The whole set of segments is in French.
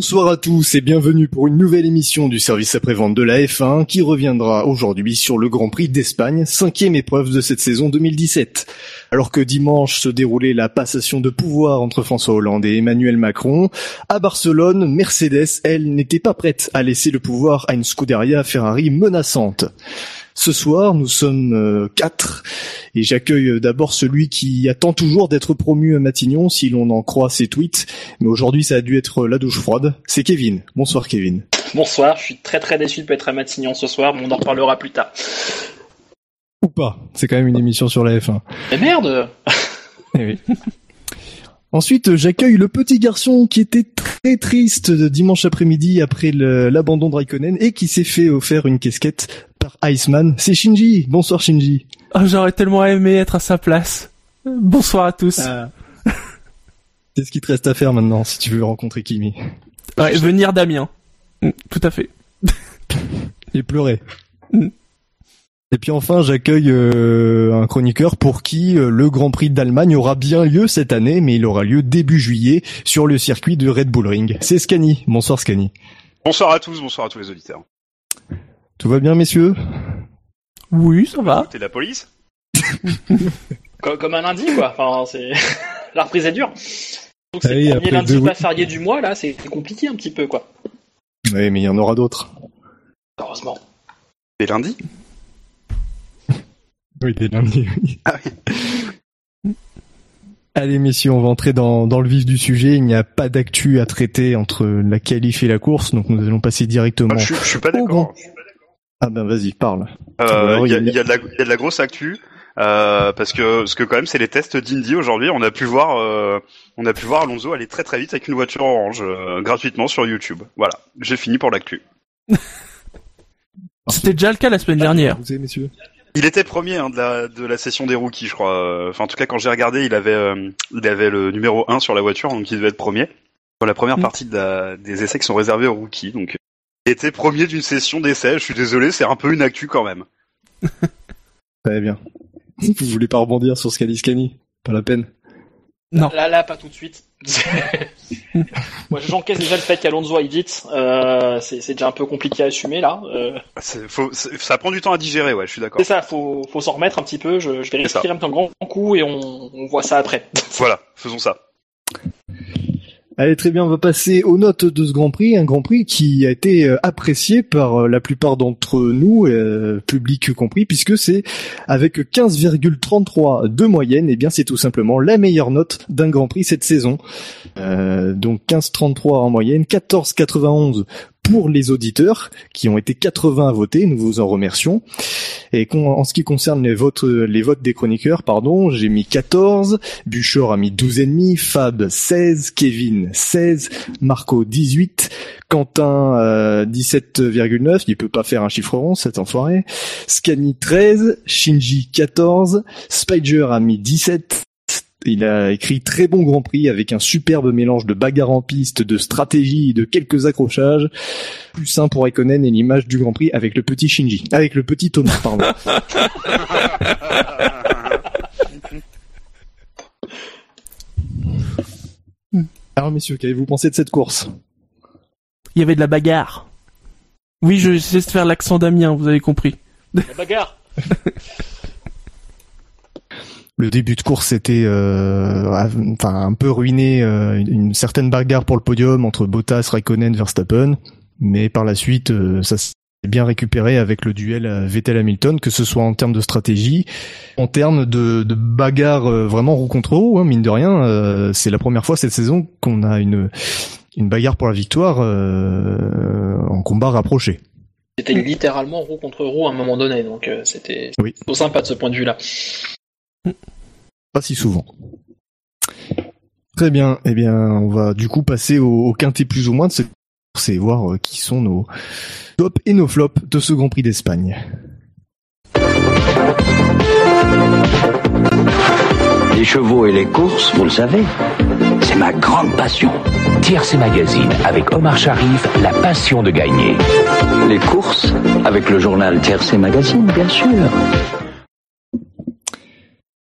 Bonsoir à tous et bienvenue pour une nouvelle émission du service après-vente de la F1 qui reviendra aujourd'hui sur le Grand Prix d'Espagne, cinquième épreuve de cette saison 2017. Alors que dimanche se déroulait la passation de pouvoir entre François Hollande et Emmanuel Macron, à Barcelone, Mercedes, elle, n'était pas prête à laisser le pouvoir à une Scuderia Ferrari menaçante. Ce soir, nous sommes euh, quatre et j'accueille d'abord celui qui attend toujours d'être promu à Matignon si l'on en croit ses tweets. Mais aujourd'hui, ça a dû être la douche froide. C'est Kevin. Bonsoir Kevin. Bonsoir, je suis très très déçu de pas être à Matignon ce soir, mais on en reparlera plus tard. Ou pas. C'est quand même une émission sur la F1. Mais merde Eh oui. Ensuite, j'accueille le petit garçon qui était très triste dimanche après-midi après l'abandon de Raikkonen et qui s'est fait offrir une casquette par Iceman. C'est Shinji. Bonsoir Shinji. Oh, j'aurais tellement aimé être à sa place. Bonsoir à tous. C'est ce qui te reste à faire maintenant si tu veux rencontrer Kimi. Ouais, venir Damien. Mm, Tout à fait. Et pleurer. Mm. Et puis enfin, j'accueille euh, un chroniqueur pour qui euh, le Grand Prix d'Allemagne aura bien lieu cette année, mais il aura lieu début juillet sur le circuit de Red Bull Ring. C'est Scani. Bonsoir Scani. Bonsoir à tous, bonsoir à tous les auditeurs. Tout va bien messieurs? Oui, ça va. T'es la police? Comme, comme un lundi quoi, enfin c'est... La reprise est dure. Donc c'est Ah oui, le premier lundi deux pas férié du mois là, c'est compliqué un petit peu quoi. Oui, mais il y en aura d'autres. Heureusement. C'est lundi Oui, dès lundi. oui. Ah Allez messieurs, on va entrer dans, dans le vif du sujet. Il n'y a pas d'actu à traiter entre la qualif et la course, donc nous allons passer directement. Ah, je, suis- je suis pas Oh, d'accord. Ah ben vas-y, parle. Euh, Il y, a- il y a- il y a de la- il y a de la grosse actu. Euh, parce que que quand même c'est les tests d'Indy aujourd'hui on a pu voir euh, on a pu voir Alonso aller très très vite avec une voiture orange euh, gratuitement sur YouTube voilà j'ai fini pour l'actu C'était déjà le cas la semaine dernière. Vous savez, messieurs il était premier hein, de la de la session des rookies je crois enfin en tout cas quand j'ai regardé il avait euh, il avait le numéro 1 sur la voiture donc il devait être premier sur la première Mm. partie de la- des essais qui sont réservés aux rookies donc était premier d'une session d'essais je suis désolé c'est un peu une actu quand même Très bien. Vous voulez pas rebondir sur Scani Scani? Pas la peine. Non. Là là pas tout de suite. Moi j'encaisse déjà le fait qu'Alonso aille vite, euh, c'est c'est déjà un peu compliqué à assumer là. Euh, faut- ça prend du temps à digérer ouais je suis d'accord c'est ça, faut, faut s'en remettre un petit peu, je, je vais respirer un petit grand coup et on, on voit ça après. voilà faisons ça Allez, très bien, on va passer aux notes de ce Grand Prix, un Grand Prix qui a été euh, apprécié par euh, la plupart d'entre nous, euh, public compris, puisque c'est avec 15,33 de moyenne, et bien c'est tout simplement la meilleure note d'un Grand Prix cette saison. Euh, donc 15,33 en moyenne, 14,91 pour les auditeurs, qui ont été 80 à voter, nous vous en remercions. Et en ce qui concerne les votes, les votes des chroniqueurs, pardon, j'ai mis 14, Buchor a mis 12,5, Fab 16, Kevin 16, Marco 18, Quentin euh, 17,9, il peut pas faire un chiffre rond cet enfoiré, Scani 13, Shinji 14, Spider a mis 17, il a écrit très bon Grand Prix avec un superbe mélange de bagarre en piste, de stratégie et de quelques accrochages. Plus sain pour Raikkonen et l'image du Grand Prix avec le petit Shinji. Avec le petit Thomas, pardon. Alors messieurs, qu'avez-vous pensé de cette course? Il y avait de la bagarre. Oui, je sais de faire l'accent Damien, vous avez compris. La bagarre? Le début de course était euh, enfin un peu ruiné, euh, une, certaine bagarre pour le podium entre Bottas, Raikkonen, Verstappen, mais par la suite euh, ça s'est bien récupéré avec le duel euh, Vettel-Hamilton, que ce soit en termes de stratégie, en termes de, de bagarre euh, vraiment roue contre roue, hein, mine de rien, euh, c'est la première fois cette saison qu'on a une une bagarre pour la victoire euh, en combat rapproché. C'était littéralement roue contre roue à un moment donné, donc euh, c'était Oui. sympa de ce point de vue-là. Pas si souvent. Très bien. Eh bien, on va du coup passer au, quintet plus ou moins de cette course et voir euh, qui sont nos tops et nos flops de ce Grand Prix d'Espagne. Les chevaux et les courses, vous le savez, c'est ma grande passion. TRC Magazine avec Omar Sharif, la passion de gagner. Les courses avec le journal TRC Magazine, bien sûr.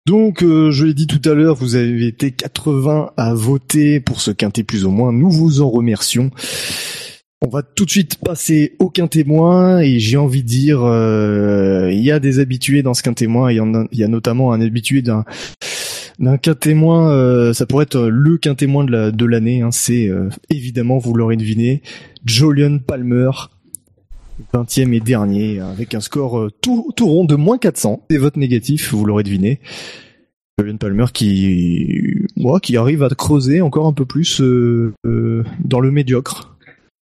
Donc, euh, je l'ai dit tout à l'heure, vous avez été 80 à voter pour ce quintet plus ou moins. Nous vous en remercions. On va tout de suite passer au quintémoin et j'ai envie de dire, euh, il y a des habitués dans ce quintémoin. Il y en a, il y a notamment un habitué d'un d'un quintémoin. Euh, ça pourrait être le la de l'année. Hein, C'est euh, évidemment, vous l'aurez deviné, Jolion Palmer. 20e et dernier, avec un score euh, tout, tout rond de moins 400. Des votes négatifs, vous l'aurez deviné. Julian Palmer qui, moi, qui arrive à creuser encore un peu plus euh, euh, dans le médiocre.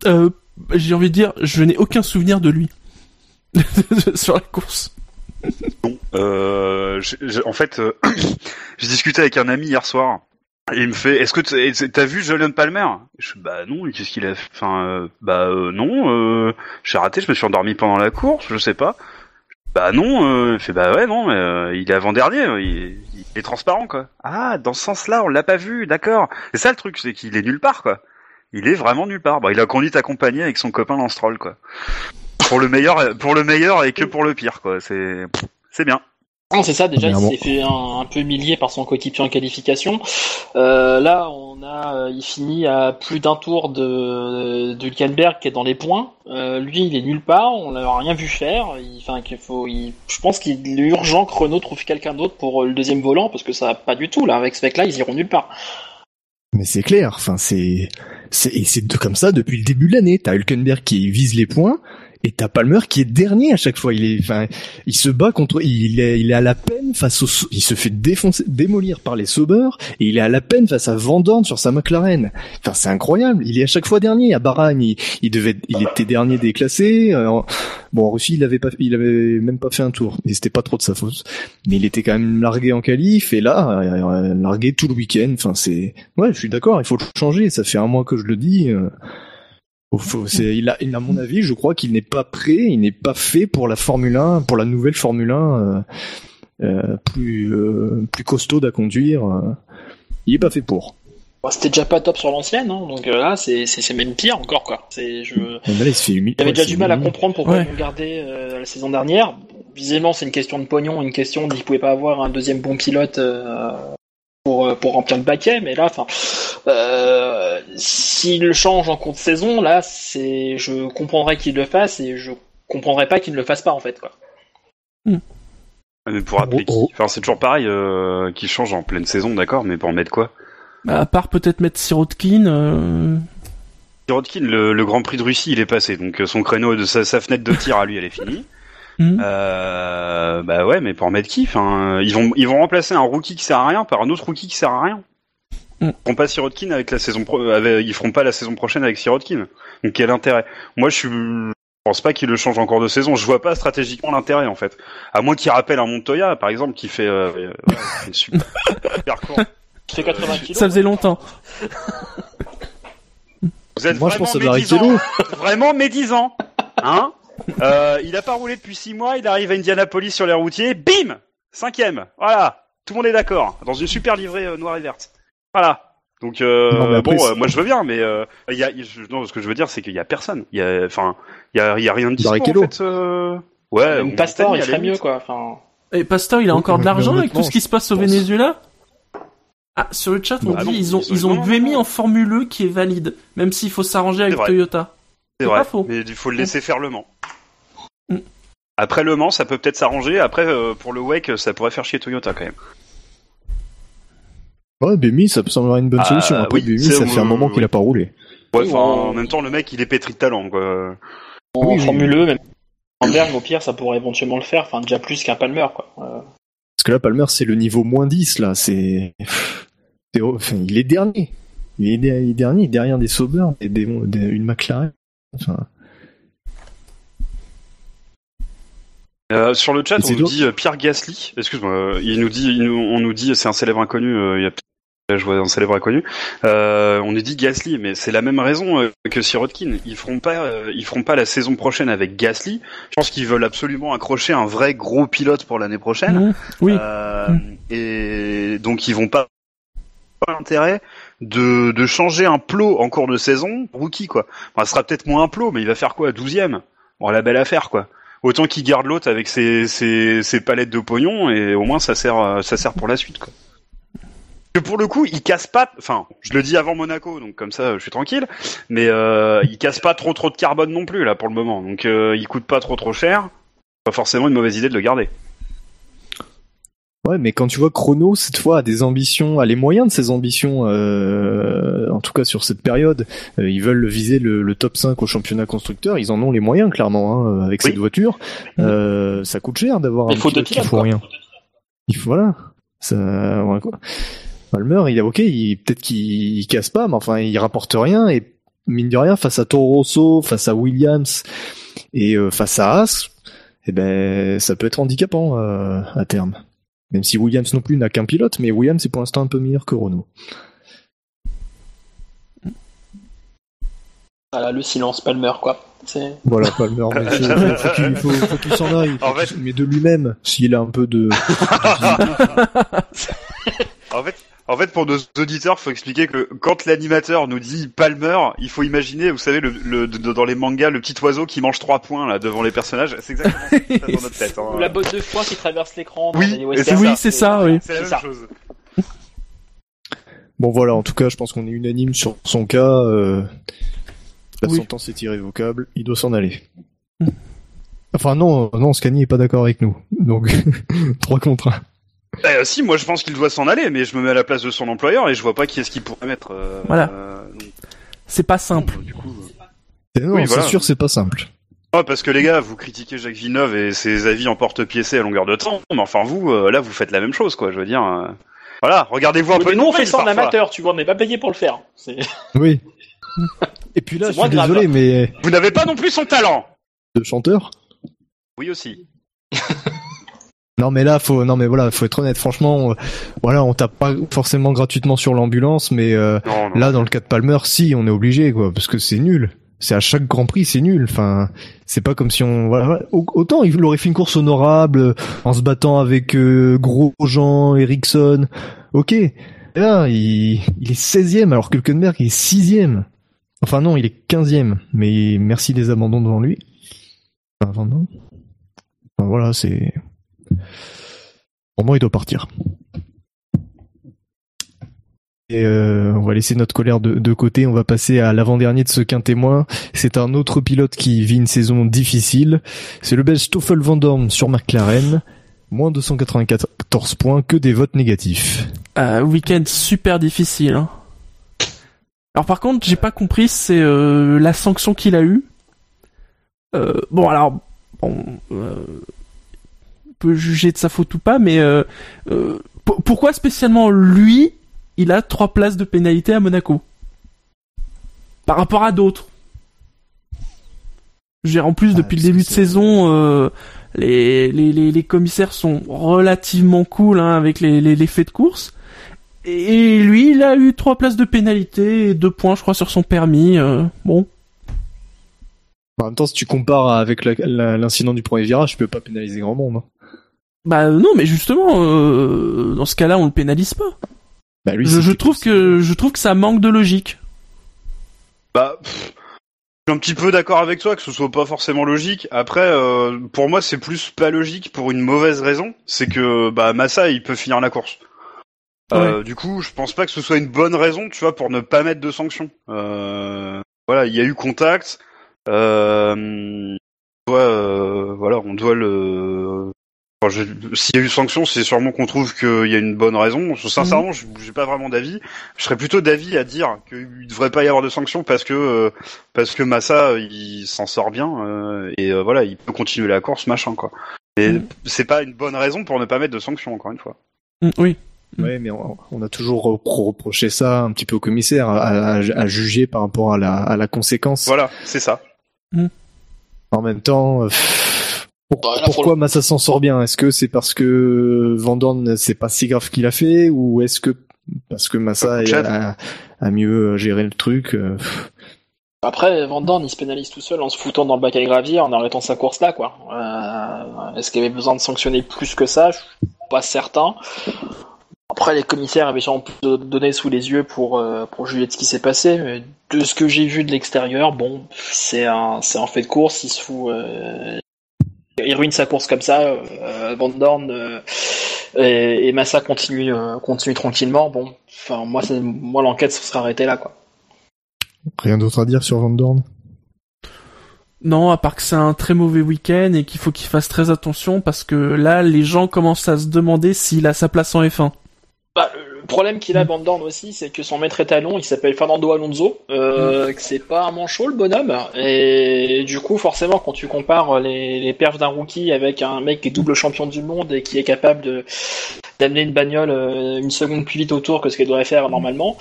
Euh, j'ai envie de dire, je n'ai aucun souvenir de lui sur la course. Euh, j'ai- en fait, euh, j'ai discuté avec un ami hier soir. Il me fait, est-ce que t'as vu Julian Palmer? Je bah non, qu'est-ce qu'il a fait? Enfin, euh, bah euh, non, euh, j'ai raté, je me suis endormi pendant la course, je sais pas. Bah non, euh, il fait, bah ouais, non, mais euh, il est avant-dernier, euh, il, est transparent, quoi. Ah, dans ce sens-là, on l'a pas vu, d'accord. C'est ça le truc, c'est qu'il est nulle part, quoi. Il est vraiment nulle part. Il a conduit accompagné avec son copain Lance Stroll, quoi. Pour le meilleur, pour le meilleur et que pour le pire, quoi. C'est, c'est bien. Non, c'est ça, déjà, il s'est fait un, un peu humilier par son coéquipier en qualification. Euh, là, on a, euh, il finit à plus d'un tour de, de Hülkenberg qui est dans les points. Euh, lui, il est nulle part, on l'a rien vu faire. Enfin, qu'il faut, il, je pense qu'il est urgent que Renault trouve quelqu'un d'autre pour euh, le deuxième volant parce que ça va pas du tout, là. Avec ce mec-là, ils iront nulle part. Mais c'est clair, enfin c'est c'est c'est comme ça depuis le début de l'année. T'as Hülkenberg qui vise les points et t'as Palmer qui est dernier à chaque fois. Il est, enfin, il se bat contre, il est, il est à la peine face au, il se fait défoncer, démolir par les Sauber et il est à la peine face à Vandorn sur sa McLaren. Enfin, c'est incroyable. Il est à chaque fois dernier. À Bahreïn, il, il devait, il était dernier déclassé. Euh, bon, en Russie, il avait pas, il avait même pas fait un tour. Et c'était pas trop de sa faute. Mais il était quand même largué en qualif et là, euh, largué tout le week-end. Enfin, c'est, ouais, je suis d'accord. Il faut le changer. Ça fait un mois que je le dis. Il a, il- à mon avis, je crois qu'il n'est pas prêt, il n'est pas fait pour la Formule 1, pour la nouvelle Formule 1 euh, euh, plus euh, plus costaud à conduire. il est pas fait pour. Bon, C'était déjà pas top sur l'ancienne, hein, donc euh, là, c'est, c'est, c'est même pire encore, quoi. C'est, je, Et là, il se fait humilier. J'avais déjà du mal à comprendre pourquoi Ouais. ils gardé euh, la saison dernière. Visiblement, c'est une question de pognon, une question qu'ils pouvaient pas avoir un deuxième bon pilote euh, pour, remplir le baquet. Mais là, enfin, euh, s'il le change en cours de saison, là, c'est, je comprendrais qu'il le fasse et je comprendrais pas qu'il ne le fasse pas en fait. Quoi. Mais pour appeler Oh, qui oh. Enfin, c'est toujours pareil, euh, qui change en pleine saison, d'accord, mais pour mettre quoi? Bah, à part peut-être mettre Sirotkin. Euh... Sirotkin, le, le Grand Prix de Russie, il est passé, donc euh, son créneau de sa, sa fenêtre de tir à lui, elle est finie. Mhm. Euh, bah ouais, mais pour mettre qui Enfin, ils vont ils vont remplacer un rookie qui sert à rien par un autre rookie qui sert à rien. Mm. Ils feront pas Sirotkin avec la saison pro, avec, ils feront pas la saison prochaine avec Sirotkin. Donc quel intérêt? Moi, je suis je pense pas qu'il le change encore de saison. Je vois pas stratégiquement l'intérêt en fait. À moins qu'il rappelle un Montoya, par exemple, qui fait, euh, euh, fait super, super court. Tu fais 80 kilos. Ça faisait longtemps. Vous êtes Moi, je vraiment pense à médisant. Barrichello. Vraiment médisant. Hein? Euh, Il a pas roulé depuis six mois, il arrive à Indianapolis sur les routiers, bim Cinquième. Voilà. Tout le monde est d'accord. Dans une super livrée euh, noire et verte. Voilà. Donc euh, Non, mais après, bon, euh, moi je veux bien, mais euh, il y a, il- je- non, ce que je veux dire, c'est qu'il y a personne. Il y a, enfin, il y a, il y a rien de dispo en fait. euh. Ouais. Même ou Pastor, il ferait mieux quoi. Enfin, Et Pastor, il a encore de l'argent avec tout ce qui se passe au. Venezuela? Ah, sur le chat, on Bah dit non, ils ont, ils ont- non. en Formule E qui est valide, même s'il faut s'arranger avec vrai. Toyota. C'est C'est vrai. pas faux. Mais il faut le laisser faire le Mans. Après le Mans, ça peut peut-être s'arranger. Après, euh, pour le WEC, ça pourrait faire chier Toyota quand même. Ouais, Bemi, ça peut sembler une bonne Ah, solution. Après, oui, ça fait un moment oui. qu'il a pas roulé. Ouais, enfin, en même temps, le mec, il est pétri de talent, quoi. en Oui. Formule E, même Hamberg, au pire, ça pourrait éventuellement le faire. Enfin, déjà plus qu'un Palmer quoi. Euh, Parce que là, Palmer, c'est le niveau moins 10, là. C'est, enfin, il est dernier. Il est, der- il est dernier, derrière des Sauber des, des- une McLaren. Enfin, Euh, sur le chat, on nous dit euh, Pierre Gasly. Excuse-moi, euh, il nous dit, il nous- on nous dit, c'est un célèbre inconnu. euh, il y a je vois un célèbre inconnu. Euh, on nous dit Gasly, mais c'est la même raison que Sirotkin. Ils feront pas, euh, ils feront pas la saison prochaine avec Gasly. Je pense qu'ils veulent absolument accrocher un vrai gros pilote pour l'année prochaine. Mmh, oui. Euh, Et donc ils vont pas pas l'intérêt de, de changer un plot en cours de saison, rookie quoi. Enfin, ce sera peut-être moins un plot, mais il va faire quoi, 12 Bon, la belle affaire quoi. Autant qu'il garde l'autre avec ses, palettes de pognon et au moins ça sert ça sert pour la suite quoi. Que pour le coup, il casse pas. Enfin, je le dis avant Monaco, donc comme ça, je suis tranquille. Mais euh, il casse pas trop trop de carbone non plus là pour le moment. Donc euh, il coûte pas trop trop cher. Pas forcément une mauvaise idée de le garder. Ouais, mais quand tu vois Chrono, cette fois, a des ambitions, a les moyens de ses ambitions, euh, en tout cas sur cette période, euh, ils veulent viser le, le top 5 au championnat constructeur, ils en ont les moyens, clairement, hein, avec Oui. cette voiture. Euh, ça coûte cher d'avoir un il faut pilote qui fout quoi. rien. Il faut, voilà. Ça, ouais, quoi. Palmer, il a, ok, il, peut-être qu'il il casse pas, mais enfin, il rapporte rien, et mine de rien, face à Toro Rosso, face à Williams, et euh, face à Haas, eh ben, ça peut être handicapant euh, à terme. Même si Williams non plus n'a qu'un pilote, mais Williams est pour l'instant un peu meilleur que Renault. Voilà, le silence Palmer, quoi. Voilà, Palmer, mais faut, faut, faut qu'il faut, faut qu'il s'en aille. En fait- Mais de lui-même, s'il a un peu de... En fait, en fait, pour nos auditeurs, faut expliquer que quand l'animateur nous dit Palmer, il faut imaginer, vous savez, le, le- de- dans les mangas, le petit oiseau qui mange trois points là devant les personnages. C'est exactement ça dans notre tête. hein. Ou la botte de foin qui traverse l'écran. Oui, westerns. Oui, c'est ça, oui. C'est la C'est même ça. chose. Bon voilà, en tout cas, je pense qu'on est unanime sur son cas. Euh... La Oui. sentence est irrévocable, il doit s'en aller. Enfin non, non, Scani est pas d'accord avec nous. Donc, 3 contre 1. Eh, si, moi je pense qu'il doit s'en aller, mais je me mets à la place de son employeur et je vois pas qui est-ce qu'il pourrait mettre. euh, Voilà. euh, C'est pas simple. du coup, Et Non, Oui, c'est voilà. sûr, c'est pas simple. Ah, parce que les gars, vous critiquez Jacques Villeneuve et ses avis en porte-piécé à longueur de temps, mais enfin vous, euh, là, vous faites la même chose, quoi. Je veux dire, euh, voilà, regardez-vous un Oui, peu. mais de nous, on fait ça en amateur, tu vois, on n'est pas payé pour le faire. C'est... Oui. Et puis là, je suis grave. désolé, mais Vous n'avez pas non plus son talent. le chanteur? Oui aussi. Non mais là faut non mais voilà faut être honnête. Franchement euh, voilà on tape pas forcément gratuitement sur l'ambulance mais euh, Non, non. là dans le cas de Palmer si on est obligé quoi parce que c'est nul. C'est à chaque Grand Prix c'est nul. Enfin c'est pas comme si on voilà, voilà. Au- autant il aurait fait une course honorable euh, en se battant avec euh, Grosjean Ericsson. Ok. Et là il, il est 16e alors que Hülkenberg est 6e enfin non il est 15e mais merci des abandons devant lui. Enfin, enfin, non. Enfin, voilà c'est pour moi, il doit partir. Euh, on va laisser notre colère de, côté. On va passer à l'avant-dernier de ce quintémoin. C'est un autre pilote qui vit une saison difficile. C'est le Belge Stoffel Van Dorn sur McLaren. Moins 294 points, que des votes négatifs. Euh, week-end super difficile. hein. Alors par contre, j'ai pas compris, c'est euh, la sanction qu'il a eue. Euh, bon alors, bon, on peut juger de sa faute ou pas, mais euh, euh, pour- pourquoi spécialement lui, il a trois places de pénalité à Monaco? Par rapport à d'autres en plus, Ah, depuis le début de saison, euh, les, les, les, les commissaires sont relativement cool hein, avec les, les, les faits de course. Et lui, il a eu trois places de pénalité et deux points, je crois, sur son permis. euh, bon, En même temps, si tu compares avec l'incident du premier virage, tu peux pas pénaliser grand monde. hein. Bah non, mais justement, euh, dans ce cas-là, on le pénalise pas. Bah, lui, Je, je trouve que je trouve que ça manque de logique. Bah, pff, je suis un petit peu d'accord avec toi que ce soit pas forcément logique. Après, euh, pour moi, c'est plus pas logique pour une mauvaise raison. C'est que bah Massa, il peut finir la course. Euh, du coup, je pense pas que ce soit une bonne raison, tu vois, pour ne pas mettre de sanctions. Euh, voilà, il y a eu contact. Euh, on doit, euh, voilà, on doit le. Enfin, S'il y a eu sanction, c'est sûrement qu'on trouve qu'il y a une bonne raison. Sincèrement, je j'ai pas vraiment d'avis. Je serais plutôt d'avis à dire qu'il devrait pas y avoir de sanctions parce que euh, parce que Massa il s'en sort bien euh, et euh, voilà, il peut continuer la course, machin quoi. Mais Mhm. c'est pas une bonne raison pour ne pas mettre de sanctions encore une fois. Mm, oui. Ouais, mais on, on a toujours repro- reproché ça un petit peu au commissaire, à, à- à juger par rapport à la, à la conséquence. Voilà, c'est ça. En même temps, pff, pour- Bah, pourquoi le- Massa s'en sort bien? Est-ce que c'est parce que Van Dorn c'est pas si grave qu'il a fait ou est-ce que parce que Massa Chad. a, a mieux géré le truc. euh. Après, Van Dorn, il se pénalise tout seul en se foutant dans le bac à gravier, en arrêtant sa course là, quoi. Euh, Est-ce qu'il y avait besoin de sanctionner plus que ça? Je suis pas certain. Après, les commissaires avaient sûrement plus de données sous les yeux pour, euh, pour juger de ce qui s'est passé, mais de ce que j'ai vu de l'extérieur, bon, c'est un, c'est un fait de course, il se fout... euh, il ruine sa course comme ça, euh, Van Dorn euh, et, et Massa continue, euh, continue tranquillement. Bon, enfin, moi, l'enquête se serait arrêtée là, quoi. Rien d'autre à dire sur Van Dorn? Non, à part que c'est un très mauvais week-end et qu'il faut qu'il fasse très attention parce que là, les gens commencent à se demander s'il a sa place en F1. Bah, le problème qu'il a Van Dorn aussi, c'est que son maître étalon, il s'appelle Fernando Alonso, euh, que c'est pas un manchot le bonhomme, et du coup forcément quand tu compares les, les perfs d'un rookie avec un mec qui est double champion du monde et qui est capable de d'amener une bagnole euh, une seconde plus vite autour que ce qu'elle devrait faire normalement,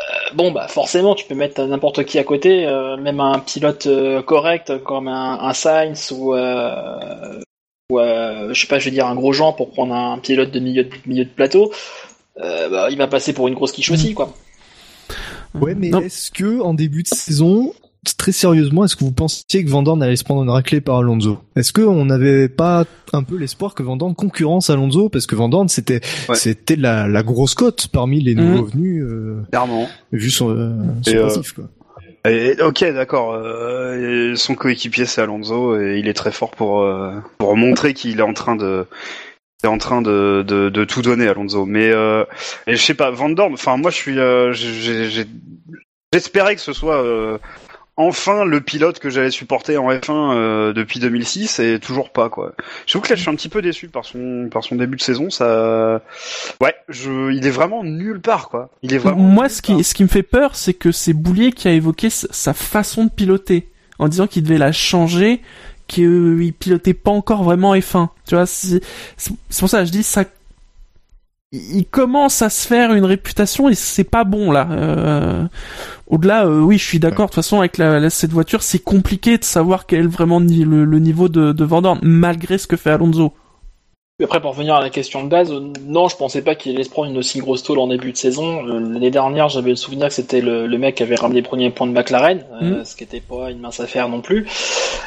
euh, bon bah forcément tu peux mettre n'importe qui à côté, euh, même un pilote correct comme un, un Sainz ou euh, ou euh, je sais pas je vais dire un gros Jean pour prendre un pilote de milieu de, milieu de plateau euh, bah, il va passer pour une grosse quiche aussi, quoi. Ouais, mais est-ce que en début de saison, très sérieusement, est-ce que vous pensiez que Van Dorn allait se prendre une raclée par Alonso? Est-ce que on n'avait pas un peu l'espoir que Van Dorn concurrence Alonso? Parce que Van Dorn c'était Ouais. c'était la, la grosse cote parmi les nouveaux Mhm. venus euh, Clairement. vu son, euh, son Et, euh, passif, quoi. Et, ok, d'accord. euh, son coéquipier c'est Alonso et il est très fort pour euh, pour montrer qu'il est en train de est en train de, de, de tout donner Alonso. Mais euh, et je sais pas, Van Dorn. Enfin, moi je suis euh, j'espérais que ce soit euh, enfin le pilote que j'allais supporter en F1 euh, depuis 2006 et toujours pas quoi. Je trouve que là je suis un petit peu déçu par son par son début de saison. Ça, ouais, je, il est vraiment nulle part quoi. Il est vraiment. Moi, ce qui, ce qui me fait peur, c'est que c'est Boulier qui a évoqué sa façon de piloter, en disant qu'il devait la changer, qu'il pilotait pas encore vraiment F1. Tu vois, c'est pour ça que je dis ça. Il commence à se faire une réputation et c'est pas bon là. Euh, Au-delà, euh, oui, je suis d'accord. De toute façon, avec la, cette voiture, c'est compliqué de savoir quel est vraiment le, niveau de, de malgré ce que fait Alonso. Après, pour revenir à la question de base, euh, non, je pensais pas qu'il allait se prendre une aussi grosse tôle en début de saison. Euh, L'année dernière, j'avais le souvenir que c'était le, le mec qui avait ramené les premiers points de McLaren, euh, ce qui était pas une mince affaire non plus.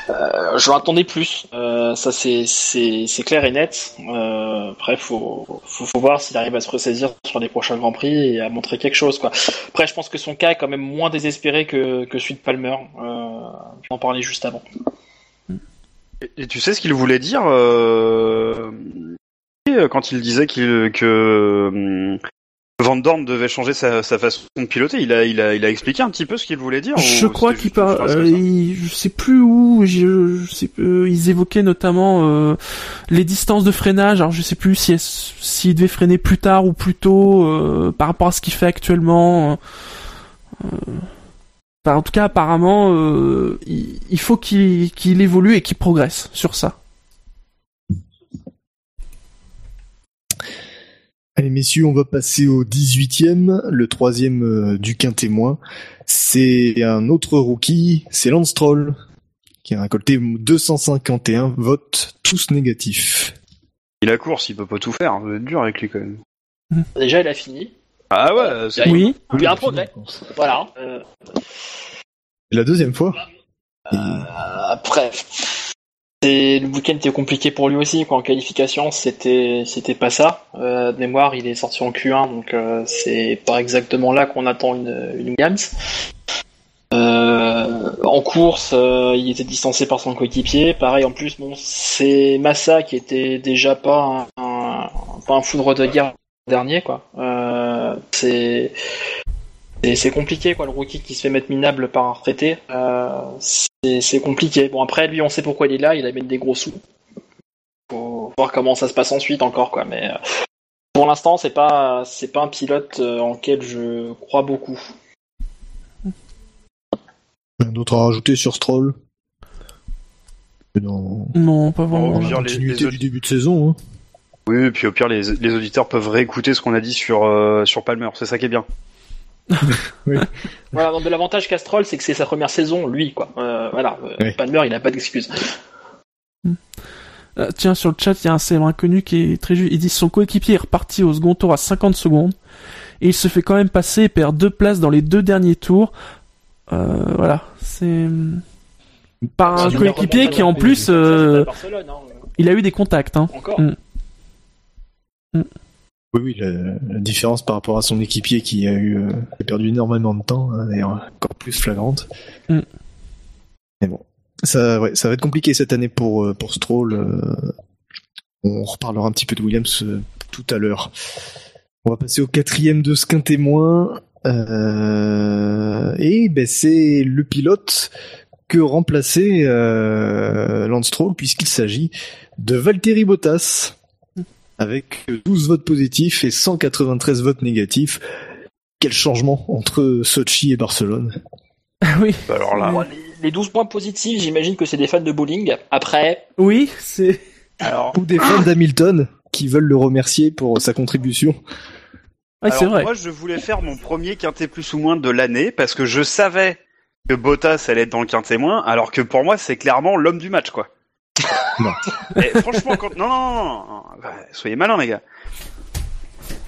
Euh, je l'attendais plus, euh, ça c'est c'est c'est clair et net. Euh, après, faut, faut faut voir s'il arrive à se ressaisir sur les prochains grands prix et à montrer quelque chose, quoi. Après, je pense que son cas est quand même moins désespéré que que celui de Palmer. Euh, on en parlait juste avant. Et tu sais ce qu'il voulait dire euh, quand il disait qu'il que euh, Van Dorn devait changer sa, sa façon de piloter? Il a, il a, il a expliqué un petit peu ce qu'il voulait dire. Je crois qu'il juste une par... phrase euh, je sais plus où, je, je sais, euh, ils évoquaient notamment euh, les distances de freinage. Alors je sais plus si s'il devait freiner plus tard ou plus tôt par rapport à ce qu'il fait actuellement. Enfin, en tout cas, apparemment, euh, il, il faut qu'il évolue et qu'il progresse sur ça. Allez messieurs, on va passer au 18e, le troisième euh, du quintémoin. C'est un autre rookie, c'est Lance Stroll, qui a récolté 251 votes, tous négatifs. Il a course, il peut pas tout faire. Ça va être dur avec lui quand même. Déjà, il a fini. Ah ouais, c'est- Il Oui. il y a un progrès. Voilà. Euh, C'est la deuxième fois. Et- Après, c'est le week-end était compliqué pour lui aussi. Quoi. En qualification, c'était c'était pas ça. Euh, de mémoire, il est sorti en Q1, donc euh, c'est pas exactement là qu'on attend une, une Williams. Euh, en course, euh, il était distancé par son coéquipier. Pareil, en plus, bon, c'est Massa qui était déjà pas un, un- pas un foudre de guerre dernier, quoi. Euh, c'est c'est compliqué, quoi. Le rookie qui se fait mettre minable par un retraité, euh, c'est compliqué. Bon, après, lui, on sait pourquoi il est là. Il amène des gros sous. Faut voir comment ça se passe ensuite encore, quoi. Mais euh, pour l'instant, c'est pas c'est pas un pilote euh, en quel je crois beaucoup. Rien d'autre à rajouter sur Stroll? Dans Non, pas vraiment. les- continuité les du début de saison. Hein. Oui, et puis au pire, les, les auditeurs peuvent réécouter ce qu'on a dit sur, euh, sur Palmer. C'est ça qui est bien. Voilà, donc de l'avantage Castrol, c'est que c'est sa première saison, lui, quoi. Euh, voilà, euh, Oui. Palmer, il a pas d'excuse. Euh, tiens, sur le chat, il y a un célèbre inconnu qui est très juste. Il dit son coéquipier est reparti au second tour à 50 secondes et il se fait quand même passer et perd deux places dans les deux derniers tours. Euh, voilà, c'est par un coéquipier qui en plus, euh, hein. il a eu des contacts. Hein. Encore. Mm. Oui, oui, la, la différence par rapport à son équipier qui a eu euh, a perdu énormément de temps, hein, d'ailleurs encore plus flagrante. Mm. Mais bon, ça, ouais, ça va être compliqué cette année pour euh, pour Stroll. euh, on reparlera un petit peu de Williams euh, tout à l'heure. On va passer au quatrième de ce qu'un témoin. Et ben c'est le pilote que remplaçait Lance Stroll puisqu'il s'agit de Valtteri Bottas avec 12 votes positifs et 193 votes négatifs. Quel changement entre Sochi et Barcelone? oui, Bah alors là, Bon, les- les 12 points positifs, j'imagine que c'est des fans de bowling. Après, oui, c'est. alors, Ou des fans d'Hamilton qui veulent le remercier pour sa contribution. Ouais, c'est Alors, vrai. Moi, je voulais faire mon premier quintet plus ou moins de l'année parce que je savais que Bottas allait être dans le quintet moins, alors que pour moi, c'est clairement l'homme du match, quoi. Non. Et franchement, quand... non, non, non, non, non. Bah, soyez malins, les gars.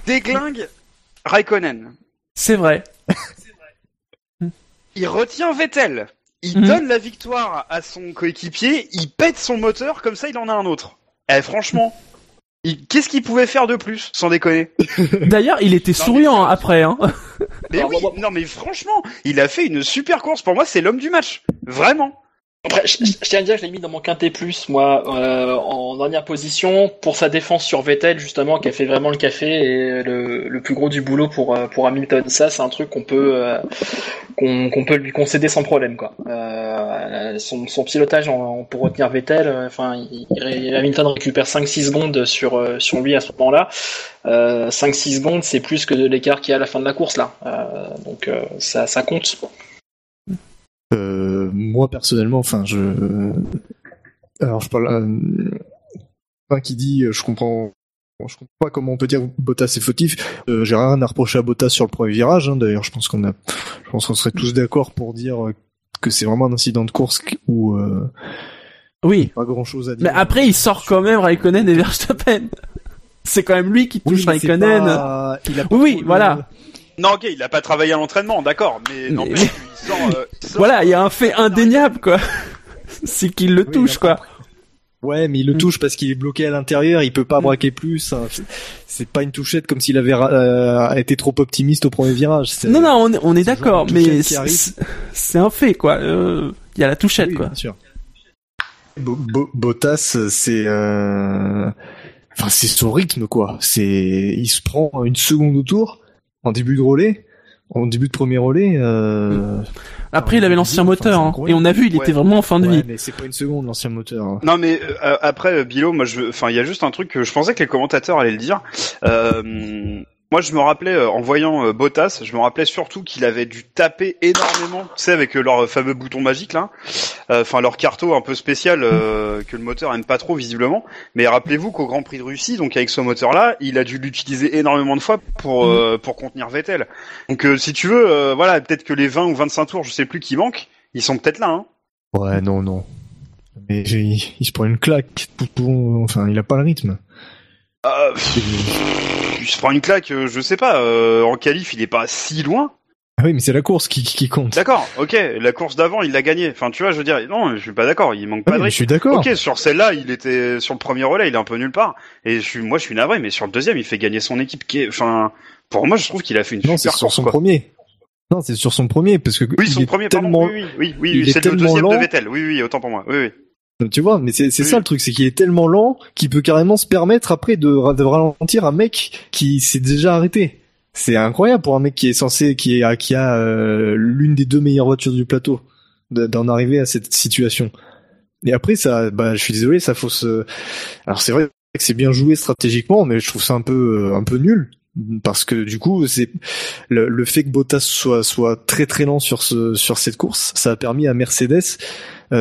Déglingue Raikkonen. C'est vrai. Il retient Vettel. Il Mhm. donne la victoire à son coéquipier. Il pète son moteur comme ça, il en a un autre. Eh, franchement, qu'est-ce qu'il pouvait faire de plus, sans déconner? D'ailleurs, il était Non, mais souriant ça- après. Hein. Mais Alors, oui, moi- non mais franchement, il a fait une super course. Pour moi, c'est l'homme du match. Vraiment. Après, je, je- tiens à dire que je l'ai mis dans mon quintet plus, moi, euh, en dernière position, pour sa défense sur Vettel, justement, qui a fait vraiment le café et le, le plus gros du boulot pour, euh, pour Hamilton. Ça, c'est un truc qu'on peut, euh, qu'on peut lui concéder sans problème, quoi. Euh, son, son pilotage en, pour retenir Vettel, euh, enfin, il, il- Hamilton récupère 5-6 secondes sur, euh, sur lui à ce moment-là. Euh, 5-6 secondes, c'est plus que l'écart qu'il y a à la fin de la course, là. Donc, ça, ça compte. Moi personnellement, enfin, je, alors je parle, euh, un qui dit, euh, je comprends, je comprends pas comment on peut dire que Bottas est fautif. Euh, J'ai rien à reprocher à Bottas sur le premier virage. hein. D'ailleurs, je pense qu'on a, je pense qu'on serait tous d'accord pour dire euh, que c'est vraiment un incident de course où euh, Oui. pas grand chose à dire. Mais après, il sort quand même Raikkonen et Verstappen. C'est quand même lui qui touche Raikkonen. pas- il a pas Oui, le- voilà. Non, ok, il a pas travaillé à l'entraînement, d'accord, mais Mais- n'empêche qu'il sort, euh, il sort- Voilà, il y a un fait indéniable, quoi. C'est qu'il le Oui, touche, mais quoi. Ouais, mais il le Mm. touche parce qu'il est bloqué à l'intérieur, il peut pas braquer plus. hein. C'est- pas une touchette comme s'il avait euh, été trop optimiste au premier virage. C'est- Non, non, on est, on d'accord, mais c'est c'est un fait, quoi. Euh, Il y a la touchette, Oui, quoi. bien sûr. Bo- Bo- Bottas, c'est, euh... enfin, c'est son rythme, quoi. C'est, il se prend une seconde au tour en début de relais, en début de premier relais. Euh... Après, il avait l'ancien moteur, hein, et on a vu, il Ouais. était vraiment en fin de Ouais, vie. mais c'est pas une seconde l'ancien moteur. hein. Non mais euh, après Bilo, moi je, enfin il y a juste un truc que je pensais que les commentateurs allaient le dire. Euh, moi je me rappelais euh, en voyant euh, Bottas, je me rappelais surtout qu'il avait dû taper énormément, tu sais avec euh, leur fameux bouton magique là, enfin leur carto un peu spécial que le moteur aime pas trop visiblement. Mais rappelez-vous qu'au Grand Prix de Russie, donc avec ce moteur là, il a dû l'utiliser énormément de fois pour euh, pour contenir Vettel. Donc si tu veux, voilà peut-être que les 20 ou 25 tours, je sais plus qui manquent, ils sont peut-être là. Hein. Ouais, non, non. Mais il se prend une claque. Enfin, il a pas le rythme. Euh, il se prend une claque, euh, je sais pas. euh, en qualif, il est pas si loin. Ah oui, mais c'est la course qui, qui compte. D'accord, ok. La course d'avant, il l'a gagné. Enfin, tu vois, je veux dire, non, je suis pas d'accord. Il manque Ah pas oui, de mais je rythme. suis d'accord. Ok, sur celle-là, il était sur le premier relais, il est un peu nulle part. Et je suis, moi, je suis navré, mais sur le deuxième, il fait gagner son équipe. Qui est, enfin, pour moi, je trouve qu'il a fait une Non, c'est super sur course. son quoi. premier. Non, c'est sur son premier parce que Oui, il son est premier, tellement, pardon. Oui, oui, oui, oui, c'est le deuxième de. Vettel. Oui, oui, autant pour moi. Oui, oui. Tu vois, mais c'est Oui. ça le truc, c'est qu'il est tellement lent qu'il peut carrément se permettre après de, ra- de ralentir un mec qui s'est déjà arrêté. C'est incroyable pour un mec qui est censé, qui est, qui a euh, l'une des deux meilleures voitures du plateau, de- d'en arriver à cette situation. Et après, ça, bah, je suis désolé, ça fausse. euh, Alors c'est vrai que c'est bien joué stratégiquement, mais je trouve ça un peu, euh, un peu nul parce que du coup, c'est le, le fait que Bottas soit soit très très lent sur ce sur cette course, ça a permis à Mercedes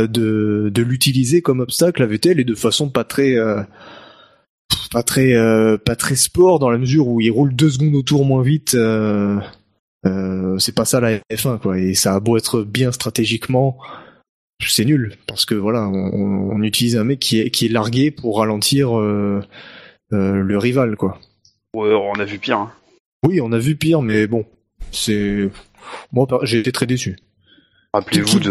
de de l'utiliser comme obstacle à Vettel et de façon pas très euh, pas très euh, pas très sport dans la mesure où il roule deux secondes au tour moins vite. Euh, euh, c'est pas ça la F1 quoi et ça a beau être bien stratégiquement c'est nul parce que voilà on, on utilise un mec qui est qui est largué pour ralentir euh, euh, le rival quoi Ouais, on a vu pire. hein. Oui, on a vu pire, mais bon, c'est moi j'ai été très déçu. Rappelez-vous de.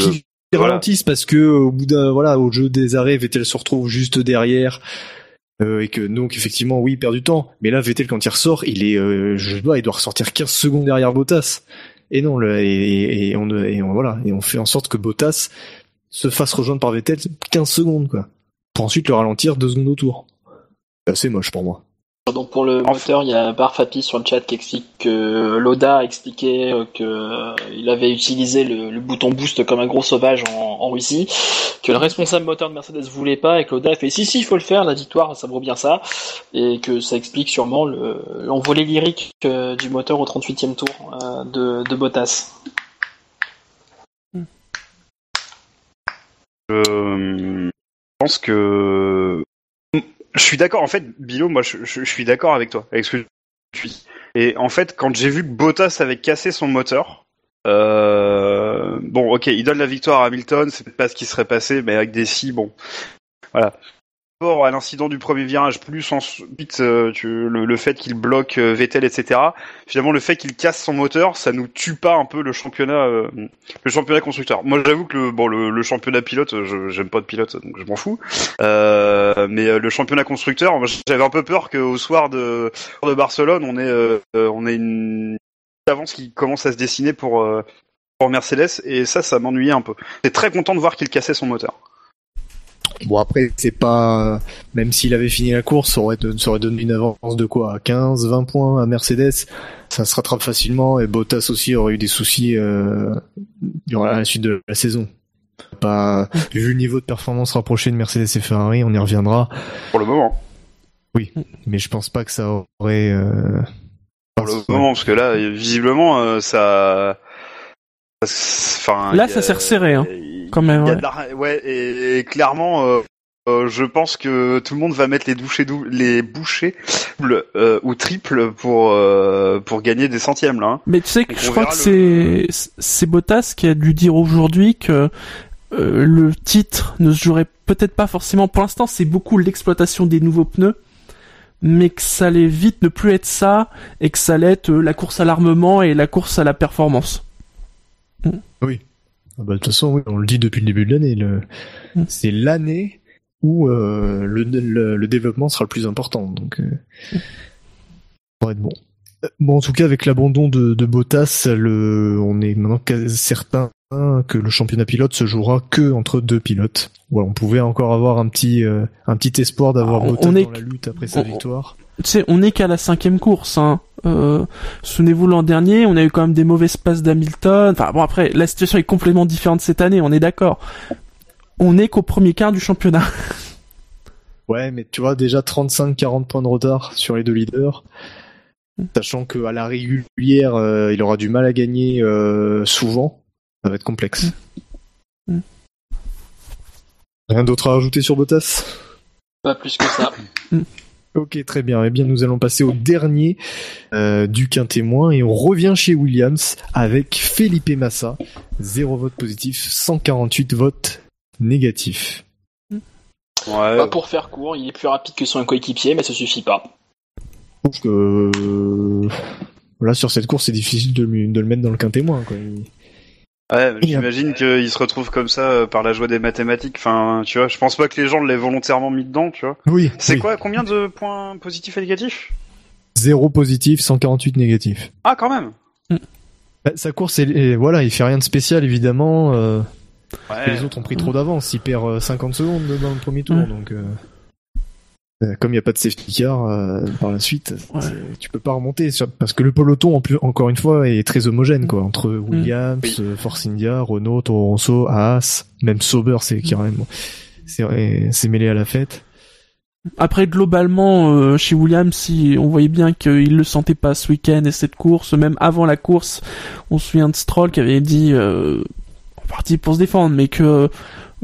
Voilà. ralentissent parce que au bout d'un voilà au jeu des arrêts, Vettel se retrouve juste derrière. euh, et que donc effectivement oui il perd du temps mais là Vettel quand il ressort il est euh, je pas il doit ressortir 15 secondes derrière Bottas et non le, et, on et on voilà et on fait en sorte que Bottas se fasse rejoindre par Vettel 15 secondes quoi pour ensuite le ralentir deux secondes autour c'est assez moche pour moi Donc pour le Enfin. moteur, il y a Barfapi sur le chat qui explique que Loda a expliqué euh, que euh, il avait utilisé le, le bouton boost comme un gros sauvage en, en Russie, que le responsable moteur de Mercedes voulait pas et que Loda a fait si si il faut le faire, la victoire ça vaut bien ça et que ça explique sûrement le- l'envolée lyrique euh, du moteur au 38e tour de, de Bottas. Je pense que je suis d'accord. En fait, Bilo, moi, je, suis d'accord avec toi, avec ce que tu dis. Et en fait, quand j'ai vu Bottas avait cassé son moteur, euh, bon, ok, il donne la victoire à Hamilton, c'est pas ce qui serait passé, mais avec des si, bon, voilà. À l'incident du premier virage, plus ensuite euh, le, fait qu'il bloque euh, Vettel, etc. Finalement, le fait qu'il casse son moteur, ça nous tue pas un peu le championnat, euh, le championnat constructeur. Moi, j'avoue que le, championnat pilote, je j'aime pas de pilote, donc je m'en fous. Mais le championnat constructeur, j'avais un peu peur qu'au soir de, Barcelone, on ait, une avance qui commence à se dessiner pour, pour Mercedes, et ça, ça m'ennuyait un peu. J'étais très content de voir qu'il cassait son moteur. Bon après c'est pas même s'il avait fini la course, ça aurait, ça aurait donné une avance de quoi? 15, 20 points à Mercedes. Ça se rattrape facilement et Bottas aussi aurait eu des soucis euh, durant la suite de la saison. Pas vu le niveau de performance rapproché de Mercedes et Ferrari, on y reviendra. Pour le moment. Mais je pense pas que ça aurait. Euh... Pour le moment, parce que là, visiblement, euh, ça. Enfin, Là, ça s'est resserré, hein, quand même, ouais. de la- ouais, et, et clairement, euh, euh, je pense que tout le monde va mettre les douchés dou- les bouchées doubles, euh, ou triples pour pour gagner des centièmes là. hein. Mais tu sais que je crois que c'est c'est Bottas qui a dû dire aujourd'hui que le titre ne se jouerait peut-être pas forcément. Pour l'instant, c'est beaucoup l'exploitation des nouveaux pneus, mais que ça allait vite ne plus être ça et que ça allait être la course à l'armement et la course à la performance. Ah bah, de toute façon, oui, on le dit depuis le début de l'année. Le... Mm. C'est l'année où euh, le, le, le développement sera le plus important. Donc, euh... ça va être bon. Euh, Bon, en tout cas, avec l'abandon de, de Bottas, le... on est maintenant certain que le championnat pilote se jouera que entre deux pilotes. Voilà, on pouvait encore avoir un petit, euh, un petit espoir d'avoir Ah, Bottas dans la lutte après sa on- victoire. Tu sais, on n'est qu'à la cinquième course. Hein. Euh, Souvenez-vous l'an dernier, on a eu quand même des mauvaises passes d'Hamilton. Enfin bon, après, la situation est complètement différente cette année, on est d'accord. On n'est qu'au premier quart du championnat. Ouais, mais tu vois, déjà 35-40 points de retard sur les deux leaders. Mm. Sachant qu'à la régulière, euh, il aura du mal à gagner euh, souvent. Ça va être complexe. Mm. Rien d'autre à rajouter sur Bottas? Pas plus que ça. Ok, très bien. Eh bien, nous allons passer au dernier euh, du quintémoin et on revient chez Williams avec Felipe Massa. Zéro vote positif, 148 votes négatifs. Ouais. Bah, pour faire court, il est plus rapide que son coéquipier, mais ça suffit pas. Je trouve que euh, là sur cette course, c'est difficile de, le mettre dans le quintémoin. Quoi. Il- Ouais, mais j'imagine qu'il se retrouve comme ça euh, par la joie des mathématiques. Enfin, tu vois, je pense pas que les gens l'aient volontairement mis dedans, tu vois. Oui. C'est oui. quoi Combien de points positifs et négatifs? Zéro positif, 148 négatifs. Ah, quand même. Bah, sa course, et voilà, il fait rien de spécial évidemment. euh, Ouais. Les autres ont pris trop d'avance. Il perd euh, 50 secondes dans le premier tour, Ouais. donc. euh, euh, Comme il n'y a pas de safety car euh, par la suite, Ouais. tu peux pas remonter sur- parce que le peloton en plus encore une fois est très homogène quoi entre Williams, Oui. euh, Force India, Renault, Toro Rosso, Haas, même Sauber c'est carrément c'est c'est mêlé à la fête. Après, globalement, euh, chez Williams, si on voyait bien qu'il le sentait pas ce week-end et cette course, même avant la course, on se souvient de Stroll qui avait dit, euh, en partie pour se défendre, mais que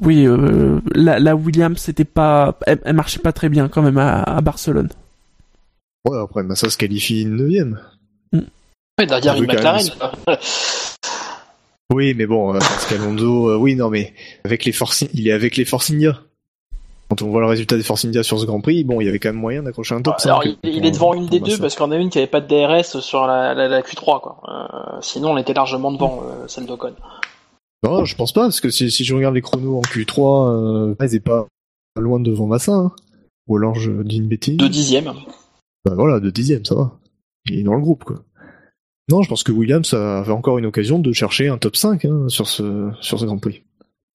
oui, euh, la, la Williams, c'était pas, elle, elle marchait pas très bien quand même à, à Barcelone. Ouais, après Massa se qualifie 9ème. Ouais, derrière Oui, une McLaren. Oui, mais bon, euh, parce qu'Alonso, euh, oui, non, mais avec les Force, il est avec les Force India. quand on voit le résultat des Force India sur ce Grand Prix, bon, il y avait quand même moyen d'accrocher un top 5. Alors, il, il est devant une des deux Massa. parce qu'on a une qui avait pas de DRS sur la, la, la Q3, quoi. Euh, sinon, on était largement devant euh, celle d'Ocon. Non, je pense pas, parce que si, si je regarde les chronos en Q3, euh, ils est pas loin devant Massa. Hein. Ou alors je dis une bêtise. De dixième. Bah voilà, de dixième, ça va. Il est dans le groupe, quoi. Non, je pense que Williams avait encore une occasion de chercher un top 5 hein, sur, ce, sur ce Grand Prix.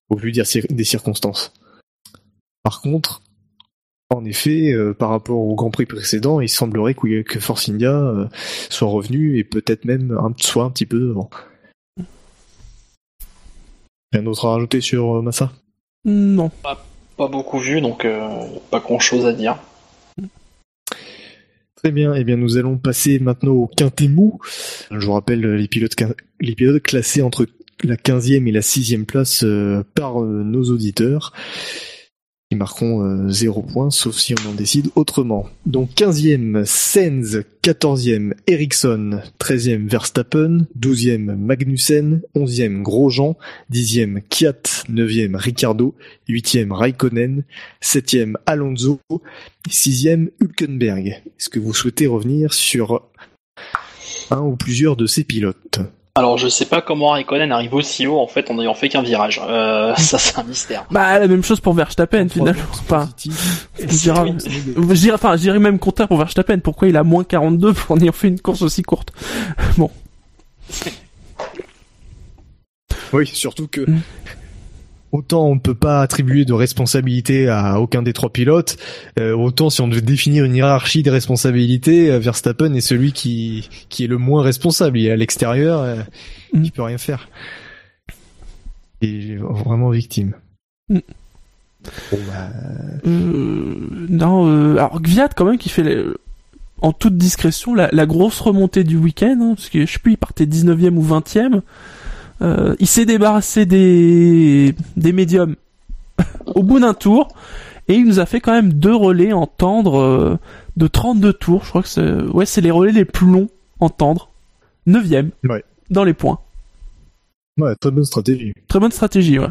Au vu des, cir- des circonstances. Par contre, en effet, euh, par rapport au Grand Prix précédent, il semblerait que, que Force India euh, soit revenu et peut-être même un, soit un petit peu devant. Rien d'autre à rajouter sur euh, Massa? Non. Pas beaucoup vu, donc euh, pas grand chose à dire. Très bien, eh bien nous allons passer maintenant au quintet mou. Je vous rappelle les pilotes, quin- les pilotes classés entre la 15e et la 6e place euh, par euh, nos auditeurs. Marqueront euh, 0 points, sauf si on en décide autrement. Donc 15e, Sainz, 14e, Ericsson, 13e, Verstappen, 12e, Magnussen, 11e, Grosjean, 10e, Kiat, 9e, Ricardo, 8e, Raikkonen, 7e, Alonso, Sixième, Hülkenberg. Est-ce que vous souhaitez revenir sur un ou plusieurs de ces pilotes? Alors, je sais pas comment Raikkonen arrive aussi haut, en fait, en ayant fait qu'un virage. Euh, ça, c'est un mystère. Bah, la même chose pour Verstappen, finalement. Enfin, je dirais, je dirais- enfin, même contraire pour Verstappen. Pourquoi il a moins 42 en ayant fait une course aussi courte Bon. Oui, surtout que Mm. Autant on ne peut pas attribuer de responsabilité à aucun des trois pilotes, euh, autant si on devait définir une hiérarchie des responsabilités, euh, Verstappen est celui qui, qui est le moins responsable. Il est à l'extérieur, euh, Mm. il peut rien faire. Il est vraiment victime. Mm. Bon, bah, Euh, non, euh, alors Gviat quand même qui fait les- en toute discrétion la, la grosse remontée du week-end, hein, parce que je sais plus, il partait 19e ou 20e. Euh, il s'est débarrassé des, des médiums au bout d'un tour, et il nous a fait quand même deux relais en tendre euh, de 32 tours. Je crois que c'est, ouais, c'est les relais les plus longs en tendre. 9e Ouais. dans les points. ouais, très bonne stratégie. Très bonne stratégie, ouais.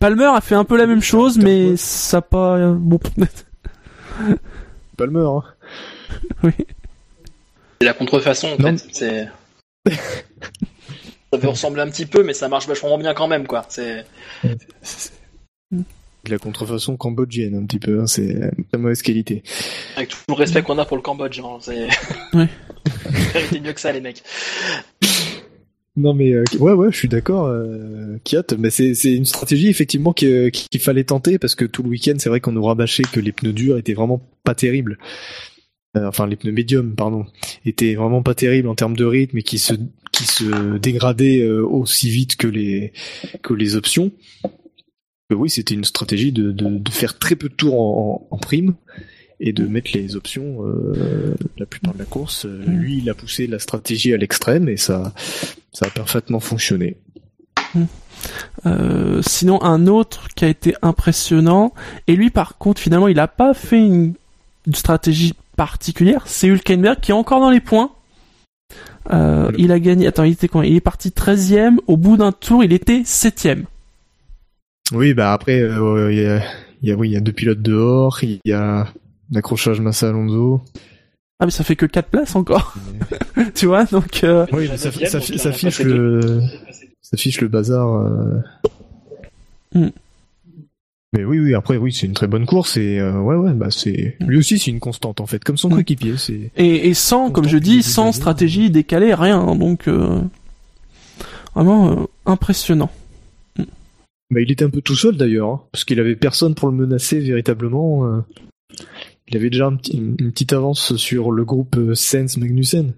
Palmer a fait un peu la même chose, mais ça pas. euh, Bon, Palmer, hein. oui. C'est la contrefaçon, en Non. fait. C'est... ça peut ressembler un petit peu, mais ça marche vachement bien quand même, quoi. C'est... De la contrefaçon cambodgienne, un petit peu, hein, c'est très mauvaise qualité. Avec tout le respect qu'on a pour le Cambodge, hein. C'est... Ouais. Mieux que ça, les mecs. Non mais euh, ouais ouais je suis d'accord euh, Kiat mais c'est c'est une stratégie effectivement qu'il fallait tenter parce que tout le week-end c'est vrai qu'on nous rabâchait que les pneus durs étaient vraiment pas terribles enfin les pneus médiums pardon étaient vraiment pas terribles en termes de rythme et qui se dégradaient euh, aussi vite que les options que oui c'était une stratégie de, faire très peu de tours en, prime et de mettre les options euh, la plupart de la course Euh, lui il a poussé la stratégie à l'extrême et ça a parfaitement fonctionné. Euh, sinon, un autre qui a été impressionnant, et lui par contre, finalement, il a pas fait une, une stratégie particulière, c'est Hülkenberg qui est encore dans les points. Euh, il a gagné, attends, il était quoi Il est parti 13ème, au bout d'un tour, il était 7ème. Oui, bah après, euh, il y, a, il y a, oui, il y a deux pilotes dehors, il y a l'accrochage Massa Alonso. Ah, mais ça fait que 4 places encore. tu vois, donc, euh, Oui, la ça, fiche le, ça fiche le bazar. euh. Mm. Mais oui, oui, après, oui, c'est une très bonne course et euh, ouais, ouais, bah c'est lui aussi, c'est une constante en fait, comme son Mm. coéquipier. C'est et, et sans, comme je dis, sans stratégie décalée, rien. hein, donc, euh, vraiment euh, impressionnant. Bah, il était un peu tout seul d'ailleurs, hein, parce qu'il avait personne pour le menacer véritablement. Il avait déjà un petit- une, une petite avance sur le groupe Sens Magnussen.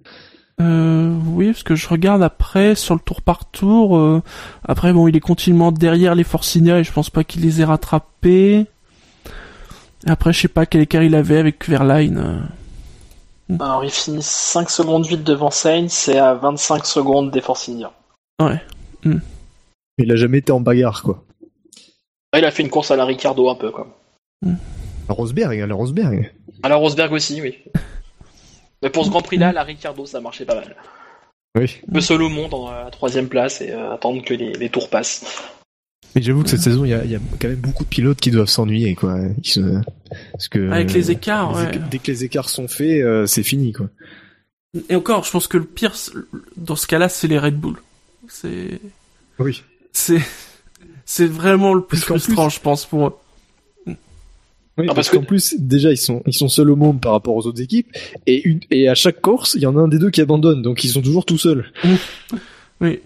Euh, oui, parce que je regarde après sur le tour par tour. euh, après, bon, il est continuellement derrière les Forcinia et je pense pas qu'il les ait rattrapés. Et après, je sais pas quel écart il avait avec Verline. euh. Alors, il finit 5 secondes vite devant Sainz, c'est à 25 secondes des Force India. Il a jamais été en bagarre, quoi. Ouais, il a fait une course à la Ricardo un peu, quoi. À Rosberg, à la Rosberg. À la Rosberg aussi, oui. Mais pour ce Grand Prix-là, la Ricardo, ça marchait pas mal. Oui. Le solo monte en la troisième place et euh, attendre que les, les tours passent. Mais j'avoue que cette saison, il y a, il y a quand même beaucoup de pilotes qui doivent s'ennuyer, quoi. Ils se- Parce que Avec les écarts, les ouais. dès que les écarts sont faits, euh, c'est fini, quoi. Et encore, je pense que le pire, dans ce cas-là, c'est les Red Bull. C'est, Oui. c'est, c'est vraiment le plus frustrant, je pense, pour eux. Oui, Ah, parce parce que- qu'en plus, déjà, ils sont, ils sont seuls au monde par rapport aux autres équipes, et une, et à chaque course, il y en a un des deux qui abandonne, donc ils sont toujours tout seuls. Oui.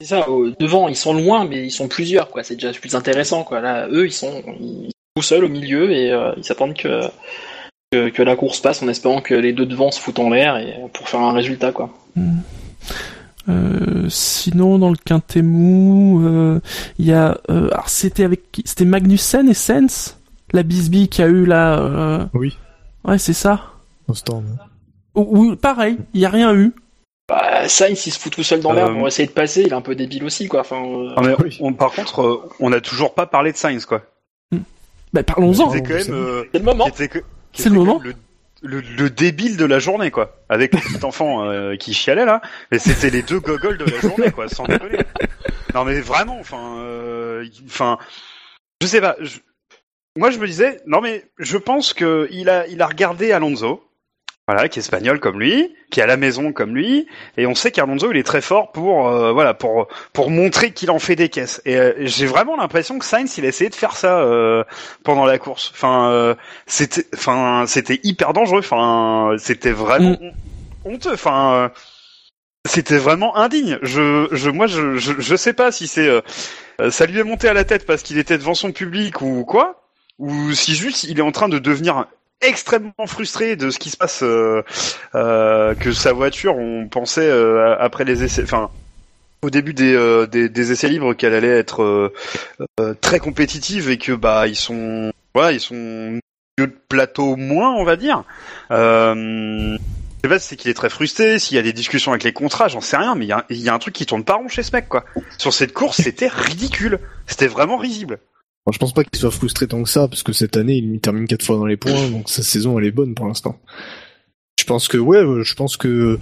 C'est ça, au- devant, ils sont loin, mais ils sont plusieurs, quoi. C'est déjà plus intéressant, quoi. Là, eux, ils sont, ils sont tout seuls au milieu et euh, ils s'attendent que, que que la course passe en espérant que les deux devant se foutent en l'air et pour faire un résultat, quoi. Euh, sinon, dans le quintet mou, euh, il y a, euh, alors c'était avec C'était Magnussen et Sens? La bisbille qu'il y a eu là. euh, Oui. Ouais, c'est ça. Au stand. Ou, ou pareil, il y a rien eu. Bah, Sainz, il se fout tout seul dans l'air pour essayer de passer. Il est un peu débile aussi, quoi. Enfin, euh, Ah, mais Oui. on- par contre, euh, on n'a toujours pas parlé de Sainz, quoi. Bah parlons-en. C'est quand même. c'est euh, c'est le moment. C'est le moment. Le, le, le débile de la journée, quoi. Avec le petit enfant euh, qui chialait là, mais c'était les deux gogoles de la journée, quoi, sans déconner. Non mais vraiment, enfin, euh, enfin, je sais pas. je- Moi, je me disais, non mais je pense que il a, il a regardé Alonso. Voilà, qui est espagnol comme lui, qui est à la maison comme lui, et on sait qu'Alonso il est très fort pour euh, voilà pour pour montrer qu'il en fait des caisses. Et euh, j'ai vraiment l'impression que Sainz il a essayé de faire ça euh, pendant la course. Enfin, euh, c'était enfin c'était hyper dangereux. Enfin, c'était vraiment hon- honteux. Enfin, euh, c'était vraiment indigne. Je je moi je je, je sais pas si c'est euh, ça lui est monté à la tête parce qu'il était devant son public ou quoi, ou si juste il est en train de devenir extrêmement frustré de ce qui se passe, euh, euh, que sa voiture, on pensait euh, après les essais, enfin au début des, euh, des, des essais libres qu'elle allait être euh, euh, très compétitive et que bah ils sont, voilà, ils sont milieu de plateau moins, on va dire. Euh, je sais pas c'est qu'il est très frustré, s'il y a des discussions avec les contrats, j'en sais rien, mais il y a, y a un truc qui tourne pas rond chez ce mec, quoi. Sur cette course, c'était ridicule. C'était vraiment risible. Je pense pas qu'il soit frustré tant que ça, parce que cette année, il termine quatre fois dans les points, donc sa saison, elle est bonne pour l'instant. Je pense que, ouais, euh, je pense que,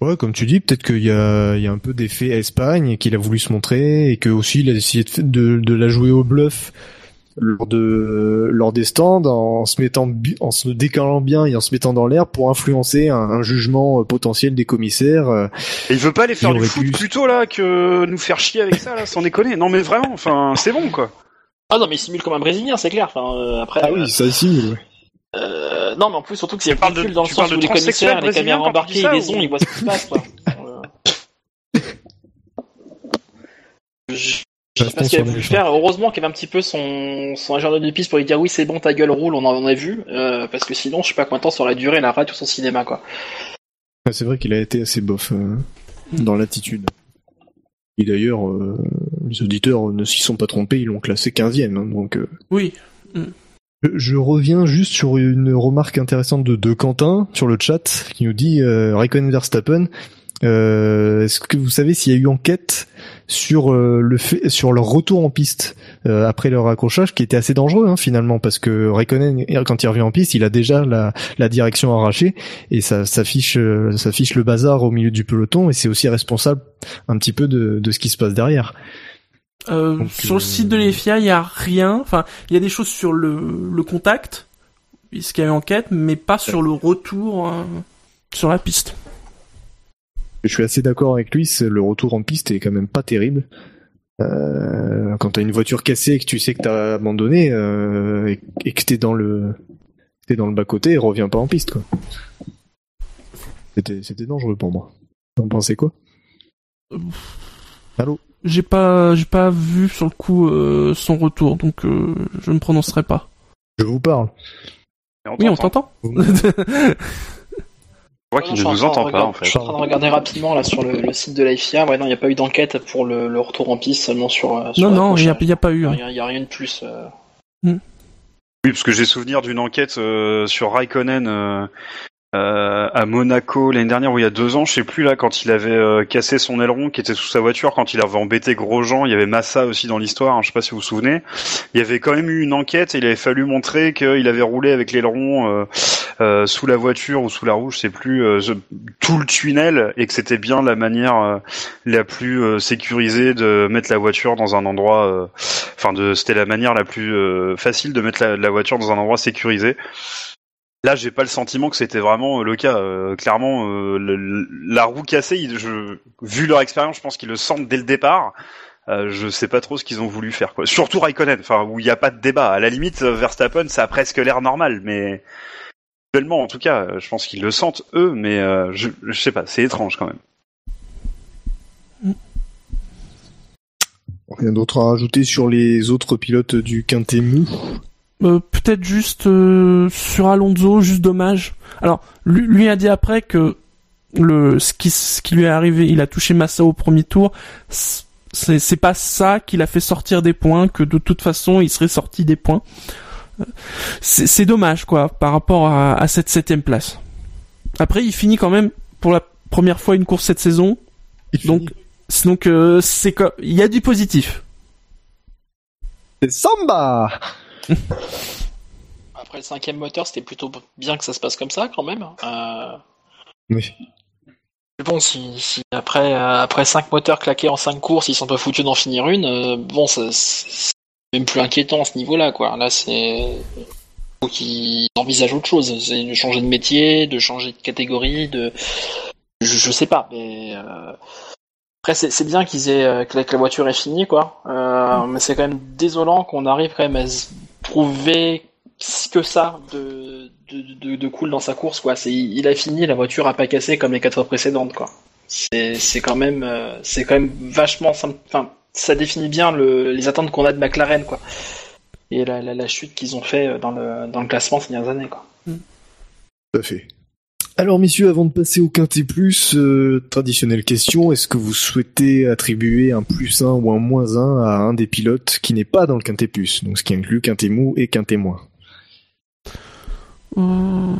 ouais, comme tu dis, peut-être qu'il y a, il y a un peu d'effet Espagne, et qu'il a voulu se montrer, et que aussi, il a essayé de, de, de la jouer au bluff lors de, lors des stands, en se mettant, en se décalant bien et en se mettant dans l'air pour influencer un, un jugement euh, potentiel des commissaires. euh, Et il veut pas aller faire du foot plus tôt là que nous faire chier avec ça là, sans déconner. Non mais vraiment, enfin c'est bon quoi. Ah non, mais il simule comme un Brésilien, c'est clair. Enfin, euh, après. Ah oui, ça simule, ouais. Euh, non, mais en plus, surtout que c'est parles de- ridicule dans le sens où les commissaires, les caméras embarquées, ça, ils les ont, ou- ils voient ce qui se passe, quoi. Euh, Je je sais pas ce qu'il avait voulu faire. Heureusement qu'il y avait un petit peu son, son agenda de piste pour lui dire oui, c'est bon, ta gueule roule, on en a vu. Euh, parce que sinon, je sais pas combien de temps ça aurait duré la rate sur son cinéma, quoi. Ah, C'est vrai qu'il a été assez bof euh, dans l'attitude. Et d'ailleurs, euh, les auditeurs ne s'y sont pas trompés, ils l'ont classé 15e. hein, donc, euh, Oui. je- je reviens juste sur une remarque intéressante de, de Quentin sur le chat qui nous dit euh, Raikkonen Verstappen. Euh, Est-ce que vous savez s'il y a eu enquête sur euh, le fait, sur leur retour en piste euh, après leur accrochage, qui était assez dangereux hein, finalement, parce que Raikkonen quand il revient en piste, il a déjà la, la direction arrachée et ça, ça fiche, euh, ça fiche le bazar au milieu du peloton et c'est aussi responsable un petit peu de, de ce qui se passe derrière. Euh, Donc, sur le euh, site de l'EFIA, il y a rien. Enfin, il y a des choses sur le, le contact, puisqu'il y a eu enquête, mais pas sur le retour euh, sur la piste. Je suis assez d'accord avec lui, le retour en piste est quand même pas terrible. Euh, quand t'as une voiture cassée et que tu sais que t'as abandonné et, et que t'es dans le t'es dans le bas côté, reviens pas en piste quoi. C'était c'était dangereux pour moi. T'en pensez quoi? Allô? J'ai pas, j'ai pas vu sur le coup euh, son retour, donc euh, je ne prononcerai pas. Je vous parle. Oui, on t'entend. Je vois qu'il ne suis en nous train entend de pas regarder- en fait. Je suis en train de regarder rapidement là sur le, le site de l'IFIA. Ouais, non, il n'y a pas eu d'enquête pour le, le retour en piste, seulement sur. euh, sur non, la non, il y a, pas eu. Il hein. a, il y a rien de plus. euh. Oui, parce que j'ai souvenir d'une enquête euh, sur Raikkonen euh, à Monaco l'année dernière ou il y a deux ans, je sais plus là, quand il avait euh, cassé son aileron qui était sous sa voiture, quand il avait embêté Grosjean, il y avait Massa aussi dans l'histoire, hein, je sais pas si vous vous souvenez. Il y avait quand même eu une enquête et il avait fallu montrer qu'il avait roulé avec l'aileron euh, euh, sous la voiture ou sous la roue, je sais plus, euh, tout le tunnel et que c'était bien la manière la plus sécurisée de mettre la voiture dans un endroit. Enfin, de c'était la manière la plus facile de mettre la voiture dans un endroit sécurisé. Là, j'ai pas le sentiment que c'était vraiment euh, le cas. Euh, clairement, euh, la roue cassée, vu leur expérience, je pense qu'ils le sentent dès le départ. Je sais pas trop ce qu'ils ont voulu faire. Quoi. Surtout Raikkonen, enfin où il n'y a pas de débat. À la limite, Verstappen, ça a presque l'air normal, mais actuellement, en tout cas, je pense qu'ils le sentent eux, mais je, sais pas, c'est étrange quand même. Rien d'autre à rajouter sur les autres pilotes du Quintet mou? Euh, Peut-être juste euh, sur Alonso, juste dommage. Alors, lui, lui a dit après que le ce qui, ce qui lui est arrivé, il a touché Massa au premier tour. C'est c'est pas ça qui l'a fait sortir des points, que de toute façon il serait sorti des points. Euh, C'est c'est dommage quoi, par rapport à, à cette septième place. Après, il finit quand même pour la première fois une course cette saison. Il Donc, finit. donc euh, c'est Il y a du positif. C'est Samba Après le cinquième moteur, c'était plutôt bien que ça se passe comme ça quand même. Euh, Oui. Bon, si, si après euh, après cinq moteurs claqués en cinq courses, ils sont pas foutus d'en finir une, euh, bon, c'est même plus inquiétant à ce niveau-là, quoi. Là, c'est faut qu'ils envisagent autre chose, c'est de changer de métier, de changer de catégorie, de je, je sais pas, mais euh, après c'est bien qu'ils aient que, la, que la voiture est finie, quoi. Mais c'est quand même désolant qu'on arrive quand même à se trouver que ça de, de, de, cool dans sa course quoi. Il a fini, la voiture a pas cassé comme les quatre précédentes quoi. C'est quand même euh, c'est quand même vachement simple. Ça définit bien le, les attentes qu'on a de McLaren quoi. Et la, la, chute qu'ils ont fait dans le dans le classement ces dernières années quoi. Tout à fait. Alors messieurs, avant de passer au Quintet euh, traditionnelle question, est-ce que vous souhaitez attribuer un plus 1 ou un moins 1 à un des pilotes qui n'est pas dans le Quintet Plus, donc ce qui inclut Quintet Mou et Quintet Moins? Euh,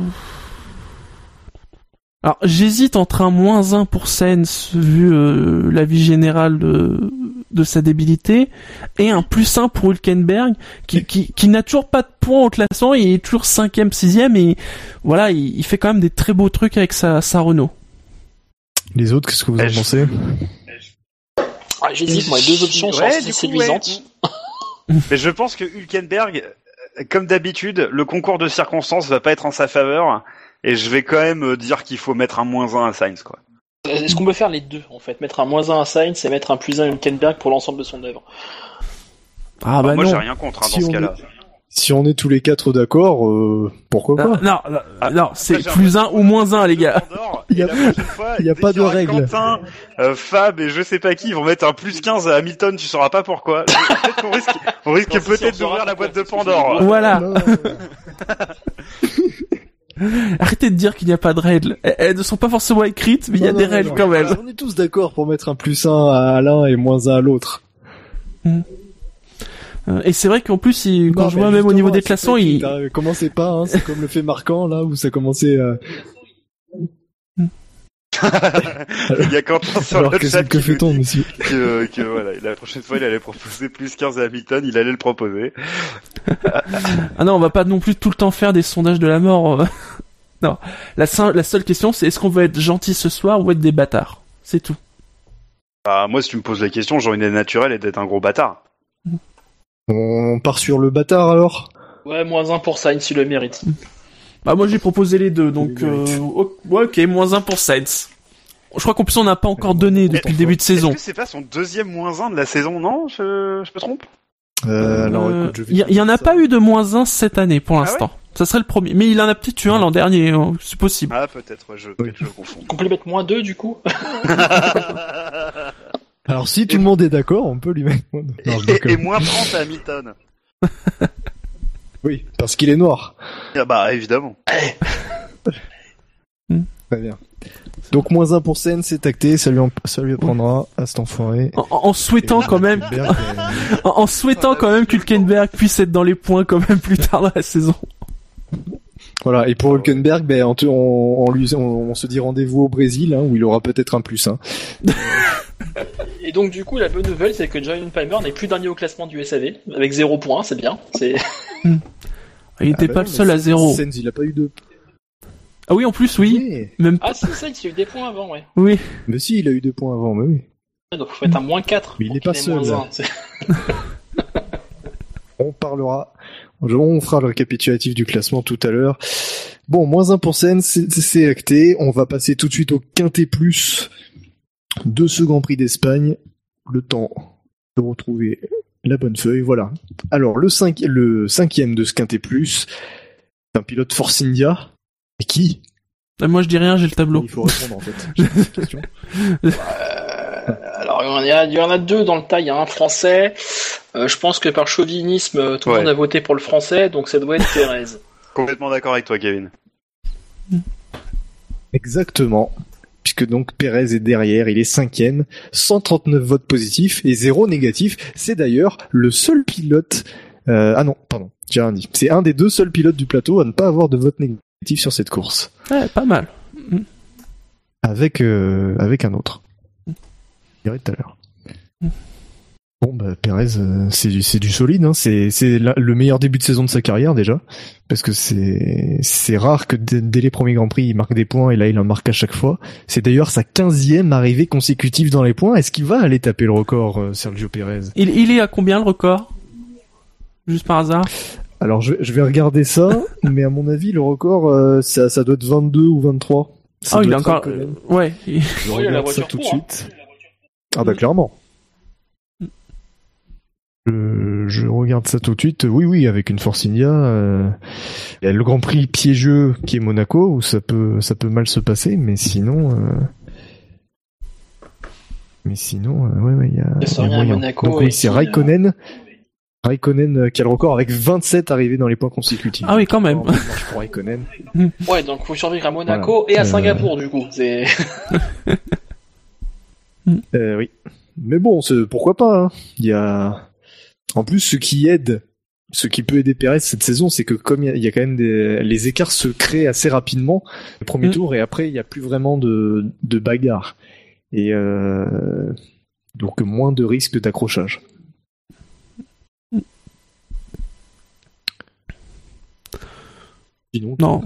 Alors j'hésite entre un moins 1 pour Sens vu euh, la vie générale de, de sa débilité et un plus 1 pour Hülkenberg qui, qui, qui n'a toujours pas de points au classement, il est toujours 5ème, 6ème et voilà, il, il fait quand même des très beaux trucs avec sa, sa Renault. Les autres, qu'est-ce que vous en Eh, pensez? Ah, J'hésite, moi, les deux options sont Ouais, séduisantes. Mais je pense que Hülkenberg, comme d'habitude, le concours de circonstances va pas être en sa faveur. Et je vais quand même euh, dire qu'il faut mettre un moins 1 à Sainz, quoi. Est-ce qu'on peut faire les deux en fait? Mettre un moins 1 à Sainz et mettre un plus 1 à Hülkenberg pour l'ensemble de son œuvre Ah Enfin, bah moi, non. j'ai rien contre hein, Si dans ce on cas-là. Si on est tous les quatre d'accord, euh, pourquoi pas? Non, non, Ah, non, c'est plus un 1 ou moins 1 les gars. Il y a- fois, y a pas de règle. Quentin, euh, Fab et je sais pas qui vont mettre un plus 15 à Hamilton, tu sauras pas pourquoi. Qu'on risque, on risque peut-être on d'ouvrir la boîte de Pandore. Voilà. Arrêtez de dire qu'il n'y a pas de règles. Elles, ne sont pas forcément écrites, mais il y a non, des non, règles non. quand même. On est tous d'accord pour mettre un plus 1 à l'un et moins 1 à l'autre. Euh, Et c'est vrai qu'en plus, il- quand je vois même au niveau des classements, il... Commencez pas, hein, c'est comme le fait marquant là où ça commençait. euh, Il y a Quentin sur Alors le que, chat que qui nous fait-on, dit monsieur que, que voilà, la prochaine fois il allait proposer plus 15 à Hamilton, il allait le proposer. Ah non, on va pas non plus tout le temps faire des sondages de la mort. non, la, seule- la seule question, c'est est-ce qu'on veut être gentil ce soir ou être des bâtards? C'est tout. Bah, moi, si tu me poses la question, j'ai une idée naturelle et d'être un gros bâtard. On part sur le bâtard alors? Ouais, moins 1 pour Sainz, il le mérite. Bah moi j'ai proposé les deux, donc euh, ok, moins 1 pour Sainz. Je crois qu'en plus on n'a pas encore donné depuis le début de saison. Est-ce que c'est pas son deuxième moins 1 de la saison, non? Je, je me trompe? Euh, Euh, Il y, en a ça. pas eu de moins 1 cette année pour Ah ouais? l'instant. ça serait le premier. Mais il en a peut-être eu un l'an dernier, hein, c'est possible. Ah, peut-être, ouais, je, Oui. je confonds. On peut lui mettre moins 2 du coup? Alors si tout le monde est d'accord, on peut lui mettre. Non, je et, déconne. et moins 30 à Hamilton. Oui, parce qu'il est noir. Ah bah, évidemment. Très bien. Donc moins 1 pour Sen, c'est acté, ça lui, en- ça lui apprendra à cet enfoiré. En, en souhaitant quand même, en, en souhaitant quand même qu'Hulkenberg puisse être dans les points quand même plus tard dans la saison. Voilà, et pour Hülkenberg, ben, on, te- on, on lui, on, on se dit rendez-vous au Brésil, hein, où il aura peut-être un plus. Hein. Et donc du coup la bonne nouvelle c'est que John Palmer n'est plus dernier au classement du SAV avec 0 points, c'est bien. C'est Il était Ah bah pas non, le seul à zéro. Sens, il a pas eu de. Ah oui, en plus, oui. Mais, Même Ah, si, ça, il y a eu des points avant, ouais. Oui. mais si, il a eu deux points avant, mais oui. Ouais, Donc, faut être un moins 4. Mais il pour est pas seul, On parlera. On fera le récapitulatif du classement tout à l'heure. Bon, moins 1 pour Sen, c'est acté. On va passer tout de suite au Quintet Plus de ce Grand Prix d'Espagne. Le temps de retrouver la bonne feuille. Voilà. Alors, le, cinq, le cinquième de ce Quintet Plus, c'est un pilote Force India. Et qui? Euh, Moi, je dis rien, j'ai le tableau. Il faut répondre en fait. J'ai une question. Euh, alors, il y, en a, il y en a deux dans le tas. Il y a un français. Euh, je pense que par chauvinisme, euh, tout le Ouais. monde a voté pour le français, donc ça doit être Pérez. Complètement d'accord avec toi, Kevin. Exactement. Puisque donc Pérez est derrière, il est cinquième, 139 votes positifs et zéro négatif. C'est d'ailleurs le seul pilote. euh, ah non, pardon, j'ai rien dit. C'est un des deux seuls pilotes du plateau à ne pas avoir de vote négatif sur cette course, Ouais, pas mal. avec euh, avec un autre. Je dirai tout à l'heure. Bon, bah, Pérez, euh, c'est du, c'est du solide. Hein. C'est, c'est la- le meilleur début de saison de sa carrière déjà, parce que c'est, c'est rare que dès, dès les premiers grands prix il marque des points et là il en marque à chaque fois. C'est d'ailleurs sa quinzième arrivée consécutive dans les points. Est-ce qu'il va aller taper le record, euh, Sergio Pérez Il, il est à combien le record? Juste par hasard Alors je, je vais regarder ça, mais à mon avis le record, euh, ça, ça doit être 22 ou 23. Ça Ah, il être encore. Ouais. il- Je regarde ça tout de hein. suite. Ah bah clairement. Euh, je regarde ça tout de suite. Oui, oui, avec une Force India. euh, Il y a le Grand Prix piégeux qui est Monaco où ça peut, ça peut mal se passer, mais sinon. euh, Mais sinon, euh, ouais, ouais, il y a. Il y a moyen. Monaco Donc oui, c'est Raikkonen. Raikkonen qui a le record avec 27 arrivées dans les points consécutifs. Ah oui, quand même. Pour Raikkonen. Ouais, donc faut survivre à Monaco Voilà. et à Euh, Singapour, du coup. C'est... Euh, oui. Mais bon, c'est- pourquoi pas hein. Il y a. En plus, ce qui aide, ce qui peut aider Perez cette saison, c'est que comme il y a- il y, a quand même des, les écarts se créent assez rapidement le premier Mm. tour et après il n'y a plus vraiment de, de bagarre et euh, donc moins de risques d'accrochage. Sinon, Non.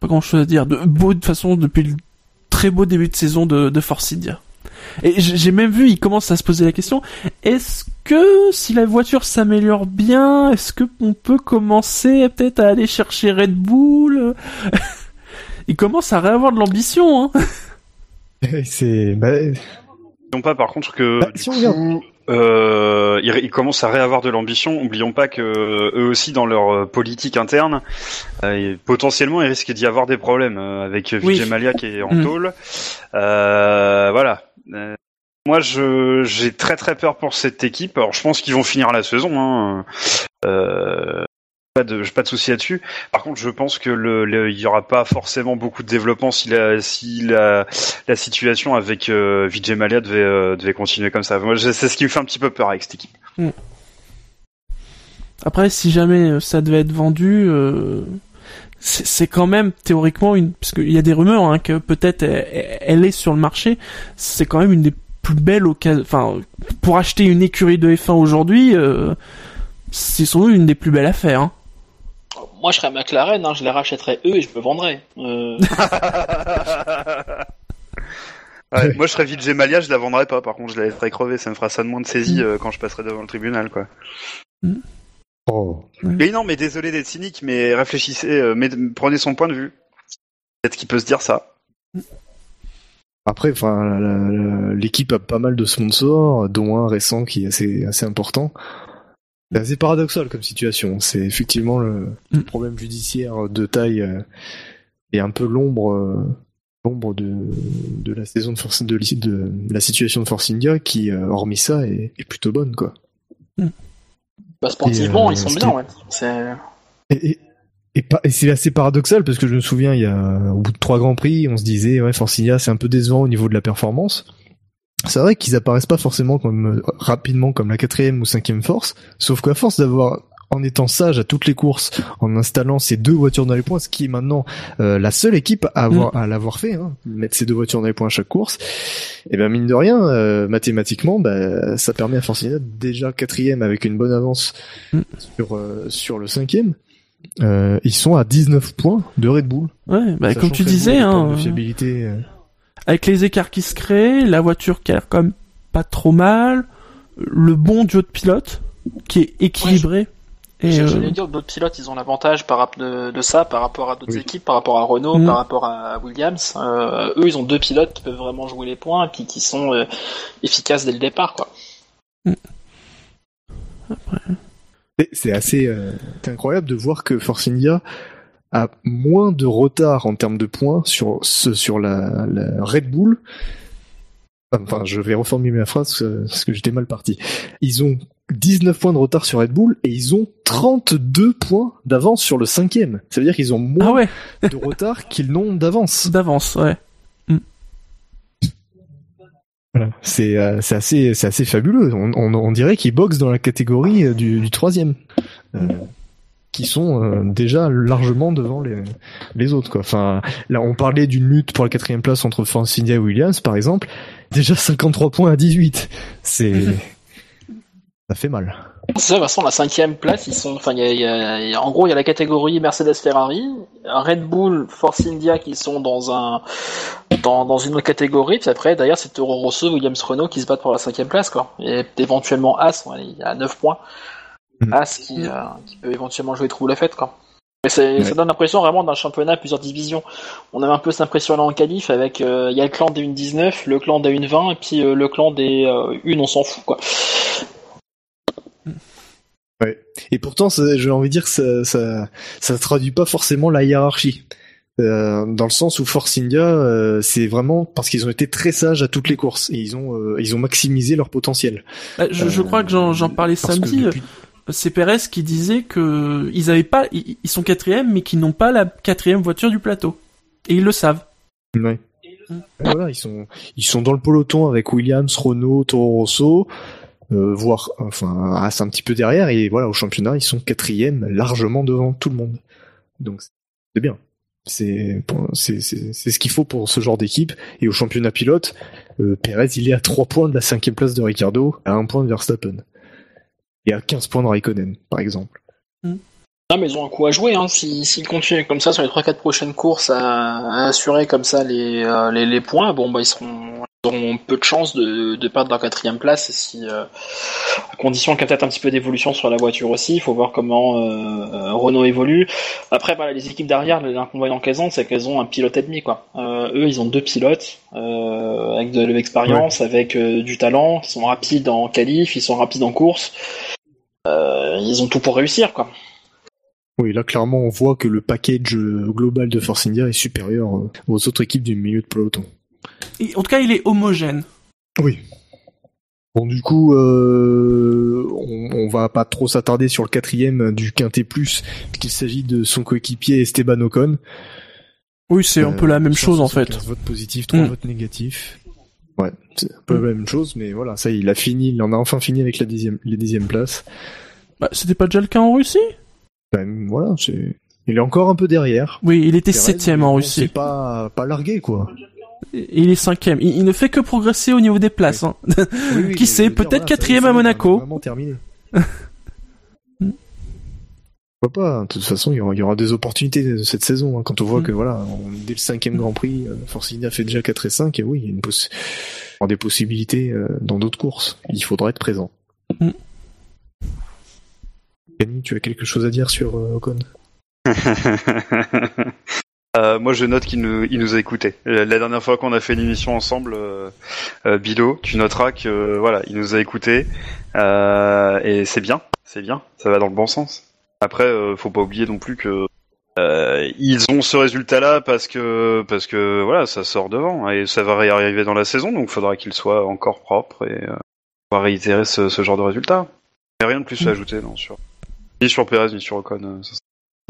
Pas grand chose à dire. De beau, de toute façon, depuis le très beau début de saison de, de Force India. Et j'ai même vu, il commence à se poser la question, est-ce que si la voiture s'améliore bien, est-ce que on peut commencer peut-être à aller chercher Red Bull? Il commence à réavoir de l'ambition, hein c'est bah, N'oublions pas par contre que Bah, du si coup, euh, ils, ils commencent à réavoir de l'ambition. Oublions pas que euh, eux aussi dans leur euh, politique interne, euh, et potentiellement il risque d'y avoir des problèmes euh, avec Oui. Vijay Malia qui est en Mm. tôle. Euh, voilà. Euh, moi, je j'ai très très peur pour cette équipe. Alors, je pense qu'ils vont finir la saison. Hein. Euh, pas de, pas de souci là-dessus. Par contre, je pense que le, il y aura pas forcément beaucoup de développement si la, si la, la situation avec euh, Vijay Malia devait, euh, devait continuer comme ça. Moi, c'est ce qui me fait un petit peu peur avec cette équipe. Après, si jamais euh, ça devait être vendu, euh, c'est quand même théoriquement une, parce qu'il y a des rumeurs hein, que peut-être elle est sur le marché. C'est quand même une des plus belles occasions. Enfin, pour acheter une écurie de F1 aujourd'hui, euh, c'est sans doute une des plus belles affaires. Hein. Moi, je serais McLaren, hein, je les rachèterais eux et je me vendrais. Euh, Ouais, moi, je serais Vijay Malia, je la vendrais pas. Par contre, je la laisserais crever. Ça me fera ça de moins de saisie euh, quand je passerai devant le tribunal, quoi. oh. Et non, mais désolé d'être cynique, mais réfléchissez, euh, mais prenez son point de vue. Peut-être qu'il peut se dire ça. Après, enfin, la- la- la- l'équipe a pas mal de sponsors, dont un récent qui est assez, assez important. C'est assez paradoxal comme situation. C'est effectivement le Mm. problème judiciaire de taille euh, et un peu l'ombre, euh, l'ombre de, de la saison de Force, de, l'issue de la situation de Force India qui, euh, hormis ça, est, est plutôt bonne, quoi. bah, sportivement, Et, euh, ils sont bien, ouais. C'est... Et, et, et, et c'est assez paradoxal parce que je me souviens, il y a au bout de trois grands prix, on se disait ouais, Forcinia c'est un peu décevant au niveau de la performance. C'est vrai qu'ils apparaissent pas forcément comme euh, rapidement comme la quatrième ou cinquième force, sauf qu'à force d'avoir en étant sage à toutes les courses, en installant ces deux voitures dans les points, ce qui est maintenant euh, la seule équipe à avoir à l'avoir fait, hein, mettre ces deux voitures dans les points à chaque course. Et ben mine de rien, euh, mathématiquement, bah, ça permet à Forcinia d'être déjà quatrième avec une bonne avance Mm. sur euh, sur le cinquième. Euh, ils sont à 19 points de Red Bull. Ouais, bah, comme tu que disais, hein, de fiabilité. euh, avec les écarts qui se créent, la voiture qui a l'air quand même pas trop mal, le bon duo de pilote qui est équilibré. et, Je- euh, J'allais dire, d'autres pilotes, ils ont l'avantage par de, de ça par rapport à d'autres Oui. équipes, par rapport à Renault, Mm. par rapport à Williams. Euh, eux, ils ont deux pilotes qui peuvent vraiment jouer les points et puis qui sont euh, efficaces dès le départ, quoi. Et C'est assez euh, incroyable de voir que Force India a moins de retard en termes de points sur ce, sur la, la Red Bull. Enfin, je vais reformuler ma phrase euh, parce que j'étais mal parti. Ils ont 19 points de retard sur Red Bull et ils ont 32 points d'avance sur le cinquième. Ça veut dire qu'ils ont moins Ah ouais, de retard qu'ils n'ont d'avance. d'avance, ouais. Voilà. C'est euh, c'est assez fabuleux. On, on, on dirait qu'ils boxent dans la catégorie euh, du, du troisième, euh, qui sont euh, déjà largement devant les les autres quoi. Enfin là on parlait d'une lutte pour la quatrième place entre Force India et Williams par exemple. Déjà 53 points à 18. C'est ça fait mal. C'est ça, de toute façon, la cinquième place, ils sont, enfin, y a- y a- il y a- en gros, il y a la catégorie Mercedes-Ferrari, Red Bull, Force India qui sont dans un, dans, dans une autre catégorie, puis après, d'ailleurs, c'est Toro Rosso, Williams Renault qui se battent pour la cinquième place, quoi. Et éventuellement As, il y a 9 points. Mm. As qui, euh, qui peut éventuellement jouer trouble la fête, quoi. Mais c'est- Ouais. ça donne l'impression vraiment d'un championnat à plusieurs divisions. On avait un peu cette impression là en qualif avec, euh, il y a le clan des 1-19, le clan des 1-20, et puis euh, le clan des euh, 1, on s'en fout, quoi. Et pourtant j'ai envie de dire que ça ça ça traduit pas forcément la hiérarchie. Euh, dans le sens où Force India, euh, c'est vraiment parce qu'ils ont été très sages à toutes les courses et ils ont euh, ils ont maximisé leur potentiel. Bah, je, je crois que j'en parlais samedi. depuis- C'est Perez qui disait que ils avaient pas, ils, ils sont quatrième, mais qu'ils n'ont pas la quatrième voiture du plateau. Et ils le savent. Ouais. Voilà, ils sont ils sont dans le peloton avec Williams, Renault, Toro Rosso, euh, voire enfin As un petit peu derrière et voilà au championnat ils sont quatrième largement devant tout le monde. Donc c'est bien. C'est c'est ce qu'il faut pour ce genre d'équipe et au championnat pilote, euh, Perez il est à 3 points de la cinquième place de Ricardo, à 1 point de Verstappen et à 15 points de Raikkonen par exemple. Non, mais ils ont un coup à jouer. Hein. S'ils continuent comme ça sur les 3-4 prochaines courses à, à assurer comme ça les, euh, les, les points, bon, bah, ils, seront, ils auront peu de chances de, de perdre leur quatrième place. Si, euh, à condition qu'il y ait peut-être un petit peu d'évolution sur la voiture aussi. Il faut voir comment euh, Renault évolue. Après, voilà, les équipes derrière, l'inconvénient qu'elles ont, c'est qu'elles ont un pilote et demi. Quoi. Euh, eux, ils ont deux pilotes avec de l'expérience, avec du talent. Ils sont rapides en qualif, ils sont rapides en course. Ils ont tout pour réussir, quoi. Oui, là clairement on voit que le package euh, global de Force India est supérieur euh, aux autres équipes du milieu de peloton. Et, en tout cas, il est homogène. Oui. Bon, du coup, euh, on, on va pas trop s'attarder sur le quatrième du Quintet Plus, puisqu'il s'agit de son coéquipier Esteban Ocon. Oui, c'est un peu la même chose en fait. 175 votes positifs, 3 Mm. votes négatifs. Ouais, c'est un peu la même chose, mais voilà, ça, il a fini, il en a enfin fini avec la dixième, les dixièmes places. Bah, C'était pas déjà le cas en Russie? Ben, voilà, c'est, il est encore un peu derrière. Oui, il était septième en Russie. C'est pas, pas largué, quoi. Il est cinquième. Il, il ne fait que progresser au niveau des places. Hein. Oui, oui, Qui sait, peut-être quatrième à Monaco. Vraiment terminé. Pourquoi pas hein. De toute façon, il y aura, il y aura des opportunités de cette saison. hein, quand on voit Mm. que voilà, on- dès le cinquième Grand Prix, euh, Force India fait déjà 4 et 5, et oui, il y a une poss- des possibilités euh, dans d'autres courses. Il faudra être présent. Mm. Tu as quelque chose à dire sur euh, Ocon? Euh, moi, je note qu'il nous, il nous a écoutés. La dernière fois qu'on a fait une émission ensemble, euh, euh, Bilo, tu noteras que voilà, il nous a écoutés et c'est bien, c'est bien, ça va dans le bon sens. Après, faut pas oublier non plus que ils ont ce résultat-là parce que parce que voilà, ça sort devant et ça va réarriver dans la saison, donc faudra qu'il soit encore propre et on va réitérer ce, ce genre de résultat. Rien de plus à ajouter, non sur ni sur Perez ni sur Ocon. euh, ça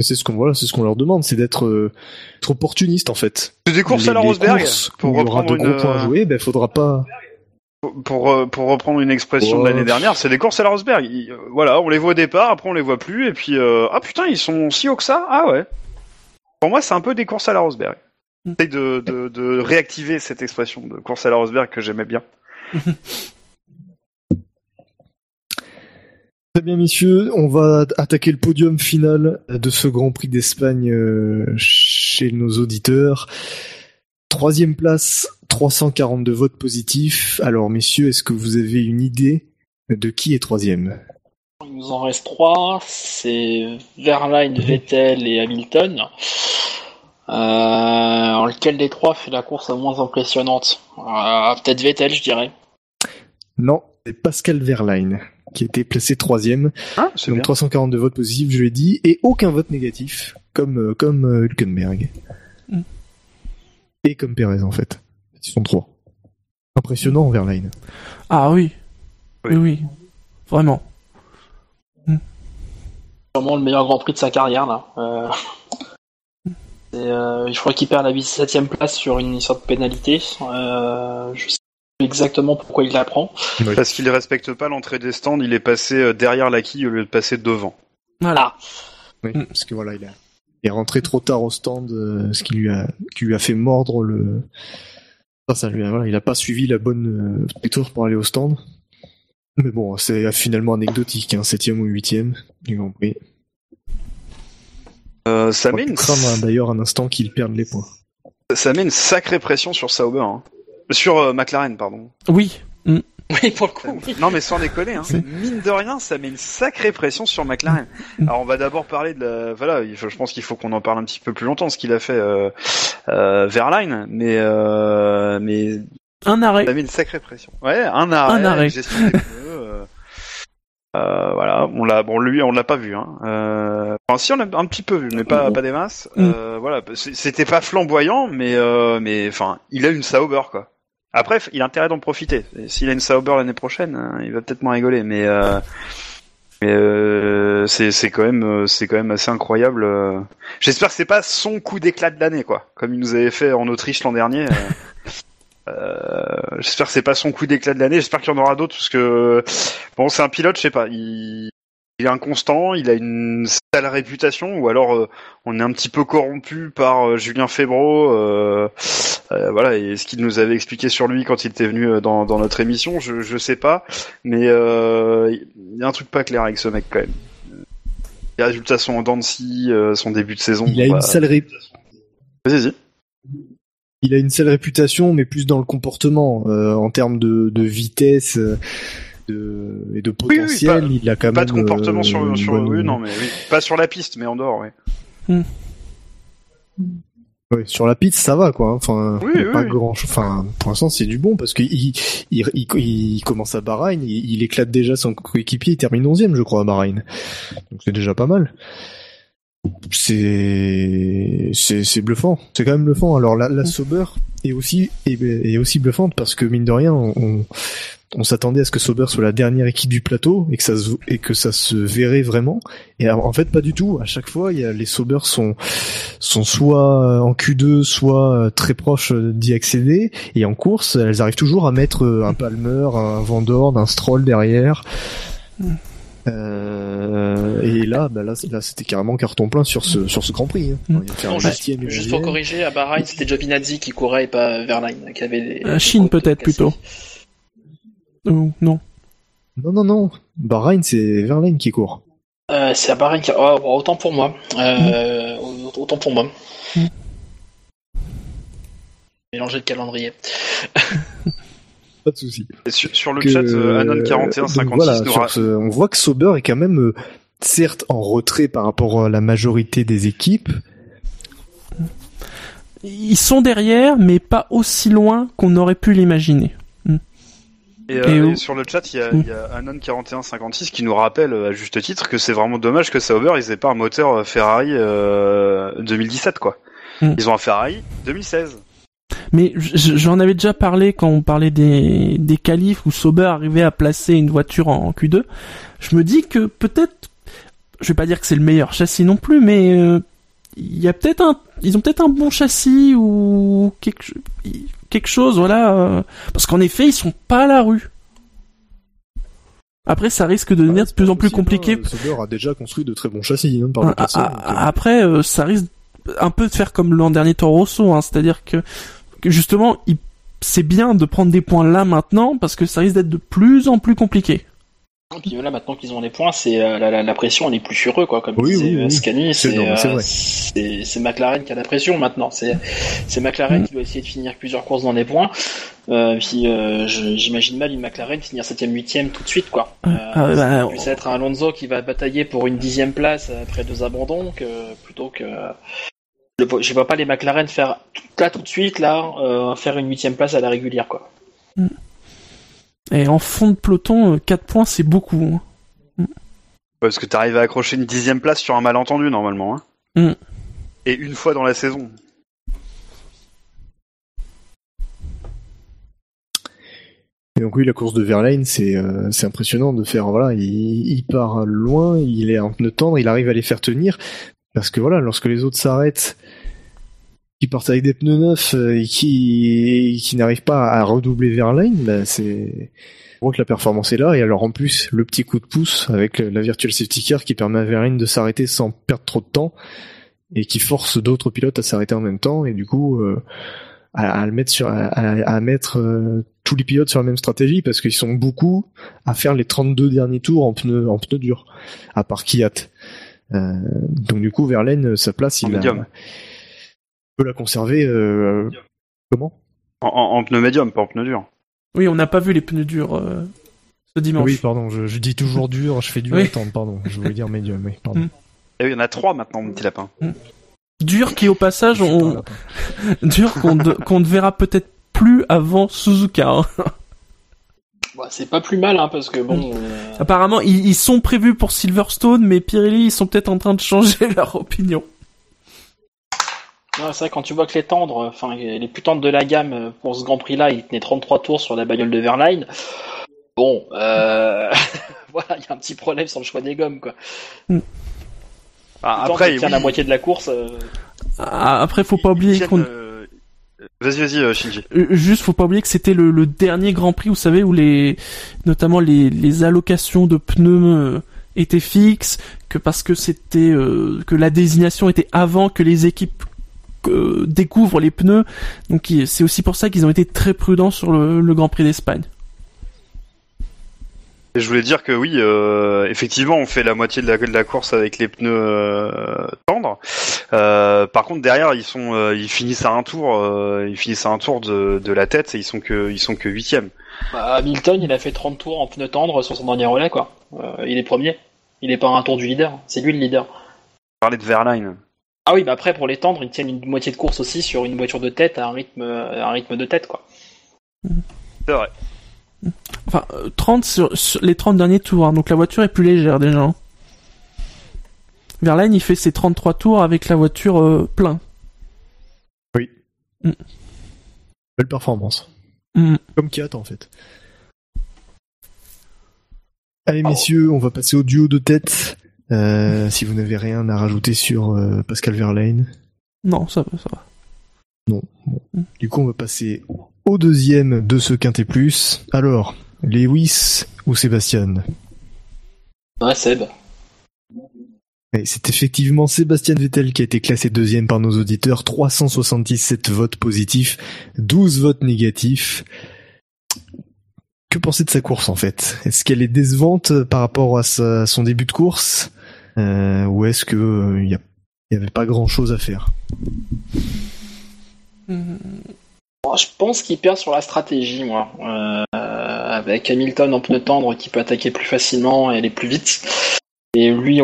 C'est ce qu'on voilà, c'est ce qu'on leur demande, c'est d'être euh, opportuniste en fait. C'est des courses Les- à la Rosberg pour où il y aura reprendre de gros une points à jouer, ben faudra pas. pour- pour euh, pour reprendre une expression de Ouais. l'année dernière, c'est des courses à la Rosberg. Ils- voilà, on les voit au départ, après on les voit plus et puis euh, ah putain, ils sont si hauts que ça. Ah ouais. Pour moi, c'est un peu des courses à la Rosberg. Mm. J'essaie de, de de réactiver cette expression de course à la Rosberg que j'aimais bien. Très bien, messieurs, on va attaquer le podium final de ce Grand Prix d'Espagne euh, chez nos auditeurs. Troisième place, 342 votes positifs. Alors, messieurs, est-ce que vous avez une idée de qui est troisième? Il nous en reste trois. C'est Verlaine, Vettel et Hamilton. Euh, lequel des trois fait la course la moins impressionnante? Euh, Peut-être Vettel, je dirais. Non, c'est Pascal Verlaine qui était placé troisième. Ah, Donc bien. 342 votes positifs, je l'ai dit, et aucun vote négatif, comme euh, comme euh, Hülkenberg. Mm. Et comme Perez en fait. Ils sont trois. Impressionnant Verlaine. Ah oui. Oui. Oui. Vraiment. Sûrement le meilleur Grand Prix de sa carrière là. Euh, c'est, euh, je crois qu'il perd la 17ème place sur une sorte de pénalité. Euh, je sais exactement pourquoi il la prend. Parce qu'il respecte pas l'entrée des stands, il est passé euh, derrière la quille au lieu de passer devant. Voilà. Oui, Mm. parce que voilà, il, a, il est rentré trop tard au stand, euh, ce qui lui a qui lui a fait mordre le. Enfin, ça lui a, voilà, il a pas suivi la bonne euh, trajectoire pour aller au stand. Mais bon, c'est finalement anecdotique, hein, septième ou huitième, du Grand Prix. Euh, ça, On met peut une, craindre d'ailleurs un instant qu'il perde les points. ça met une sacrée pression sur Sauber. Hein. Sur euh, McLaren, pardon. Oui. Oui, pour le coup. oui. Non mais sans déconner, hein. Mine de rien, ça met une sacrée pression sur McLaren. Alors on va d'abord parler de la... Voilà, je pense qu'il faut qu'on en parle un petit peu plus longtemps, ce qu'il a fait euh, euh, Verline, mais euh, mais Un arrêt. ça met une sacrée pression. Ouais, un arrêt, Un arrêt. gestion des pneus, euh, voilà, on l'a, bon lui, on l'a pas vu. Hein. Euh, enfin si, on l'a un petit peu vu, mais pas, pas des masses. Euh, voilà, c'était pas flamboyant, mais euh, mais enfin, il a une Sauber quoi. Après, il a intérêt d'en profiter. S'il a une Sauber l'année prochaine, hein, il va peut-être moins rigoler, mais euh, mais euh, c'est c'est quand même c'est quand même assez incroyable. J'espère que c'est pas son coup d'éclat de l'année quoi, comme il nous avait fait en Autriche l'an dernier. j'espère que c'est pas son coup d'éclat de l'année. J'espère qu'il y en aura d'autres parce que bon, c'est un pilote, je sais pas. Il, il est inconstant, il a une sale réputation, ou alors euh, on est un petit peu corrompu par euh, Julien Febro. euh, voilà, et ce qu'il nous avait expliqué sur lui quand il était venu dans, dans notre émission, je, je sais pas, mais il y a un truc pas clair avec ce mec quand même. Les résultats sont en dents de scie, son début de saison. Il a bah, une sale ré- Vas-y. il a une sale réputation, mais plus dans le comportement, en termes de, de vitesse de, et de oui, potentiel. pas- il a quand Pas même de comportement euh, sur, sur bonne- oui, non, mais oui. pas sur la piste, mais en dehors, oui. Ouais, sur la piste, ça va quoi. hein. Enfin, Oui, oui, pas oui. grand. Enfin, pour l'instant, c'est du bon parce qu'il il, il, il, commence à Bahreïn, il, il éclate déjà son coéquipier, il termine 11 je crois, à Bahreïn. Donc c'est déjà pas mal. C'est c'est c'est bluffant. C'est quand même bluffant. Alors la, la Sauber est aussi est, est aussi bluffante parce que mine de rien, on, on, s'attendait à ce que Sauber soit la dernière équipe du plateau et que ça se, et que ça se verrait vraiment. Et en fait, pas du tout. À chaque fois, il y a, les Sauber sont sont soit en Q2, soit très proches d'y accéder. Et en course, elles arrivent toujours à mettre un Palmer, un Van Dorn, un Stroll derrière. Euh, et là, bah là, là, c'était carrément carton plein sur ce sur ce Grand Prix. Hein. Mm. Non, juste, pour corriger, à Bahreïn, c'était Giovinazzi qui courait et pas Verlaine qui avait les. Euh, Chine peut-être plutôt. Non. Non, non, non. Bahreïn, c'est Verlaine qui court. Euh, c'est à Bahreïn qui. oh, autant pour moi. Euh, Autant pour moi. Mm. Mélanger le calendrier. Pas de souci. Sur, sur le que- chat, euh, Anon4156 donc voilà, nous sur ra- ce- on voit que Sauber est quand même euh, certes en retrait par rapport à la majorité des équipes. Ils sont derrière, mais pas aussi loin qu'on aurait pu l'imaginer. Et, euh, Et sur le chat, il y a, Mm. y a Anon4156 qui nous rappelle euh, à juste titre que c'est vraiment dommage que Sauber ils aient pas un moteur euh, Ferrari euh, 2017 quoi. Mm. Ils ont un Ferrari 2016. Mais j'en avais déjà parlé quand on parlait des, des qualifs où Sauber arrivait à placer une voiture en Q2. Je me dis que peut-être, je vais pas dire que c'est le meilleur châssis non plus, mais euh, il y a peut-être un, ils ont peut-être un bon châssis ou quelque, quelque chose, voilà. euh, parce qu'en effet, ils sont pas à la rue. Après, ça risque de devenir Ouais, de plus en plus possible, compliqué. hein. Sauber a déjà construit de très bons châssis hein, par le Ah, passé. ah, donc, euh, ah, Après, euh, ça risque un peu de faire comme l'an dernier Toro Rosso, hein, c'est-à-dire que, que justement, il- c'est bien de prendre des points là maintenant parce que ça risque d'être de plus en plus compliqué. Et puis là, maintenant qu'ils ont les points, c'est euh, la, la, la pression, elle est plus sur eux, quoi. Comme Oui, disait oui, oui. euh, Scani, C'est mais c'est euh, c'est McLaren qui a la pression maintenant. C'est c'est McLaren Mm. qui doit essayer de finir plusieurs courses dans les points. Euh, puis euh, j'imagine mal une McLaren finir 7ème, 8ème tout de suite, quoi. Euh, Ah, bah, ça on- puisse être un Alonso qui va batailler pour une dixième place après deux abandons, que plutôt que je vois- je vois pas les McLaren faire tout, là tout de suite là euh, faire une huitième place à la régulière, quoi. Et en fond de peloton, 4 points, c'est beaucoup. hein. Parce que t'arrives à accrocher une dixième place sur un malentendu normalement. Hein. Mm. Et une fois dans la saison. Et donc oui, la course de Verlaine, c'est euh, c'est impressionnant de faire voilà, il, il part loin, il est en pneu tendre, il arrive à les faire tenir parce que voilà, lorsque les autres s'arrêtent, qui partent avec des pneus neufs euh, et qui qui n'arrivent pas à redoubler Verlaine, ben c'est que la performance est là et alors en plus le petit coup de pouce avec euh, la virtual safety car qui permet à Verlaine de s'arrêter sans perdre trop de temps et qui force d'autres pilotes à s'arrêter en même temps et du coup euh, à, à le mettre sur à, à- à mettre euh, tous les pilotes sur la même stratégie parce qu'ils sont beaucoup à faire les 32 derniers tours en pneus en pneus durs à part Kiat. Euh, donc du coup Verlaine sa place il a-. peut la conserver euh, comment? En, en- en pneu médium, pas en pneu dur. Oui, on n'a pas vu les pneus durs euh, ce dimanche. Oui, pardon, je, je dis toujours dur, je fais dur Oui. attendre, pardon, je voulais dire médium, oui, pardon. Mm. Et oui, il y en a trois maintenant, mon petit lapin. Dur qui, au passage, on... dur qu'on de- qu'on ne verra peut-être plus avant Suzuka. hein. Bah, c'est pas plus mal, hein, parce que bon. euh, Apparemment, ils, ils sont prévus pour Silverstone, mais Pirelli, ils sont peut-être en train de changer leur opinion. Ouais, c'est vrai, quand tu vois que les tendres, enfin les plus tendres de la gamme euh, pour ce Grand Prix-là, ils tenaient 33 tours sur la bagnole de Verline. Bon, euh... voilà, il y a un petit problème sur le choix des gommes, quoi. Ah, Tant après, tiennent oui, la moitié de la course. euh, Ah, Après, faut pas ils oublier qu'on... euh, Vas-y, vas-y, euh, Shinji. Euh, Juste, faut pas oublier que c'était le, le dernier Grand Prix, vous savez, où les, notamment les, les allocations de pneus euh, étaient fixes, que parce que c'était, euh, que la désignation était avant que les équipes euh, découvrent les pneus. Donc, c'est aussi pour ça qu'ils ont été très prudents sur le, le Grand Prix d'Espagne. Et je voulais dire que oui, euh, effectivement, on fait la moitié de la, de la course avec les pneus euh, tendres. Euh, par contre, derrière, ils sont, euh, ils finissent à un tour, euh, ils finissent à un tour de, de la tête et ils sont que, ils sont que huitième. bah, Hamilton, il a fait 30 tours en pneu tendre sur son dernier relais, quoi. Euh, il est premier. Il est pas à un tour du leader. C'est lui le leader. Parler de Verline. Ah oui, bah après, pour les tendres, ils tiennent une moitié de course aussi sur une voiture de tête à un rythme, à un rythme de tête, quoi. C'est vrai. Enfin, euh, 30 sur, sur les 30 derniers tours, hein, donc la voiture est plus légère déjà. hein. Verlaine, il fait ses 33 tours avec la voiture euh, plein. Belle performance. Mm. Comme Kiat en fait. Allez messieurs, on va passer au duo de tête. Euh, si vous n'avez rien à rajouter sur euh, Pascal Verlaine. Non, ça va, ça va. Non. Bon. Du coup, on va passer au deuxième de ce quintet plus. Alors, Lewis ou Sébastien? Ouais, Seb. Et C'est effectivement Sébastien Vettel qui a été classé deuxième par nos auditeurs. 377 votes positifs, 12 votes négatifs. Que penser de sa course en fait? Est-ce qu'elle est décevante par rapport à, sa- son début de course? Euh, Ou est-ce que euh, il y, a- il y avait pas grand chose à faire? Je pense qu'il perd sur la stratégie, moi. Euh, avec Hamilton en pneu tendre qui peut attaquer plus facilement et aller plus vite. Et lui,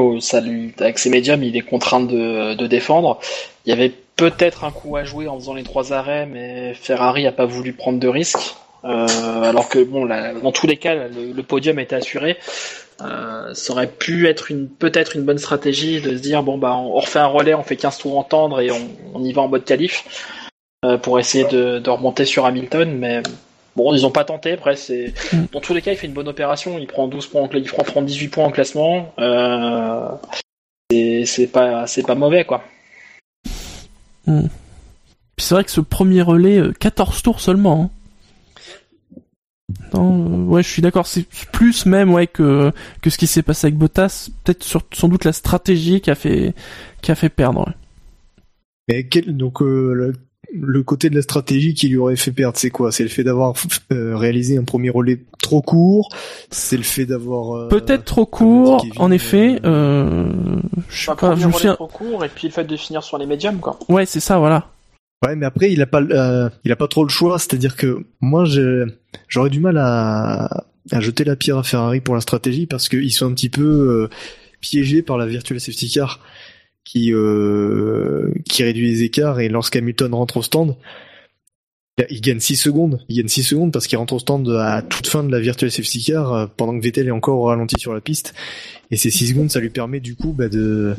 avec ses médiums, il est contraint de, défendre. Il y avait peut-être un coup à jouer en faisant les trois arrêts, mais Ferrari a pas voulu prendre de risques. Euh, alors que bon, dans tous les cas, le, le podium était assuré. Euh, ça aurait pu être une peut-être une bonne stratégie de se dire bon bah on refait un relais, on fait 15 tours en tendre et on, on y va en mode qualif euh, pour essayer de, de remonter sur Hamilton, mais bon, ils ont pas tenté. Après, c'est Mm. dans tous les cas, il fait une bonne opération. Il prend 12 points, en il prend prend 18 points en classement. Euh, c'est c'est pas c'est pas mauvais quoi. Puis c'est vrai que ce premier relais, euh, 14 tours seulement. hein. Non, euh, ouais, je suis d'accord. C'est plus même ouais que que ce qui s'est passé avec Bottas. Peut-être sur sans doute la stratégie qui a fait qui a fait perdre. ouais. Mais quel, donc euh, le- le côté de la stratégie qui lui aurait fait perdre, c'est quoi? C'est le fait d'avoir euh, réalisé un premier relais trop court? C'est le fait d'avoir euh, Peut-être trop court, Kevin, en effet. euh, Euh, je sais Un pas, premier je me relais souviens. trop court et puis le fait de finir sur les médiums quoi. Ouais, c'est ça, voilà. Ouais, mais après il a pas, euh, il a pas trop le choix. C'est-à-dire que moi, je- j'aurais du mal à, à jeter la pierre à Ferrari pour la stratégie parce qu'ils sont un petit peu euh, piégés par la virtual safety car qui euh, qui réduit les écarts et lorsqu'Hamilton rentre au stand, il gagne 6 secondes. Il gagne 6 secondes parce qu'il rentre au stand à toute fin de la virtual safety car euh, pendant que Vettel est encore ralenti sur la piste. Et ces 6 secondes, ça lui permet du coup bah, de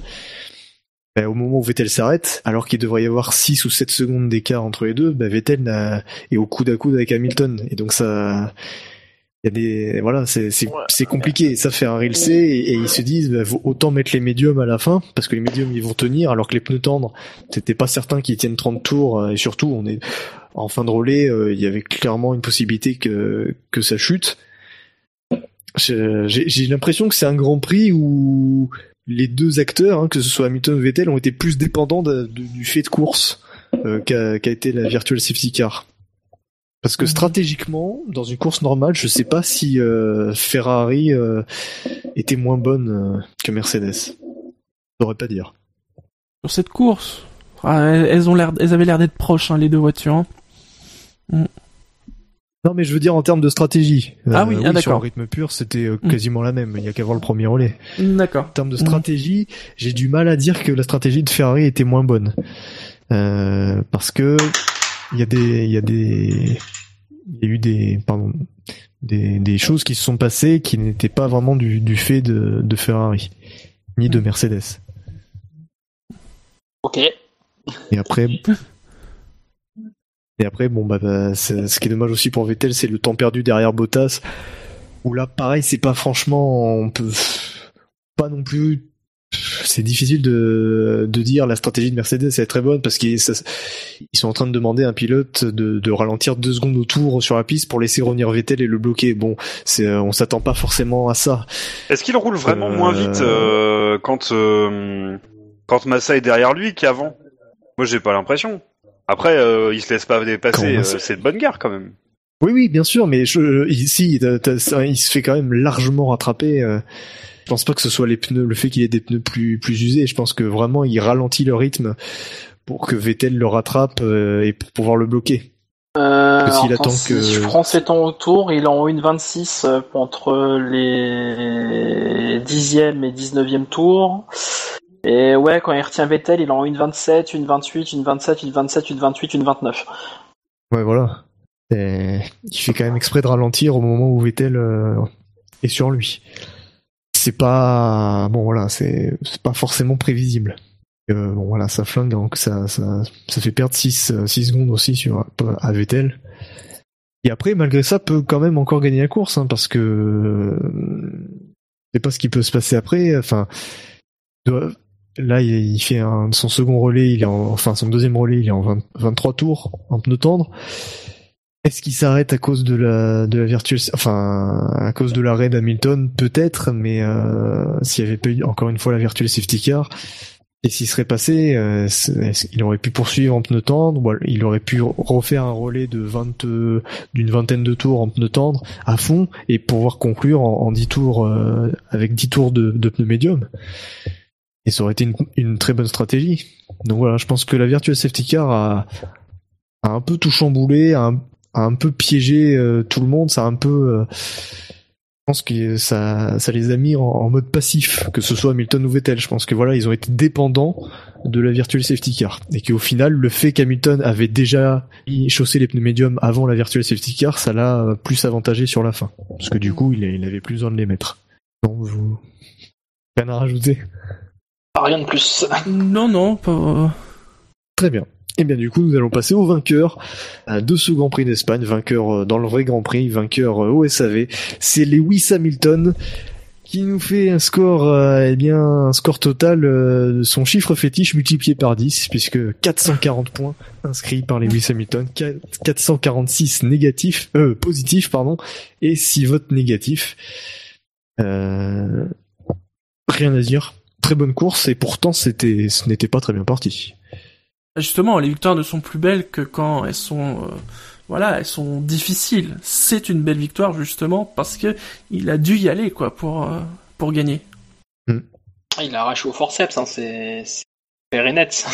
bah, au moment où Vettel s'arrête, alors qu'il devrait y avoir 6 ou 7 secondes d'écart entre les deux, bah, Vettel est au coude à coude avec Hamilton. Et donc ça, il y a des, voilà, c'est, c'est, Ouais. c'est compliqué. Ça fait un le sait et, et ils se disent, bah, faut autant mettre les médiums à la fin, parce que les médiums ils vont tenir, alors que les pneus tendres, c'était pas certain qu'ils tiennent 30 tours, euh, et surtout, on est, en fin de relais, euh, il y avait clairement une possibilité que, que ça chute. J'ai l'impression que c'est un grand prix où les deux acteurs, hein, que ce soit Hamilton ou Vettel, ont été plus dépendants de- de- du fait de course euh, qu'a été la virtual safety car. Parce que stratégiquement, dans une course normale, je sais pas si euh, Ferrari euh, était moins bonne que Mercedes. Je saurais pas dire. Sur cette course, ah, elles, ont l'air, elles avaient l'air d'être proches, hein, les deux voitures. hein. Non, mais je veux dire en termes de stratégie. Ah oui, ah, sur d'accord. le rythme pur, c'était euh, Mm. quasiment la même. Il y a qu'à voir le premier relais. D'accord. En termes de stratégie, j'ai du mal à dire que la stratégie de Ferrari était moins bonne. Euh, parce que il y a des, il y a des, il y a eu des, pardon, des, des choses qui se sont passées qui n'étaient pas vraiment du, du fait de, de Ferrari, ni de Mercedes. Ok. Et après, et après, bon bah, bah, ce qui est dommage aussi pour Vettel, c'est le temps perdu derrière Bottas. Où là, pareil, c'est pas franchement, on peut pas non plus. C'est difficile de, de dire la stratégie de Mercedes elle est très bonne parce qu'ils sont en train de demander à un pilote de, de ralentir deux secondes autour sur la piste pour laisser revenir Vettel et le bloquer. Bon, c'est on s'attend pas forcément à ça. Est-ce qu'il roule vraiment Euh, moins vite euh, quand euh, quand Massa est derrière lui qu'avant? Moi, j'ai pas l'impression. Après, euh, il se laisse pas dépasser. Euh, c'est de bonne guerre quand même. Oui, oui, bien sûr, mais je, ici, ça, il se fait quand même largement rattraper. euh. Je pense pas que ce soit les pneus, le fait qu'il ait des pneus plus plus usés. Je pense que vraiment, il ralentit le rythme pour que Vettel le rattrape euh, et pour pouvoir le bloquer. Euh, attend si que- je prends ses temps autour, il est en 1.26 euh, entre les 10e et 19e tours. Et ouais, quand il retient Vettel, il en 1.27, 1.28, 1.27, 1.27, 1.28, 1.29. Ouais, voilà. Et il fait quand même exprès de ralentir au moment où Vettel euh, est sur lui. C'est pas bon, voilà, c'est pas forcément prévisible. Euh, bon, voilà, ça flingue, donc ça ça ça fait perdre 6 six secondes aussi sur à Vettel. Et après, malgré ça, peut quand même encore gagner la course, hein, parce que euh, c'est pas ce qui peut se passer après. Enfin, doit- là, il, il fait un, son second relais, il est en, enfin son deuxième relais, il est en 20 23 tours en pneu tendre. Est-ce qu'il s'arrête à cause de la de la virtuelle, enfin à cause de l'arrêt d'Hamilton? Peut-être, mais euh, s'il y avait pas eu encore une fois la virtuelle safety car, et s'il serait passé, euh, qu'il aurait pu poursuivre en pneu tendre, il aurait pu refaire un relais de 20 euh, d'une vingtaine de tours en pneu tendre à fond et pouvoir conclure en, en 10 tours euh, avec 10 tours de, de pneu médium? Et ça aurait été une, très bonne stratégie. Donc voilà, je pense que la virtual safety car a, un peu tout chamboulé, a un, a un peu piégé euh, tout le monde, ça a un peu euh, je pense que ça, les a mis en, mode passif, que ce soit Hamilton ou Vettel. Je pense que voilà, ils ont été dépendants de la virtual safety car. Et qu'au final, le fait qu'Hamilton avait déjà chaussé les pneus médiums avant la virtual safety car, ça l'a euh, plus avantagé sur la fin. Parce que du coup, il, il avait plus besoin de les mettre. Non, vous... Rien à rajouter Rien de plus. Non, non, pas... Très bien. Et bien du coup, nous allons passer au vainqueur de ce Grand Prix d'Espagne, vainqueur euh, dans le vrai Grand Prix, vainqueur euh, au SAV. C'est Lewis Hamilton qui nous fait un score, euh, eh bien, un score total euh, de son chiffre fétiche multiplié par 10, puisque 440 points inscrits par Lewis Hamilton, 4- 446 négatifs, euh, positifs, pardon, et 6 votes négatifs. Euh, rien à dire. Très bonne course, et pourtant c'était, ce n'était pas très bien parti. Justement, les victoires ne sont plus belles que quand elles sont, euh, voilà, elles sont difficiles. C'est une belle victoire justement parce que il a dû y aller quoi pour euh, pour gagner. Ah, Il a arraché au forceps, hein, c'est et net.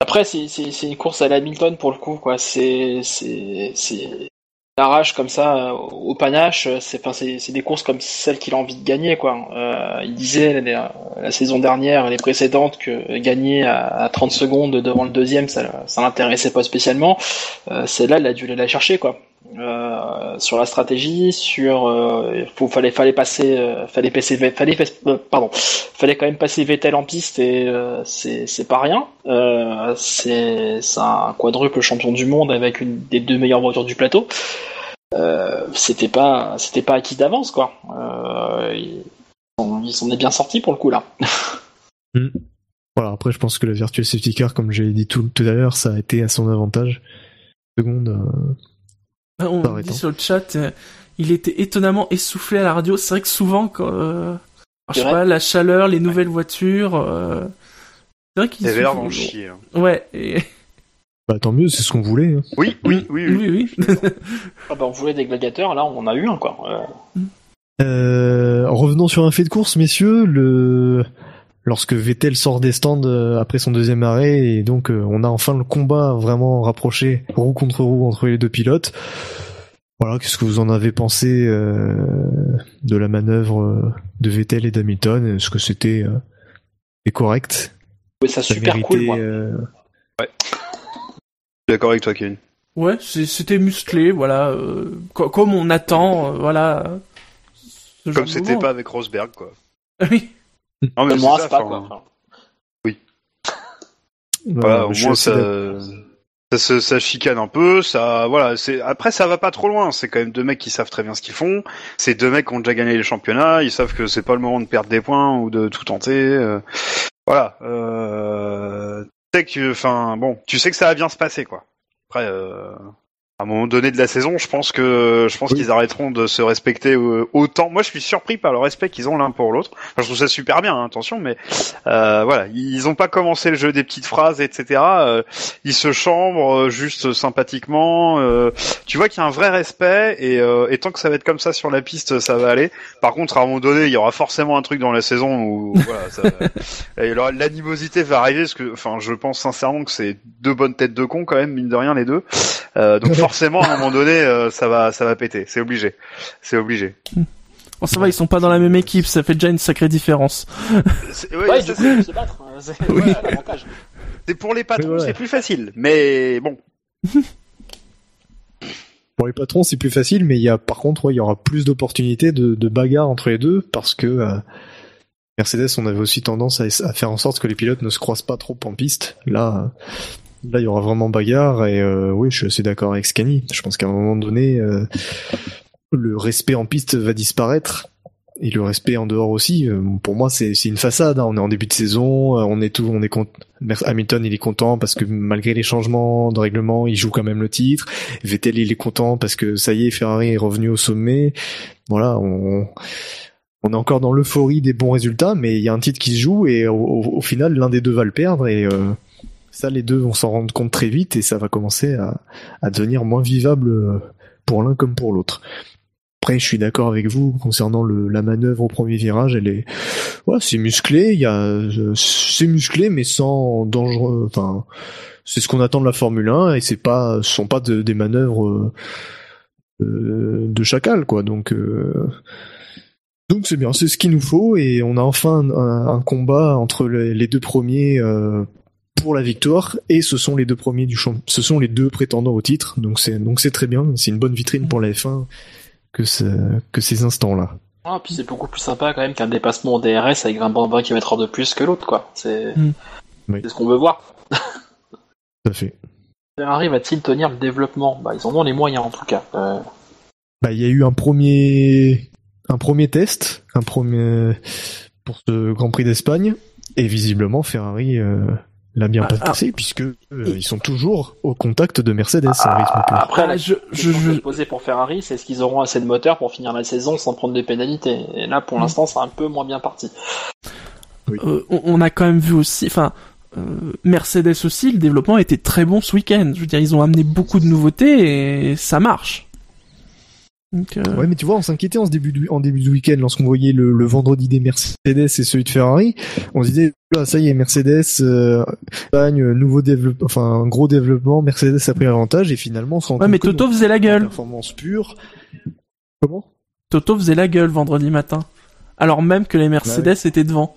Après, c'est c'est- c'est une course à l'Hamilton pour le coup, quoi. C'est c'est c'est l'arrache comme ça euh, au panache. C'est enfin, c'est c'est des courses comme celles qu'il a envie de gagner, quoi. Euh, il disait la, saison dernière, les précédentes, que gagner à, à 30 secondes devant le deuxième, ça ça l'intéressait pas spécialement. Euh, Celle-là, il a dû aller la chercher, quoi. Euh, sur la stratégie, sur euh, faut, fallait fallait passer euh, fallait passer fallait euh, pardon fallait quand même passer Vettel en piste et c'est c'est pas rien. C'est c'est un quadruple champion du monde avec une des deux meilleures voitures du plateau. C'était pas c'était pas acquis d'avance quoi. Ils s'en est bien sortis pour le coup là. Voilà, après je pense que le Virtual Safety Car, comme j'ai dit tout, tout à l'heure, ça a été à son avantage. Seconde, On Arrêtons. dit sur le chat, euh, il était étonnamment essoufflé à la radio. C'est vrai que souvent, quand, euh, alors, je sais pas, la chaleur, les nouvelles voitures, euh, c'est vrai qu'il l'air d'en chier. hein. Ouais. et- bah tant mieux, c'est ce qu'on voulait. hein. Oui, oui, oui, oui. oui, oui. Ah bah, on voulait des gladiateurs, là on en a eu un quoi. Euh, Euh, revenons sur un fait de course, messieurs. Le... Lorsque Vettel sort des stands euh, après son deuxième arrêt, et donc euh, on a enfin le combat vraiment rapproché, roue contre roue, entre les deux pilotes. Voilà, qu'est-ce que vous en avez pensé euh, de la manœuvre de Vettel et d'Hamilton? Est-ce que c'était euh, correct? Trouvais ça Ça super méritait, cool moi. euh, Je suis d'accord avec toi, Kevin. Ouais, c'était musclé, voilà, euh, co- comme on attend, euh, voilà. ce Comme c'était pas avec Rosberg, quoi. Oui. Non, mais c'est Moi, ça, c'est pas enfin, quoi. Voilà, au je suis moins ça, ça, se- ça chicane un peu, ça, voilà, c'est, après ça va pas trop loin, c'est quand même deux mecs qui savent très bien ce qu'ils font, c'est deux mecs qui ont déjà gagné les championnats, ils savent que c'est pas le moment de perdre des points ou de tout tenter, euh, voilà, euh, tu sais que, enfin, bon, tu sais que ça va bien se passer, quoi. Après, euh, à un moment donné de la saison, je pense que je pense Oui. qu'ils arrêteront de se respecter euh, autant. Moi, je suis surpris par le respect qu'ils ont l'un pour l'autre. Enfin, je trouve ça super bien, hein, attention, mais euh, voilà, ils ont pas commencé le jeu des petites phrases, etc. Euh, ils se chambrent euh, juste sympathiquement. euh, tu vois qu'il y a un vrai respect et, euh, et tant que ça va être comme ça sur la piste, ça va aller. Par contre, à un moment donné, il y aura forcément un truc dans la saison où voilà, l'animosité va arriver parce que, enfin, je pense sincèrement que c'est deux bonnes têtes de con quand même, mine de rien les deux. Donc forcément, à un moment donné, euh, ça va, ça va péter. C'est obligé, c'est obligé. Bon, ça va, ils sont pas dans la même équipe, ça fait déjà une sacrée différence. C'est- ouais, Ouais, c'est- ils peuvent se battre. hein, C'est voilà, l'avantage. c'est pour les patrons, Oui, c'est plus facile. Mais bon, Pour les patrons, c'est plus facile, mais il y a par contre, ouais, il y aura plus d'opportunités de, de bagarre entre les deux parce que euh, Mercedes, on avait aussi tendance à, à faire en sorte que les pilotes ne se croisent pas trop en piste. Là, euh, là, il y aura vraiment bagarre et euh, oui, je suis assez d'accord avec Scani. Je pense qu'à un moment donné, euh, le respect en piste va disparaître. Et le respect en dehors aussi, euh, pour moi, c'est une façade. hein. On est en début de saison, euh, on est tout, on est content. Hamilton, il est content parce que malgré les changements de règlement, il joue quand même le titre. Vettel, il est content parce que ça y est, Ferrari est revenu au sommet. Voilà, on, on est encore dans l'euphorie des bons résultats, mais il y a un titre qui se joue et au, au- au final, l'un des deux va le perdre et euh, ça, les deux vont s'en rendre compte très vite et ça va commencer à, devenir moins vivable euh, pour l'un comme pour l'autre. Après, je suis d'accord avec vous concernant la manœuvre au premier virage. Elle est, ouais, c'est musclé. Il y a, euh, c'est musclé, mais sans dangereux. Enfin, c'est ce qu'on attend de la Formule 1 et c'est pas, ce sont pas de- des manœuvres euh, de chacal, quoi. Donc, donc c'est bien, c'est ce qu'il nous faut et on a enfin un, combat entre les, deux premiers. Pour la victoire et ce sont les deux premiers du champ ce sont les deux prétendants au titre donc c'est donc c'est très bien c'est une bonne vitrine pour la F1 que ce, que ces instants là Ah, puis c'est beaucoup plus sympa quand même qu'un dépassement au DRS avec 20 20 km de plus que l'autre, quoi. C'est Mm. Oui. c'est ce qu'on veut voir. tout à fait Ferrari va-t-il tenir le développement? Bah, ils en ont les moyens en tout cas. Euh, Bah, il y a eu un premier, un premier test, un premier pour ce Grand Prix d'Espagne, et visiblement Ferrari euh, l'a bien Ah, passé puisque euh, ils sont toujours au contact de Mercedes à un rythme pur. Après, Ah, la je, je, je- posée pour Ferrari, c'est est-ce qu'ils auront assez de moteurs pour finir la saison sans prendre des pénalités Et là, pour l'instant, c'est un peu moins bien parti. euh, on, on a quand même vu aussi, enfin, euh, Mercedes aussi, le développement était très bon ce week-end. Je veux dire, ils ont amené beaucoup de nouveautés et ça marche. Donc, euh, Ouais, mais tu vois, on s'inquiétait en ce début de, en début de week-end lorsqu'on voyait le, le vendredi des Mercedes et celui de Ferrari. On se disait, ah, ça y est, Mercedes, euh, gagne, euh, nouveau développement, enfin, un gros développement, Mercedes a pris l'avantage et finalement, on se rend Ouais, compte mais Toto faisait la gueule. Performance pure. Comment? Toto faisait la gueule vendredi matin. Alors même que les Mercedes étaient devant.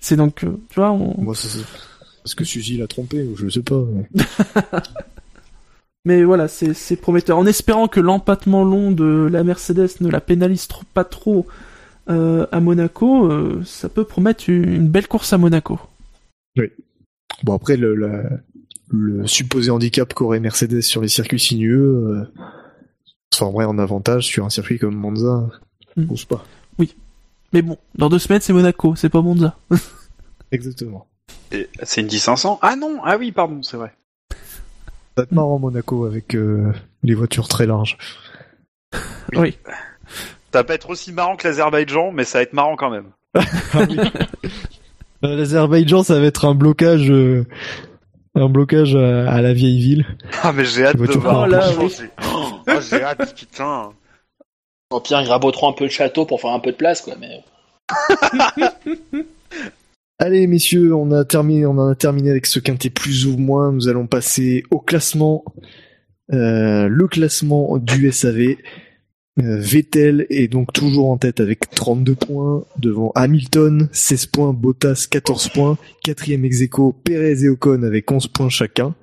C'est donc, euh, tu vois, on... Moi, ça, c'est parce que Suzy l'a trompé, ou je sais pas. mais- Mais voilà, c'est prometteur. En espérant que l'empattement long de la Mercedes ne la pénalise trop, pas trop euh, à Monaco, euh, ça peut promettre une, une belle course à Monaco. Bon, après, le, la- le supposé handicap qu'aurait Mercedes sur les circuits sinueux, euh, transformerait en avantage sur un circuit comme Monza. Je Mm. pense pas. Mais bon, dans deux semaines, c'est Monaco, c'est pas Monza. Exactement. C'est une 10500 Ah non, ah oui, pardon, c'est vrai. Ça va être marrant Monaco avec euh, les voitures très larges. Oui. Ça va pas être aussi marrant que l'Azerbaïdjan, mais ça va être marrant quand même. Euh, L'Azerbaïdjan, ça va être un blocage, euh, un blocage à, à la vieille ville. Ah mais j'ai hâte de voir. Oh là, oui. j'ai- Oh, j'ai hâte, putain. Au pire, ils raboteront un peu le château pour faire un peu de place, quoi. Mais Allez messieurs, on a terminé, on en a terminé avec ce quintet plus ou moins. Nous allons passer au classement, Euh, le classement du SAV. Euh, Vettel est donc toujours en tête avec 32 points devant Hamilton, 16 points, Bottas 14 points, quatrième ex aequo, Perez et Ocon avec 11 points chacun.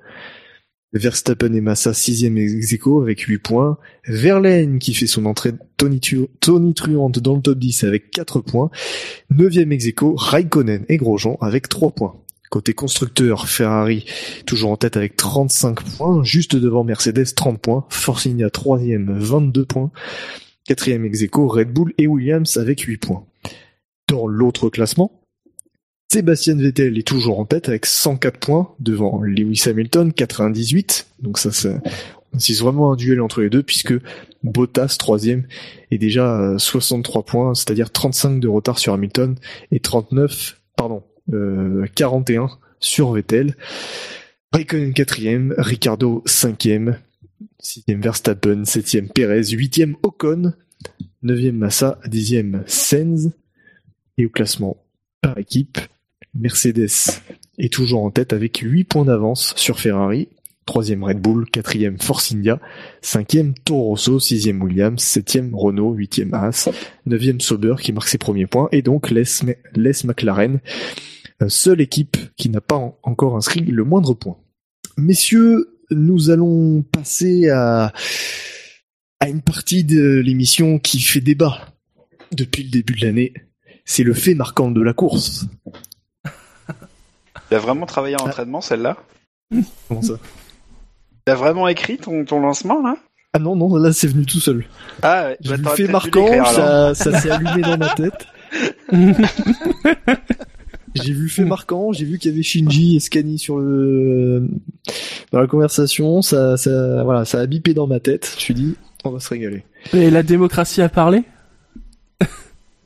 Verstappen et Massa sixième ex avec 8 points. Verlaine qui fait son entrée tonitruante dans le top 10 avec 4 points. Neuvième ex Raikkonen et Grosjean avec 3 points. Côté constructeur, Ferrari toujours en tête avec 35 points, juste devant Mercedes 30 points, Force India troisième 22 points, quatrième ex aequo, Red Bull et Williams avec 8 points. Dans l'autre classement, Sébastien Vettel est toujours en tête avec 104 points devant Lewis Hamilton 98. Donc ça, c'est vraiment un duel entre les deux puisque Bottas troisième est déjà à 63 points, c'est-à-dire 35 de retard sur Hamilton et 39, pardon, euh, 41 sur Vettel. Raikkonen quatrième, Ricardo cinquième, sixième Verstappen, septième Perez, huitième Ocon, neuvième Massa, dixième Sainz. Et au classement par équipe, Mercedes est toujours en tête avec 8 points d'avance sur Ferrari, troisième Red Bull, quatrième Force India, cinquième Toro Rosso, sixième Williams, septième Renault, huitième Haas, neuvième Sauber qui marque ses premiers points, et donc laisse, McLaren, euh, seule équipe qui n'a pas en- encore inscrit le moindre point. Messieurs, nous allons passer à une partie de l'émission qui fait débat depuis le début de l'année. C'est le fait marquant de la course. Il a vraiment travaillé en entraînement, celle-là Comment ça Il a vraiment écrit ton, ton lancement, là Ah non, non, là c'est venu tout seul. Ah ouais, J'ai bah, vu le t'aurais fait marquant, ça, ça s'est allumé dans ma tête. J'ai vu le fait marquant, j'ai vu qu'il y avait Shinji et Scani sur le dans la conversation, ça, ça, voilà, ça a bipé dans ma tête. Je me suis dit, on va se régaler. Et la démocratie a parlé?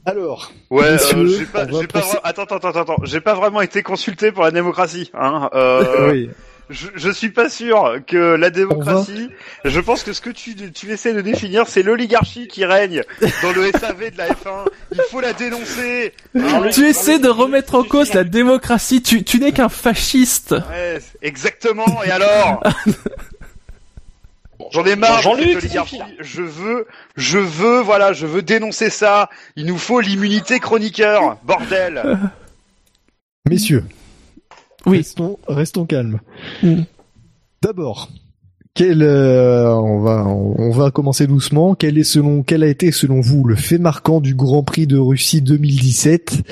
Alors, Ouais, Messieurs, euh, j'ai pas, j'ai pas passer- attends, attends, attends, attends, j'ai pas vraiment été consulté pour la démocratie, hein. Euh, oui, je, je suis pas sûr que la démocratie. Je pense que ce que tu, tu essaies de définir, c'est l'oligarchie qui règne dans le SAV de la F1. Il faut la dénoncer. Tu essaies de remettre en cause la démocratie, tu, tu n'es qu'un fasciste Ouais, exactement. Et alors? J'en ai marre de cette Je veux, je veux, voilà, je veux dénoncer ça. Il nous faut l'immunité chroniqueur, bordel. messieurs, Oui. restons, restons calmes. Mm. D'abord, quel, euh, on va, on va commencer doucement. Quel est selon, quel a été selon vous le fait marquant du Grand Prix de Russie 2017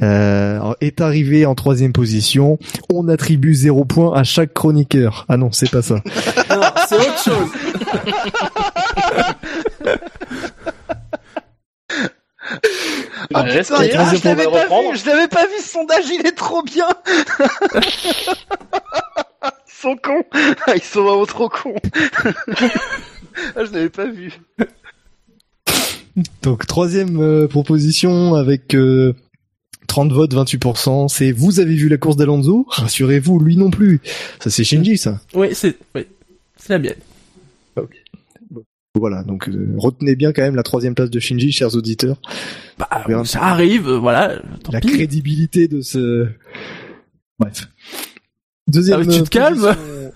euh, Est arrivé en troisième position. On attribue zéro point à chaque chroniqueur. Ah non, c'est pas ça. Ah, ah, je va l'avais pas reprendre. vu, je l'avais pas vu ce sondage, il est trop bien. Ils sont cons. Ils sont vraiment trop cons. ah, je l'avais pas vu. Donc troisième euh, proposition avec euh, 30 votes, 28%. C'est vous avez vu la course d'Alonso? Rassurez-vous, lui non plus. Ça c'est Shinji, ça. Oui, c'est oui, c'est la mienne. Voilà, donc euh, retenez bien quand même la troisième place de Shinji, chers auditeurs. Bah, ça arrive, euh, voilà. Tant la pis. crédibilité de ce. Bref. Deuxième. Ah, tu te calmes? position-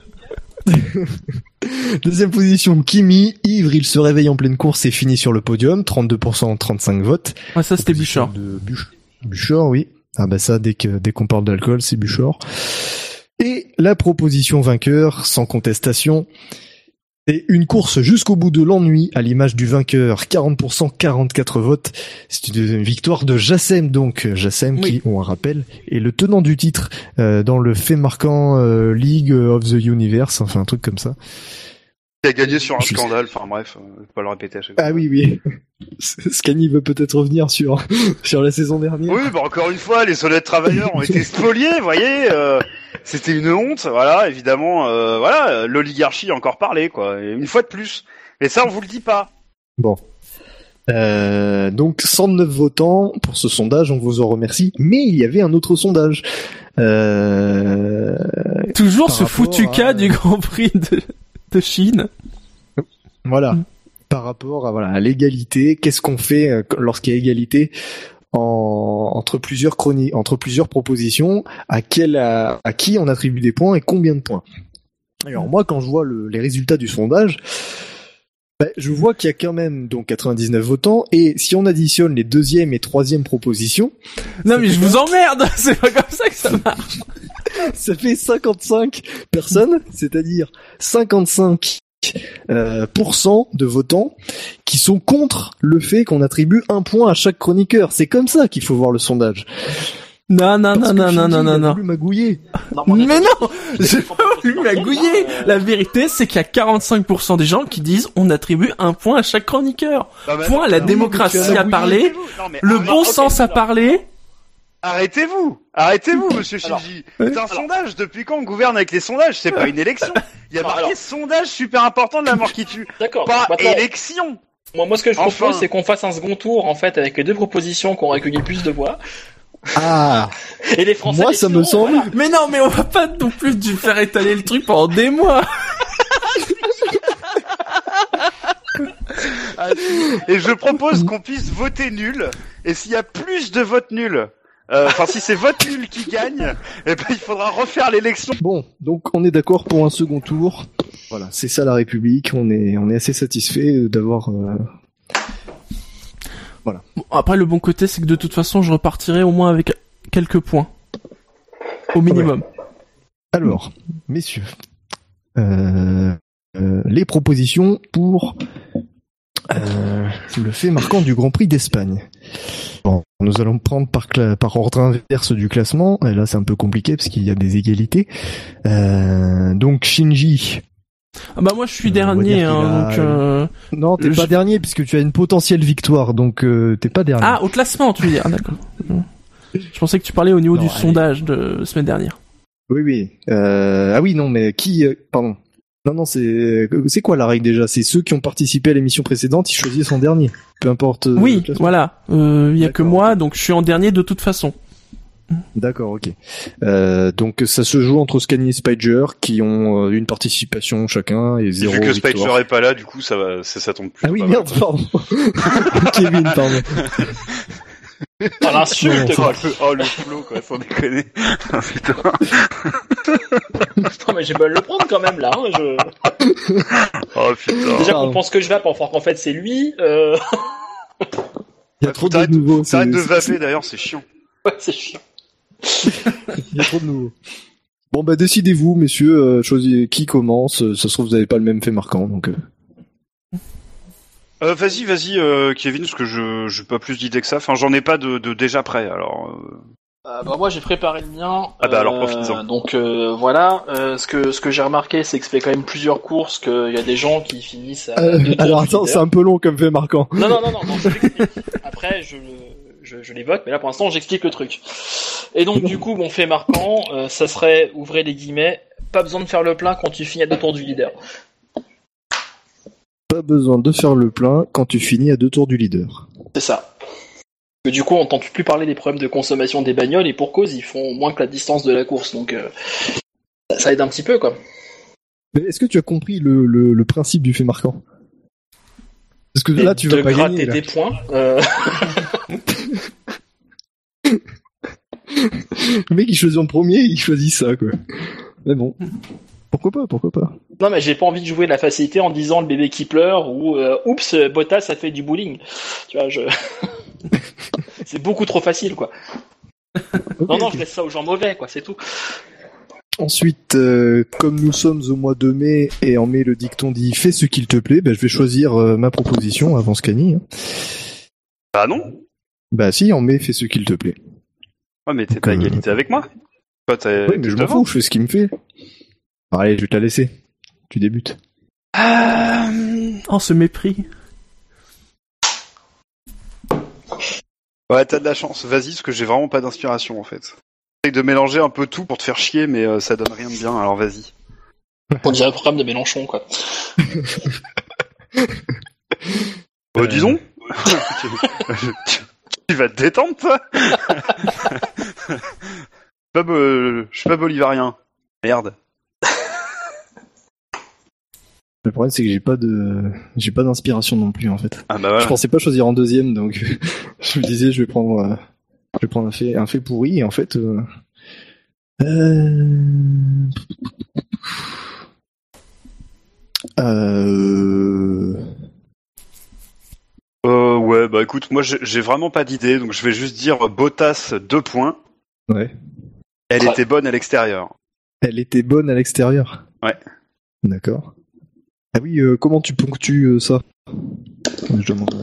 Deuxième position, Kimi. Ivre, il se réveille en pleine course et finit sur le podium. 32%, 35 votes. Ouais, ça c'était Bouchard. De Buch- Buchor, oui. Ah bah ça, dès que dès qu'on parle d'alcool, c'est Buchor. Et la proposition vainqueur, sans contestation, c'est une course jusqu'au bout de l'ennui, à l'image du vainqueur, 40%, 44 votes. C'est une victoire de Jassem, donc Jassem Oui. qui, on rappelle, est le tenant du titre euh, dans le fait marquant euh, League of the Universe, enfin un truc comme ça. Qui a gagné sur un Je sais. scandale, enfin bref, euh, je vais pas le répéter à chaque fois. Ah oui, oui. Scani veut peut-être revenir sur sur la saison dernière. Oui, bah encore une fois, les honnêtes travailleurs ont été spoliés, vous voyez. euh, C'était une honte, voilà. Évidemment, euh, voilà, l'oligarchie a encore parlé, quoi. Et une fois de plus. Mais ça, on vous le dit pas. Bon. Euh, donc 109 votants pour ce sondage, on vous en remercie. Mais il y avait un autre sondage. Euh, Toujours ce foutu à- cas du Grand Prix de, de Chine. voilà. Mm. Par rapport à voilà à l'égalité, qu'est-ce qu'on fait lorsqu'il y a égalité? En, entre plusieurs chroniques, entre plusieurs propositions À quel à, à qui on attribue des points et combien de points Alors moi, quand je vois le- les résultats du sondage. ben, je vois qu'il y a quand même donc 99 votants et si on additionne les deuxième et troisième propositions, Non mais je vous emmerde, c'est pas comme ça que ça marche. ça fait 55 personnes, c'est-à-dire 55 euh, pourcent de votants qui sont contre le fait qu'on attribue un point à chaque chroniqueur. C'est comme ça qu'il faut voir le sondage. Non non Parce non non non non il non non. voulu magouiller. Non, mais non, j'ai pas voulu magouiller. La vérité, c'est qu'il y a 45% des gens qui disent on attribue un point à chaque chroniqueur. Non, mais Point, la démocratie a parlé, arrêtez-vous. Non, mais le bon sens a parlé. Arrêtez-vous Arrêtez-vous, monsieur Shinji ouais. C'est un sondage, depuis quand on gouverne avec les sondages? C'est pas une élection Il y a marqué alors. sondage super important de la mort qui tue D'accord. Pas Maintenant, élection moi, moi, ce que je Enfin. propose, c'est qu'on fasse un second tour, en fait, avec les deux propositions qui ont recueilli plus de voix. Ah, Et les Français. moi ça me semble. voilà. Mais non, mais on va pas non plus du faire étaler le truc pendant des mois. Et je propose qu'on puisse voter nul, et s'il y a plus de votes nuls, euh, enfin si c'est vote nul qui gagne, eh ben il faudra refaire l'élection. Bon, donc on est d'accord pour un second tour. Voilà, c'est ça la République. On est on est assez satisfait d'avoir. euh, Bon, après, le bon côté, c'est que de toute façon, je repartirai au moins avec quelques points. Au minimum. Alors, messieurs, euh, euh, les propositions pour euh, le fait marquant du Grand Prix d'Espagne. Bon, nous allons prendre par, par ordre inverse du classement. Et là, c'est un peu compliqué parce qu'il y a des égalités. Euh, donc Shinji. Ah bah moi, je suis Euh, dernier, qu'il hein, a- donc... euh, Non, t'es Je- pas dernier puisque tu as une potentielle victoire, donc euh, t'es pas dernier. Ah, au classement, tu veux dire. Ah, d'accord. Je pensais que tu parlais au niveau Non, du allez. sondage de semaine dernière. Oui, oui. Euh, ah oui, non, mais qui euh, Pardon. Non, non, c'est c'est quoi la règle déjà? C'est ceux qui ont participé à l'émission précédente, ils choisissent en dernier, peu importe. euh, oui, voilà. Euh, Il y a que D'accord, moi, donc je suis en dernier de toute façon. D'accord, ok. Euh, donc ça se joue entre Scanny et Spider qui ont euh, une participation chacun et zéro Vu que victoire. Spicer est pas là, du coup ça va, ça, ça tombe plus. Ah oui, merde, pardon. Kevin, pardon. Ah, l'insulte, quoi. Oh le, oh, le flow quoi, sans déconner. Ah, putain. Putain, mais j'ai pas le prendre quand même, là. hein, je- Oh putain. Déjà qu'on pense que je vais pour voir qu'en fait c'est lui. Euh... Il y a trop de nouveaux. c'est- T'arrêtes de vaper d'ailleurs, c'est chiant. Ouais, c'est chiant. Il y a trop de nouveaux. Bon bah décidez-vous, messieurs, euh, choisissez qui commence. Euh, Ça se trouve vous n'avez pas le même fait marquant, donc. euh, Euh, vas-y, vas-y, euh, Kevin, parce que je j'ai pas plus d'idées que ça. Enfin, j'en ai pas de, de déjà prêt. Alors, euh, Euh, bah, moi j'ai préparé le mien. Ah bah, alors, Euh, profites-en. Donc euh, voilà, euh, ce que ce que j'ai remarqué, c'est que ça fait quand même plusieurs courses qu'il y a des gens qui finissent à Euh, alors attends, c'est un peu long comme fait marquant. Non non non non, non je l'explique. Après je je, je l'évoque, mais là pour l'instant j'explique le truc. Et donc du coup mon fait marquant, euh, ça serait ouvrez les guillemets, pas besoin de faire le plein quand tu finis à deux tours du leader. Pas besoin de faire le plein quand tu finis à deux tours du leader. C'est ça. que du coup, on n'entend plus parler des problèmes de consommation des bagnoles et pour cause, ils font moins que la distance de la course, donc euh, ça- aide un petit peu quoi. Mais est-ce que tu as compris le, le, le principe du fait marquant? Parce que là, tu vas pas gratter gagner. là. des points. euh, Le mec, il choisit en premier, il choisit ça, quoi. Mais bon. Pourquoi pas, pourquoi pas Non, mais j'ai pas envie de jouer la facilité en disant le bébé qui pleure ou euh, oups, Bottas a fait du bowling. Tu vois, je. c'est beaucoup trop facile, quoi. Non, non, je laisse ça aux gens mauvais, quoi, c'est tout. Ensuite, euh, comme nous sommes au mois de mai, et en mai le dicton dit fais ce qu'il te plaît, ben, je vais choisir euh, ma proposition avant Scani. hein. Bah non? Bah si, en mai, fais ce qu'il te plaît. Ouais, mais t'es pas à euh, égalité avec moi. Toi, oui, mais je m'en fous, je fais ce qu'il me fait. Allez, je vais te la laisser. Tu débutes. Oh, ce mépris. Ouais, t'as de la chance. Vas-y, parce que j'ai vraiment pas d'inspiration en fait. J'essaye de mélanger un peu tout pour te faire chier, mais euh, ça donne rien de bien. Alors vas-y. On dirait le programme de Mélenchon, quoi. Euh, Euh. disons. tu, vas te détendre, toi. Pas bo- Je suis pas bolivarien. Merde. Le problème, c'est que j'ai pas de, j'ai pas d'inspiration non plus, en fait. Ah bah voilà. Je pensais pas choisir en deuxième, donc je me disais, je vais prendre, euh, je vais prendre un fait, un fait pourri, et en fait, euh, euh, euh, Euh, ouais, bah écoute, moi j'ai vraiment pas d'idée, donc je vais juste dire euh, Bottas deux points. ouais. Elle Ouais. était bonne à l'extérieur. Elle était bonne à l'extérieur. Ouais. D'accord. Ah oui, euh, comment tu ponctues euh, ça Je demande.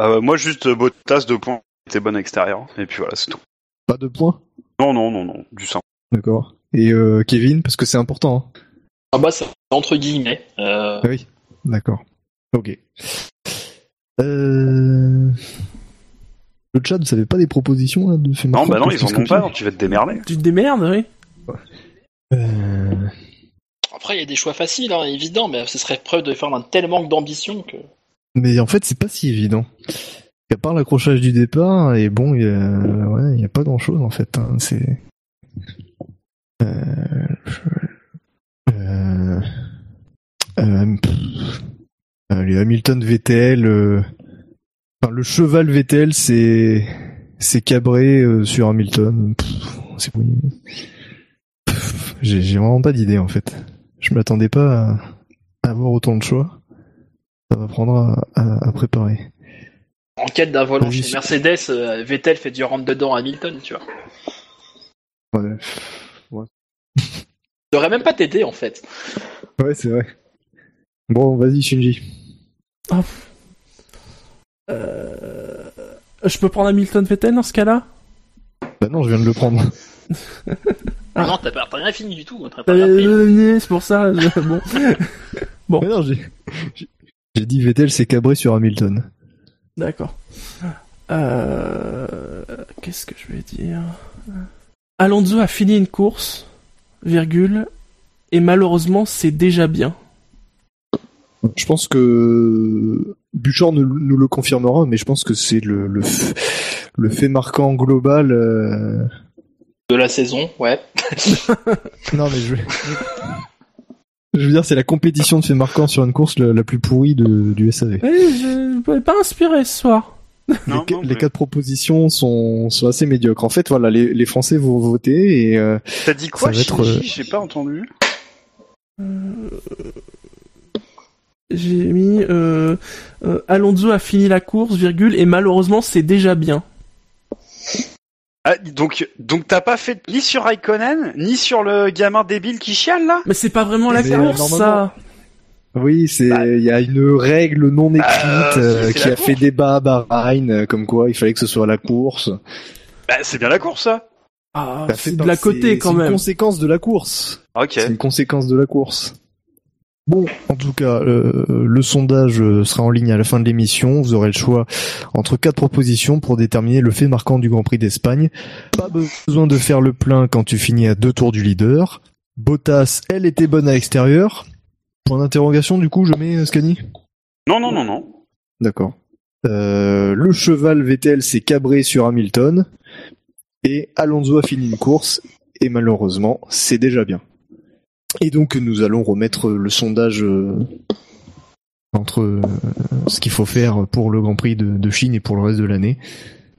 Euh, moi juste euh, Bottas deux points. Était bonne à l'extérieur. Et puis voilà, c'est tout. Pas de points Non, non, non, non, du sang. D'accord. Et euh, Kevin, parce que c'est important. hein. Ah bah, c'est entre guillemets. Euh, Ah oui. D'accord. Ok. Euh... Le chat, vous avez pas des propositions là, de fait Non, bah non, ils en ont pas, tu vas te démerder. Tu te démerdes, oui. euh... Après, il y a des choix faciles, hein, évident, mais ce serait preuve de faire un tel manque d'ambition que. Mais en fait, c'est pas si évident. À part l'accrochage du départ, et bon, il y a, pas grand chose en fait. hein, C'est. Euh... euh, euh, les Hamilton VTL. le cheval VTL, c'est c'est cabré sur Hamilton. C'est j'ai vraiment pas d'idée en fait. Je m'attendais pas à avoir autant de choix. Ça va prendre à, à- à préparer. En quête d'un volant chez Mercedes, euh, Vettel fait du rentre dedans à Hamilton, tu vois. Ouais, Je devrais même pas t'aider, en fait. ouais c'est vrai. Bon, vas-y Shinji. Euh... Je peux prendre Hamilton Vettel dans ce cas-là? Bah non, je viens de le prendre. Ah non, t'as pas t'as rien fini du tout. T'as pas. Euh, C'est pour ça. je- Bon. Bon. Mais non, j'ai j'ai- j'ai dit Vettel c'est cabré sur Hamilton. D'accord. Euh... Qu'est-ce que je vais dire? Alonso a fini une course, virgule, et malheureusement c'est déjà bien. Je pense que Buchor nous, nous le confirmera, mais je pense que c'est le, le, f- le fait marquant global. euh, De la saison, ouais. Non, mais je. Je veux dire, c'est la compétition de fait marquant sur une course la, la plus pourrie de, du SAV. Eh, je ne pouvais pas inspirer ce soir. Non, les, non, les mais- quatre propositions sont, sont assez médiocres. En fait, voilà, les, les Français vont voter et euh, T'as dit quoi, va être, euh, J'ai pas entendu. J'ai mis euh, euh, Alonso a fini la course, virgule, et malheureusement c'est déjà bien. Ah, donc, donc t'as pas fait ni sur Raikkonen, ni sur le gamin débile qui chiale là? Mais c'est pas vraiment la euh, course, ça. oui, c'est il y a une règle non écrite Bah, euh, c'est qui a fait débat à Bahreïn, euh, comme quoi il fallait que ce soit la course. Bah, c'est bien la course, ça. Ah, c'est de la côté quand C'est une même. conséquence de la course. Ok. C'est une conséquence de la course. Bon, en tout cas, euh, le sondage euh, sera en ligne à la fin de l'émission. Vous aurez le choix entre quatre propositions pour déterminer le fait marquant du Grand Prix d'Espagne. Pas besoin de faire le plein quand tu finis à deux tours du leader. Bottas, elle était bonne à l'extérieur. Point d'interrogation, du coup, je mets euh, Scani? Non, non, non, non. D'accord. Euh, le cheval Vettel s'est cabré sur Hamilton et Alonso a fini une course et malheureusement c'est déjà bien. Et donc nous allons remettre le sondage euh, entre euh, ce qu'il faut faire pour le Grand Prix de, de Chine et pour le reste de l'année.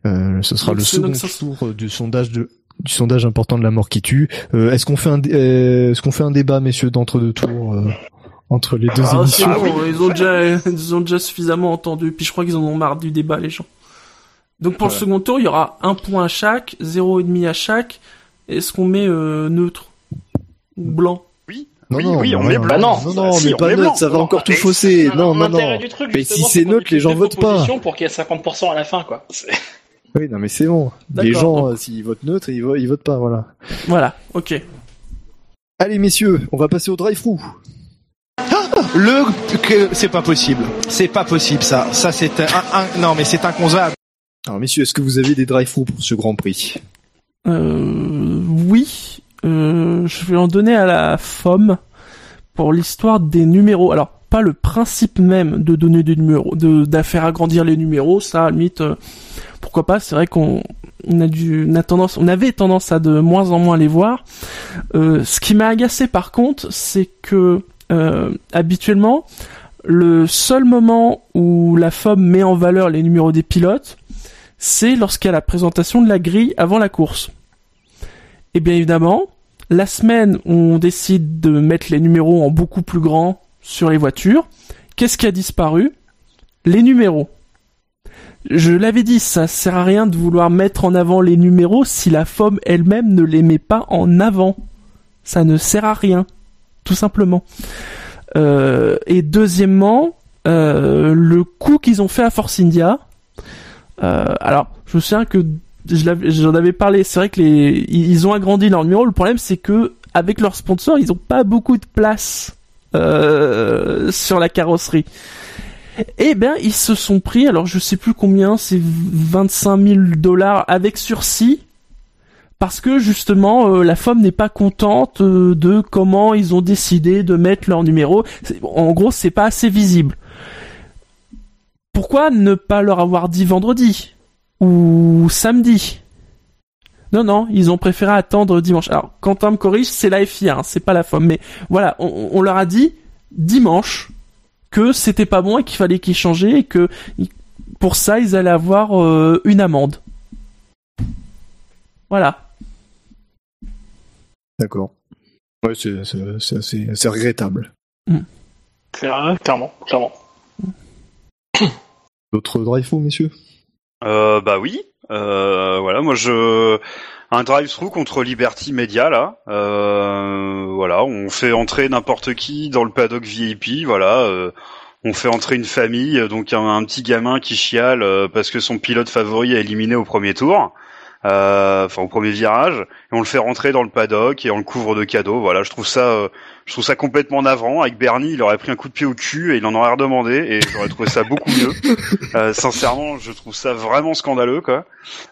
Euh, ce sera Donc le second ça- tour du sondage de du sondage important de la mort qui tue. Euh, est-ce qu'on fait un euh, est-ce qu'on fait un débat messieurs d'entre deux tours euh, entre les deux Ah, émissions bon, ils ont déjà, ils ont déjà suffisamment entendu. Puis je crois qu'ils en ont marre du débat, les gens. Donc pour le second tour, il y aura un point à chaque, zéro et demi à chaque. Est-ce qu'on met euh, neutre ou blanc? Non, oui, non, oui, on non, met non, blanc. non, non, non, Si, mais pas neutre, ça va Non, encore tout fausser. Non, non, non. du truc, Mais si c'est neutre, les gens votent pas. Pour qu'il y ait 50% à la fin, quoi. Oui, non, mais c'est bon. Les gens, donc- euh, s'ils votent neutre, ils, vo- ils votent pas, voilà. Voilà, ok. Allez, messieurs, on va passer au drive-through. Le que c'est pas possible. C'est pas possible ça. Ça c'est un, un- non mais c'est inconcevable. Alors, messieurs, est-ce que vous avez des drive-through pour ce Grand Prix? Euh, oui, euh, je vais en donner à la FOM pour l'histoire des numéros. Alors, pas le principe même de donner des numéros, de d'affaire agrandir les numéros, ça, à limite, euh, pourquoi pas. C'est vrai qu'on on a dû, on a tendance, on avait tendance à de moins en moins les voir. Euh, ce qui m'a agacé par contre, c'est que euh, habituellement, le seul moment où la FOM met en valeur les numéros des pilotes, c'est lorsqu'il y a la présentation de la grille avant la course. Et bien évidemment, la semaine où on décide de mettre les numéros en beaucoup plus grand sur les voitures, qu'est-ce qui a disparu? Les numéros. Je l'avais dit, ça sert à rien de vouloir mettre en avant les numéros si la FOM elle-même ne les met pas en avant. Ça ne sert à rien, tout simplement. Euh, et deuxièmement, euh, le coup qu'ils ont fait à Force India, euh, alors, je me souviens que j'en avais parlé. C'est vrai que les, ils ont agrandi leur numéro. Le problème, c'est que avec leurs sponsors, ils ont pas beaucoup de place euh, sur la carrosserie. Eh ben, ils se sont pris. Alors, je sais plus combien. C'est 25 000 dollars avec sursis. Parce que justement, euh, la femme n'est pas contente euh, de comment ils ont décidé de mettre leur numéro. En gros, c'est pas assez visible pourquoi ne pas leur avoir dit vendredi? Ou samedi Non, non, ils ont préféré attendre dimanche. Alors, Quentin me corrige, c'est la FIA, hein, c'est pas la FOM. Mais voilà, on, on leur a dit dimanche que c'était pas bon et qu'il fallait qu'ils changeaient et que pour ça, ils allaient avoir euh, une amende. Voilà. D'accord. Ouais, c'est, c'est, c'est assez- c'est regrettable. Claire- Clairement, clairement. D'autres drive-through, messieurs? Euh, bah oui. Euh, voilà, moi je un drive-through contre Liberty Media là. Euh, voilà, on fait entrer n'importe qui dans le paddock VIP. Voilà, euh, on fait entrer une famille, donc un, un petit gamin qui chiale euh, parce que son pilote favori a éliminé au premier tour. euh, Enfin, au premier virage, et on le fait rentrer dans le paddock et on le couvre de cadeaux. Voilà, je trouve ça, je trouve ça complètement navrant. Avec Bernie, il aurait pris un coup de pied au cul et il en aurait redemandé, et j'aurais trouvé ça beaucoup mieux. Euh, sincèrement, je trouve ça vraiment scandaleux, quoi.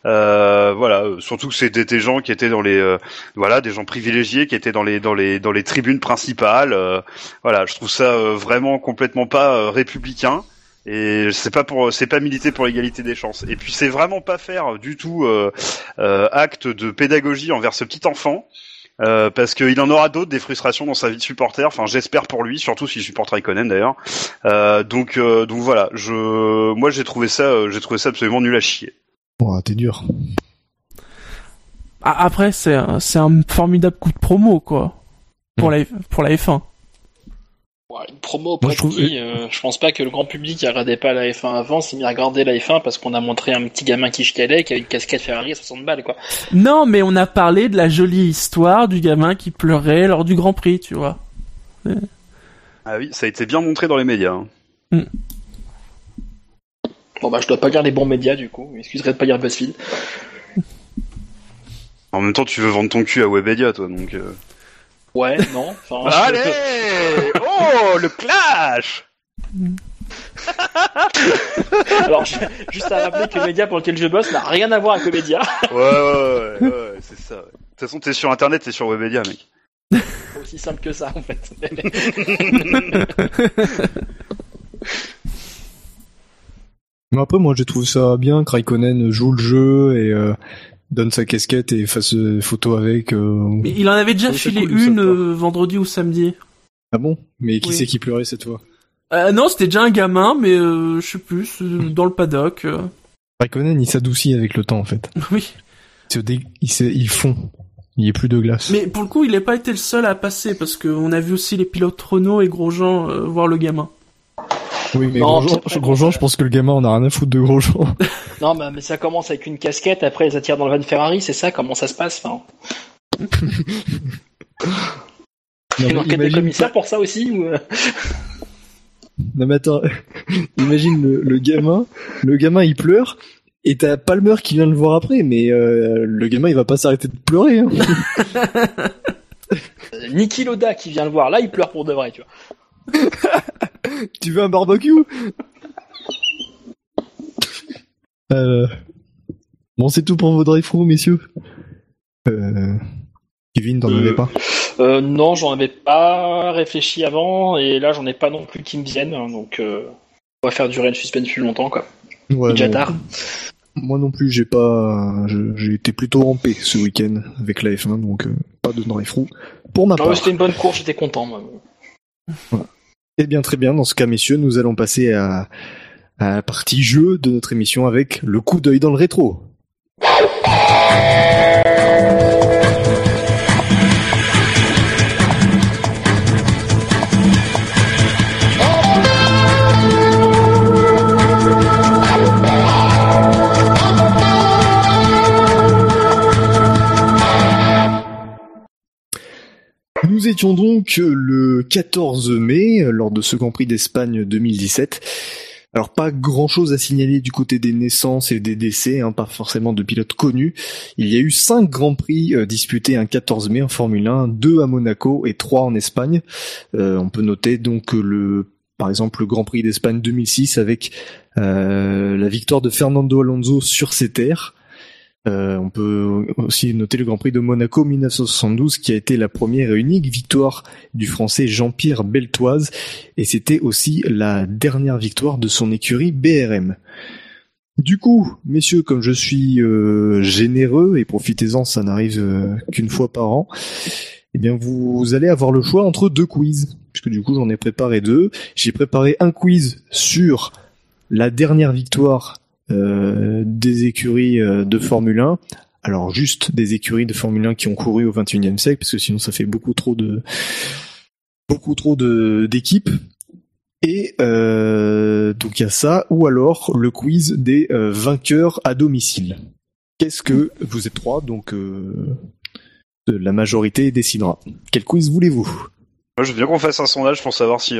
Euh, voilà, surtout que c'était des gens qui étaient dans les, euh, voilà, des gens privilégiés qui étaient dans les, dans les, dans les tribunes principales. euh, voilà, je trouve ça euh, vraiment complètement pas euh, républicain. Et c'est pas pour, c'est pas militer pour l'égalité des chances. Et puis c'est vraiment pas faire du tout euh, euh, acte de pédagogie envers ce petit enfant. Euh, parce qu'il en aura d'autres des frustrations dans sa vie de supporter. Enfin, j'espère pour lui, surtout s'il supporte Raikkonen d'ailleurs. Euh, donc, euh, donc voilà. Je, moi, j'ai trouvé ça, euh, j'ai trouvé ça absolument nul à chier. Bon, t'es dur. Après, c'est un, c'est un formidable coup de promo, quoi. Pour la, pour la F1. Ouais, une promo Moi, je trouve- de qui, euh, je pense pas que le grand public qui regardait pas la F1 avant s'est mis à regarder la F1 parce qu'on a montré un petit gamin qui chialait qui avait une casquette Ferrari à 60 balles quoi. Non, mais on a parlé de la jolie histoire du gamin qui pleurait lors du Grand Prix, tu vois. Ah oui, ça a été bien montré dans les médias. hein. Bon bah je dois pas lire les bons médias du coup, excuserai de pas lire BuzzFeed. En même temps, tu veux vendre ton cul à Webedia, toi, donc. euh. Ouais, non, enfin... Allez Oh, le clash Alors je- juste à rappeler que le média pour lequel je bosse n'a rien à voir avec le média. Ouais, ouais, ouais, ouais, ouais, c'est ça. De toute façon, t'es sur Internet, t'es sur Webedia, mec. Aussi simple que ça en fait. Mais après, moi, j'ai trouvé ça bien. que Raikkonen joue le jeu et euh, donne sa casquette et fasse euh, photo avec. euh. Mais il en avait déjà filé cool une euh, vendredi ou samedi. Ah bon? Mais qui Oui. c'est qui pleurait cette fois? Euh, non, c'était déjà un gamin, mais euh, je sais plus, euh, dans le paddock. euh. Raikkonen, il s'adoucit avec le temps, en fait. Oui. Il, se dé- il, se- il fond. Il n'y a plus de glace. Mais pour le coup, il n'a pas été le seul à passer, parce qu'on a vu aussi les pilotes Renault et Grosjean euh, voir le gamin. Oui, mais Non, Grosjean, pas Grosjean, je pense que le gamin, on a rien à foutre de Grosjean. Non, mais, mais ça commence avec une casquette, après ils attirent dans le van Ferrari, c'est ça? Comment ça se passe enfin, Non, Une enquête de imagine- commissaire pour ça aussi ou, euh? Non mais attends, imagine le, le gamin, le gamin il pleure et t'as Palmer qui vient le voir après, mais euh, le gamin il va pas s'arrêter de pleurer. Hein. Niki Loda qui vient le voir, là il pleure pour de vrai, tu vois. tu veux un barbecue? Euh... Bon c'est tout pour vos drive-thru messieurs. Euh... Kevin t'en Euh, avais pas? Euh, non, j'en avais pas réfléchi avant, et là j'en ai pas non plus qui me viennent, hein, donc on va faire durer le suspense plus longtemps, quoi. Ouais, Déjà non. tard. Moi non plus j'ai pas, j'ai été plutôt en paix ce week-end avec la F1 donc pas de drive-thru pour ma part. c'était une bonne course, j'étais content. moi. Eh bien, très bien. Dans ce cas, messieurs, nous allons passer à, à la partie jeu de notre émission avec le coup d'œil dans le rétro. Nous étions donc le 14 mai lors de ce Grand Prix d'Espagne 2017. Alors pas grand chose à signaler du côté des naissances et des décès, hein, pas forcément de pilotes connus. Il y a eu cinq grands prix euh, disputés un 14 mai en Formule 1, deux à Monaco et trois en Espagne. Euh, on peut noter donc euh, le par exemple le Grand Prix d'Espagne 2006 avec euh, la victoire de Fernando Alonso sur ses terres. Euh, on peut aussi noter le Grand Prix de Monaco 1972 qui a été la première et unique victoire du Français Jean-Pierre Beltoise et c'était aussi la dernière victoire de son écurie BRM. Du coup, messieurs, comme je suis euh, généreux et profitez-en, ça n'arrive euh, qu'une fois par an, eh bien vous allez avoir le choix entre deux quiz, puisque du coup j'en ai préparé deux. J'ai préparé un quiz sur la dernière victoire des écuries euh, de Formule 1. Alors juste des écuries de Formule 1 qui ont couru au 21e siècle, parce que sinon ça fait beaucoup trop de beaucoup trop de d'équipes. Et euh, donc il y a ça, ou alors le quiz des euh, vainqueurs à domicile. Qu'est-ce que vous êtes trois, donc euh, la majorité décidera. Quel quiz voulez-vous? Moi, je veux bien qu'on fasse un sondage pour savoir si.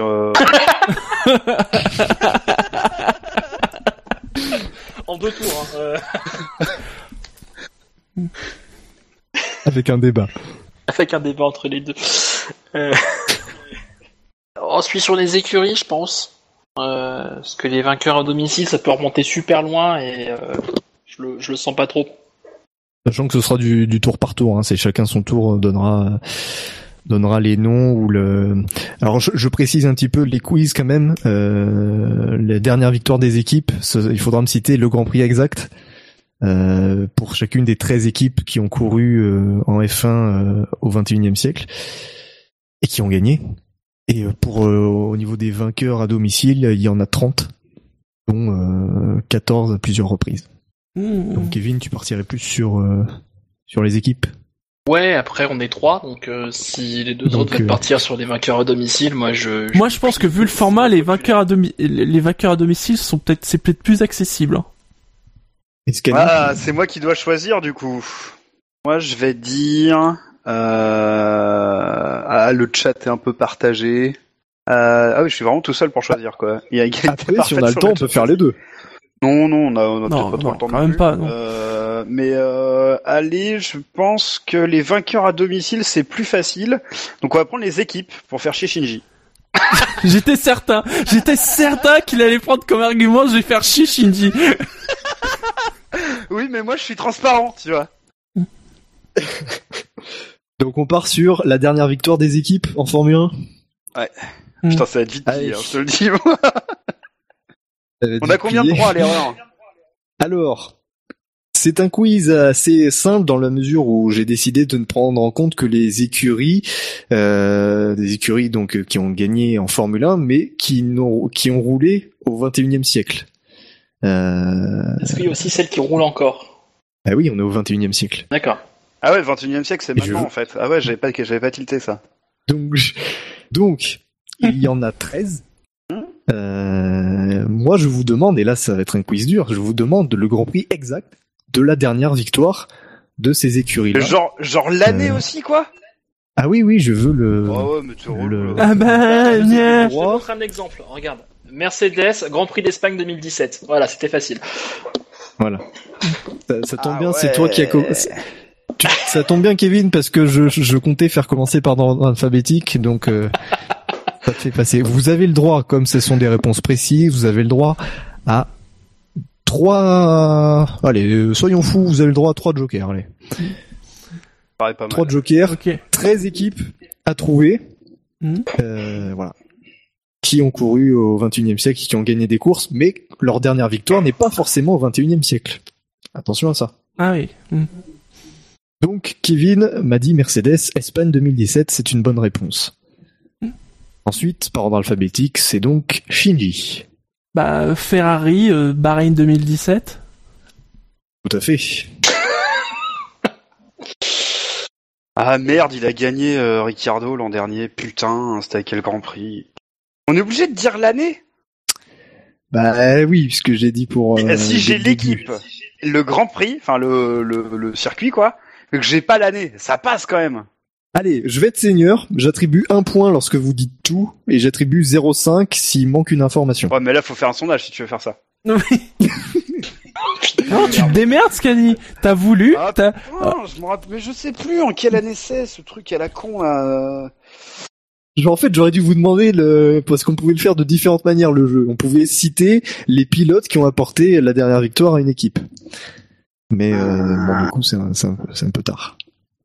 En deux tours. Hein, euh, Avec un débat. avec un débat entre les deux. Euh... On suit sur les écuries, je pense. Euh, parce que les vainqueurs à domicile, ça peut remonter super loin et euh, je, le, je le sens pas trop. Sachant que ce sera du, du tour par tour, hein, c'est chacun son tour euh, donnera donnera les noms ou le. Alors je, je précise un petit peu les quiz quand même. Euh, la dernière victoire des équipes, ce- il faudra me citer le Grand Prix exact euh, pour chacune des 13 équipes qui ont couru euh, en F1 euh, au 21e siècle et qui ont gagné. Et euh, pour euh, au niveau des vainqueurs à domicile, il y en a 30, dont euh, 14 à plusieurs reprises. Mmh. Donc Kevin, tu partirais plus sur euh, sur les équipes? Ouais, après on est trois, donc euh, si les deux Donc, autres veulent euh, partir sur des vainqueurs à domicile, moi je. je- Moi, je pense que vu le format, les vainqueurs à, domi- les vainqueurs à domicile sont peut-être, c'est peut-être plus accessible. hein. Ah, c'est moi qui dois choisir du coup. Moi, je vais dire. Euh... Ah, le chat est un peu partagé. Euh... Ah oui, je suis vraiment tout seul pour choisir quoi. Il y a égalité Après, si on a le temps, on peut faire les deux. Non, non, on a, on a Non, pas trop non, le temps quand non même plus. pas, non. Euh, mais euh, allez, je pense que les vainqueurs à domicile c'est plus facile. Donc on va prendre les équipes pour faire chier Shinji. J'étais certain, j'étais certain qu'il allait prendre comme argument, je vais faire chier Shinji. Oui, mais moi je suis transparent, tu vois. Donc on part sur la dernière victoire des équipes en Formule 1. Putain, ça va être vite dit, hein, je te le dis. J'avais On a combien de droits à l'erreur Alors, c'est un quiz assez simple dans la mesure où j'ai décidé de ne prendre en compte que les écuries, euh, des écuries donc euh, qui ont gagné en Formule 1, mais qui n'ont qui ont roulé au 21e siècle. Euh, Est-ce qu'il y a aussi celle qui roule encore? Ah oui, on est au 21e siècle. D'accord. Ah ouais, 21 e siècle, c'est je maintenant veux- en fait. Ah ouais, j'avais pas, j'avais pas tilté ça. Donc, je- donc il y en a 13. Euh, moi, je vous demande, et là, ça va être un quiz dur, je vous demande le Grand Prix exact de la dernière victoire de ces écuries-là. Genre, genre l'année Euh, aussi quoi? Ah oui, oui, je veux le. Oh ouais, mais tu le- Ah bah, Je nya. te montre un exemple. Regarde. Mercedes, Grand Prix d'Espagne 2017. Voilà, c'était facile. Voilà. Ça, ça tombe Ah bien, c'est toi qui as. co- Tu- Ça tombe bien, Kevin, parce que je, je comptais faire commencer par ordre alphabétique, donc euh, ça te fait passer. Vous avez le droit, comme ce sont des réponses précises, vous avez le droit à trois. Allez, euh, soyons fous, vous avez le droit à trois jokers. Allez, pas mal. trois jokers, Ok. 13 équipes à trouver. Mhm. Euh, voilà. Qui ont couru au 21e siècle, qui ont gagné des courses, mais leur dernière victoire n'est pas forcément au 21e siècle. Attention à ça. Ah oui. Hmm. Donc, Kevin m'a dit Mercedes, Espagne 2017, c'est une bonne réponse. Ensuite, par ordre alphabétique, c'est donc Shinji. Bah, Ferrari, euh, Bahreïn 2017. Tout à fait. Ah merde, il a gagné euh, Ricciardo l'an dernier. Putain, c'était à quel Grand Prix On est obligé de dire l'année? Bah oui, puisque j'ai dit pour... Euh, Si j'ai l'équipe, le Grand Prix, enfin le, le, le circuit quoi, mais que j'ai pas l'année, ça passe quand même. Allez, je vais être seigneur, j'attribue un point lorsque vous dites tout, et j'attribue 0,5 s'il manque une information. Ouais, mais là faut faire un sondage si tu veux faire ça. Non, tu te démerdes, Scani. T'as voulu, Ah, t'as... putain, je me rappelle, mais je sais plus en quelle année c'est ce truc à la con là. Genre, en fait, j'aurais dû vous demander, le... parce qu'on pouvait le faire de différentes manières, le jeu. On pouvait citer les pilotes qui ont apporté la dernière victoire à une équipe. Mais euh, bon, du coup, c'est un, c'est un- c'est un peu tard.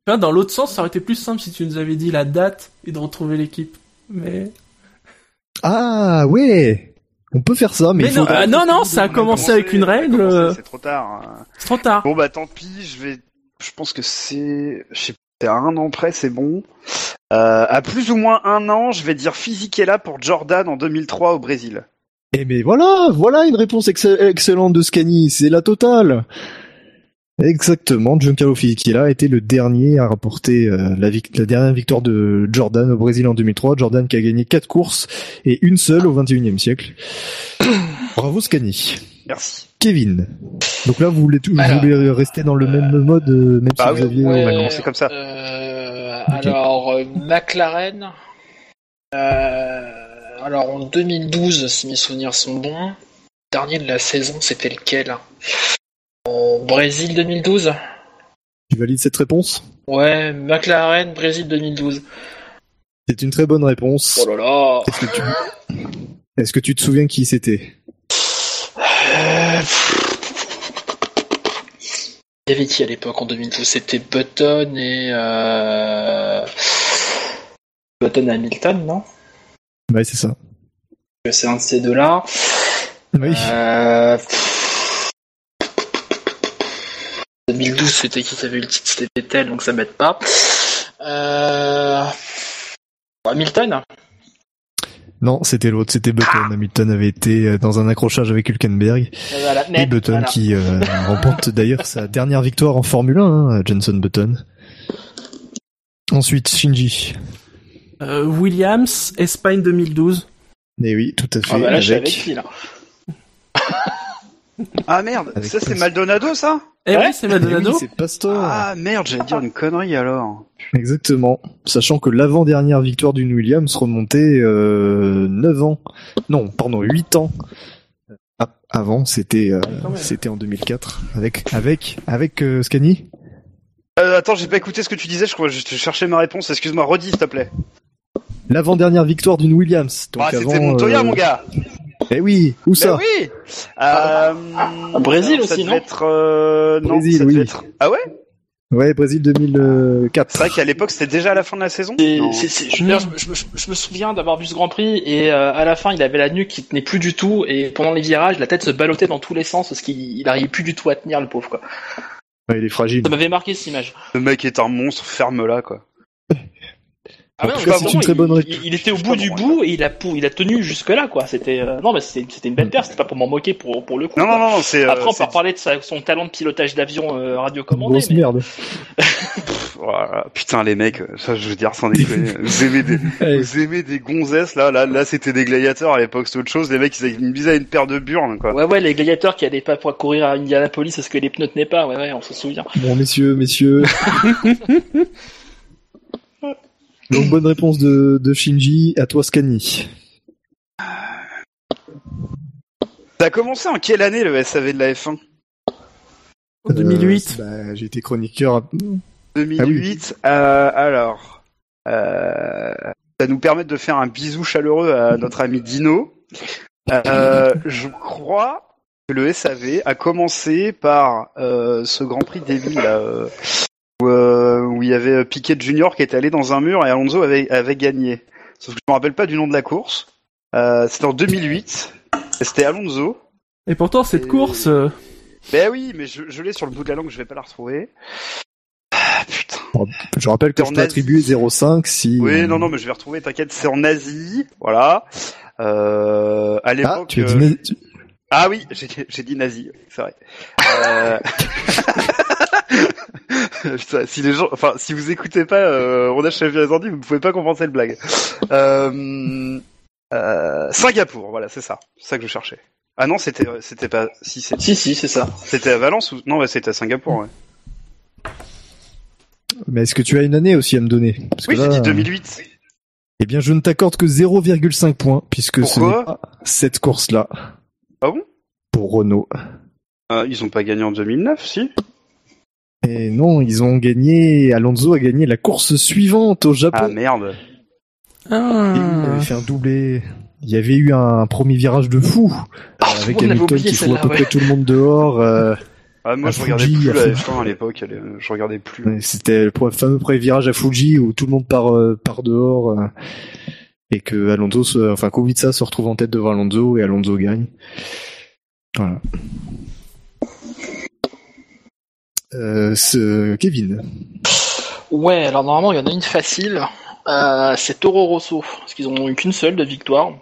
Dans l'autre sens, ça aurait été plus simple si tu nous avais dit la date et de retrouver l'équipe. Mais... Ah ouais On peut faire ça, mais, Mais il non, faut... euh, non, non, ça a commencé avec une règle. euh, C'est trop tard. hein. C'est trop tard. Bon bah tant pis, je vais. Je pense que c'est. Je sais pas, c'est à un an près, c'est bon. Euh, à plus ou moins un an, je vais dire Fisichella pour Jordan en 2003 au Brésil. Eh mais voilà, voilà une réponse excell- excellente de Scani, c'est la totale. Exactement, Giancarlo Fisichella a été le dernier à rapporter euh, la, vic- la dernière victoire de Jordan au Brésil en 2003. Jordan qui a gagné quatre courses et une seule au 21e siècle. Bravo Scani. Merci. Kevin. Donc là, vous voulez, tout, vous Alors. voulez rester dans le même mode, euh, même Bah si oui, vous aviez... ouais. on Euh, comme ça. euh, Alors, euh, McLaren. euh, alors, en 2012, si mes souvenirs sont bons, le dernier de la saison, c'était lequel En Brésil 2012 Tu valides cette réponse? Ouais, McLaren, Brésil 2012. C'est une très bonne réponse. Oh là là Est-ce que tu... Est-ce que tu te souviens qui c'était? Euh, Il y avait qui à l'époque en 2012 C'était Button et... Euh... Button et Hamilton, non? Ouais, c'est ça. C'est un de ces deux-là. Oui. Euh... 2012, c'était qui qui avait eu le titre C'était Vettel, donc ça m'aide pas. Euh... Hamilton Non, c'était l'autre, c'était Button. Hamilton avait été euh, dans un accrochage avec Hülkenberg. Voilà, Et Button voilà. qui euh, remporte d'ailleurs sa dernière victoire en Formule 1, hein, Jenson Button. Ensuite, Shinji. Euh, Williams, Espagne 2012. Eh oui, tout à fait. Ah bah là, je suis avec avec... qui, là Ah merde, Avec ça c'est. Maldonado ça Eh Ouais. oui, c'est Eh oui, Maldonado. c'est Pastor. Ah merde, j'allais dire une connerie alors. Exactement. Sachant que l'avant-dernière victoire d'une Williams remontait euh, 9 ans. Non, pardon, 8 ans. Ah, avant, c'était euh, c'était en 2004 avec avec avec euh, Scani? Euh, attends, j'ai pas écouté ce que tu disais, je crois je cherchais ma réponse, excuse-moi, redis s'il te plaît. L'avant-dernière victoire d'une Williams. Donc Ah, c'était Montoya euh, mon gars Eh oui, où ça oui euh, Brésil ça aussi, devait non être, euh, non, Brésil, ça devait oui. être- Ah ouais Ouais, Brésil 2004. C'est vrai qu'à l'époque, c'était déjà à la fin de la saison. Et Non. c'est- c'est- je, veux dire, je, je- je me souviens d'avoir vu ce Grand Prix et euh, à la fin il avait la nuque qui tenait plus du tout et pendant les virages la tête se ballottait dans tous les sens parce qu'il il arrivait plus du tout à tenir le pauvre quoi. Ouais, il est fragile. Ça m'avait marqué cette image. Le mec est un monstre, ferme-la quoi. Ah En ouais, tout non, c'est une très il- bonne il, réponse. il était au bout du bout et il a, il a tenu jusque là quoi. C'était euh, non mais c'était c'était une belle paire. C'était pas pour m'en moquer pour pour le coup. Non, quoi. non, non, c'est. euh, Après on peut reparler de sa- son talent de pilotage d'avion euh, radiocommandé. Grosse mais- merde. Voilà. Putain, les mecs, ça, je veux dire, sans déconner. vous aimez des, vous aimez des gonzesses, là, là, là, c'était des gladiateurs à l'époque, c'est autre chose. Les mecs, ils avaient une bisaient une paire de burnes, quoi. Ouais ouais les gladiateurs qui allaient pas pouvoir courir à Indianapolis parce que les pneus tenaient pas. Ouais ouais on se souvient. Bon, messieurs, messieurs. Donc, bonne réponse de, de Shinji. À toi, Scani. Ça a commencé en quelle année le SAV de la F1 En 2008. Euh, bah, J'ai été chroniqueur. 2008. euh, alors, euh, ça nous permet de faire un bisou chaleureux à notre ami Dino. Euh, je crois que le SAV a commencé par euh, ce Grand Prix débile là, euh, où, euh, où il y avait Piquet Junior qui était allé dans un mur et Alonso avait, avait gagné. Sauf que je me rappelle pas du nom de la course. Euh, c'était en 2008. et C'était Alonso. Et pourtant, cette Et- course, euh, Ben oui, mais je, je l'ai sur le bout de la langue, je vais pas la retrouver. Ah, putain. Je rappelle que je t'ai Asie. attribué 0,5 si. Oui, non, non, mais je vais retrouver, t'inquiète, c'est en Asie, voilà. Euh, à Ah, l'époque. tu as dit. euh, Ah oui, j'ai j'ai dit nazi, c'est vrai. Euh... Putain, si les gens, enfin, si vous écoutez pas euh, On a chef Ordi, vous ne pouvez pas comprendre cette blague. Euh... Euh... Singapour, voilà, c'est ça, c'est ça que je cherchais. Ah non, c'était, c'était pas, si c'est- Si si c'est ça. c'était à Valence ou non, c'était à Singapour. Ouais. Mais est-ce que tu as une année aussi à me donner Parce que Oui, j'ai là, dit 2008. Eh bien, je ne t'accorde que 0,5 points puisque ce Pourquoi n'est pas cette course-là. Ah bon? Pour Renault. Euh, Ils ont pas gagné en 2009, si? Et non, ils ont gagné. Alonso a gagné la course suivante au Japon. Ah merde. ah, il avait fait un doublé. Il y avait eu un premier virage de fou Ah, euh, avec on l'avait Hamilton qui fout à peu ouais. près tout le monde dehors. euh, Ah, moi, À je regardais Fuji, plus à la Fuji. F1 à l'époque, je regardais plus. C'était le fameux premier virage à Fuji où tout le monde part, euh, part dehors euh, et que Alonso, se, enfin Kubica se retrouve en tête devant Alonso et Alonso gagne. Voilà. Euh, ce Kevin. Ouais, alors normalement il y en a une facile. Euh, c'est Toro Rosso, parce qu'ils ont eu qu'une seule de victoire.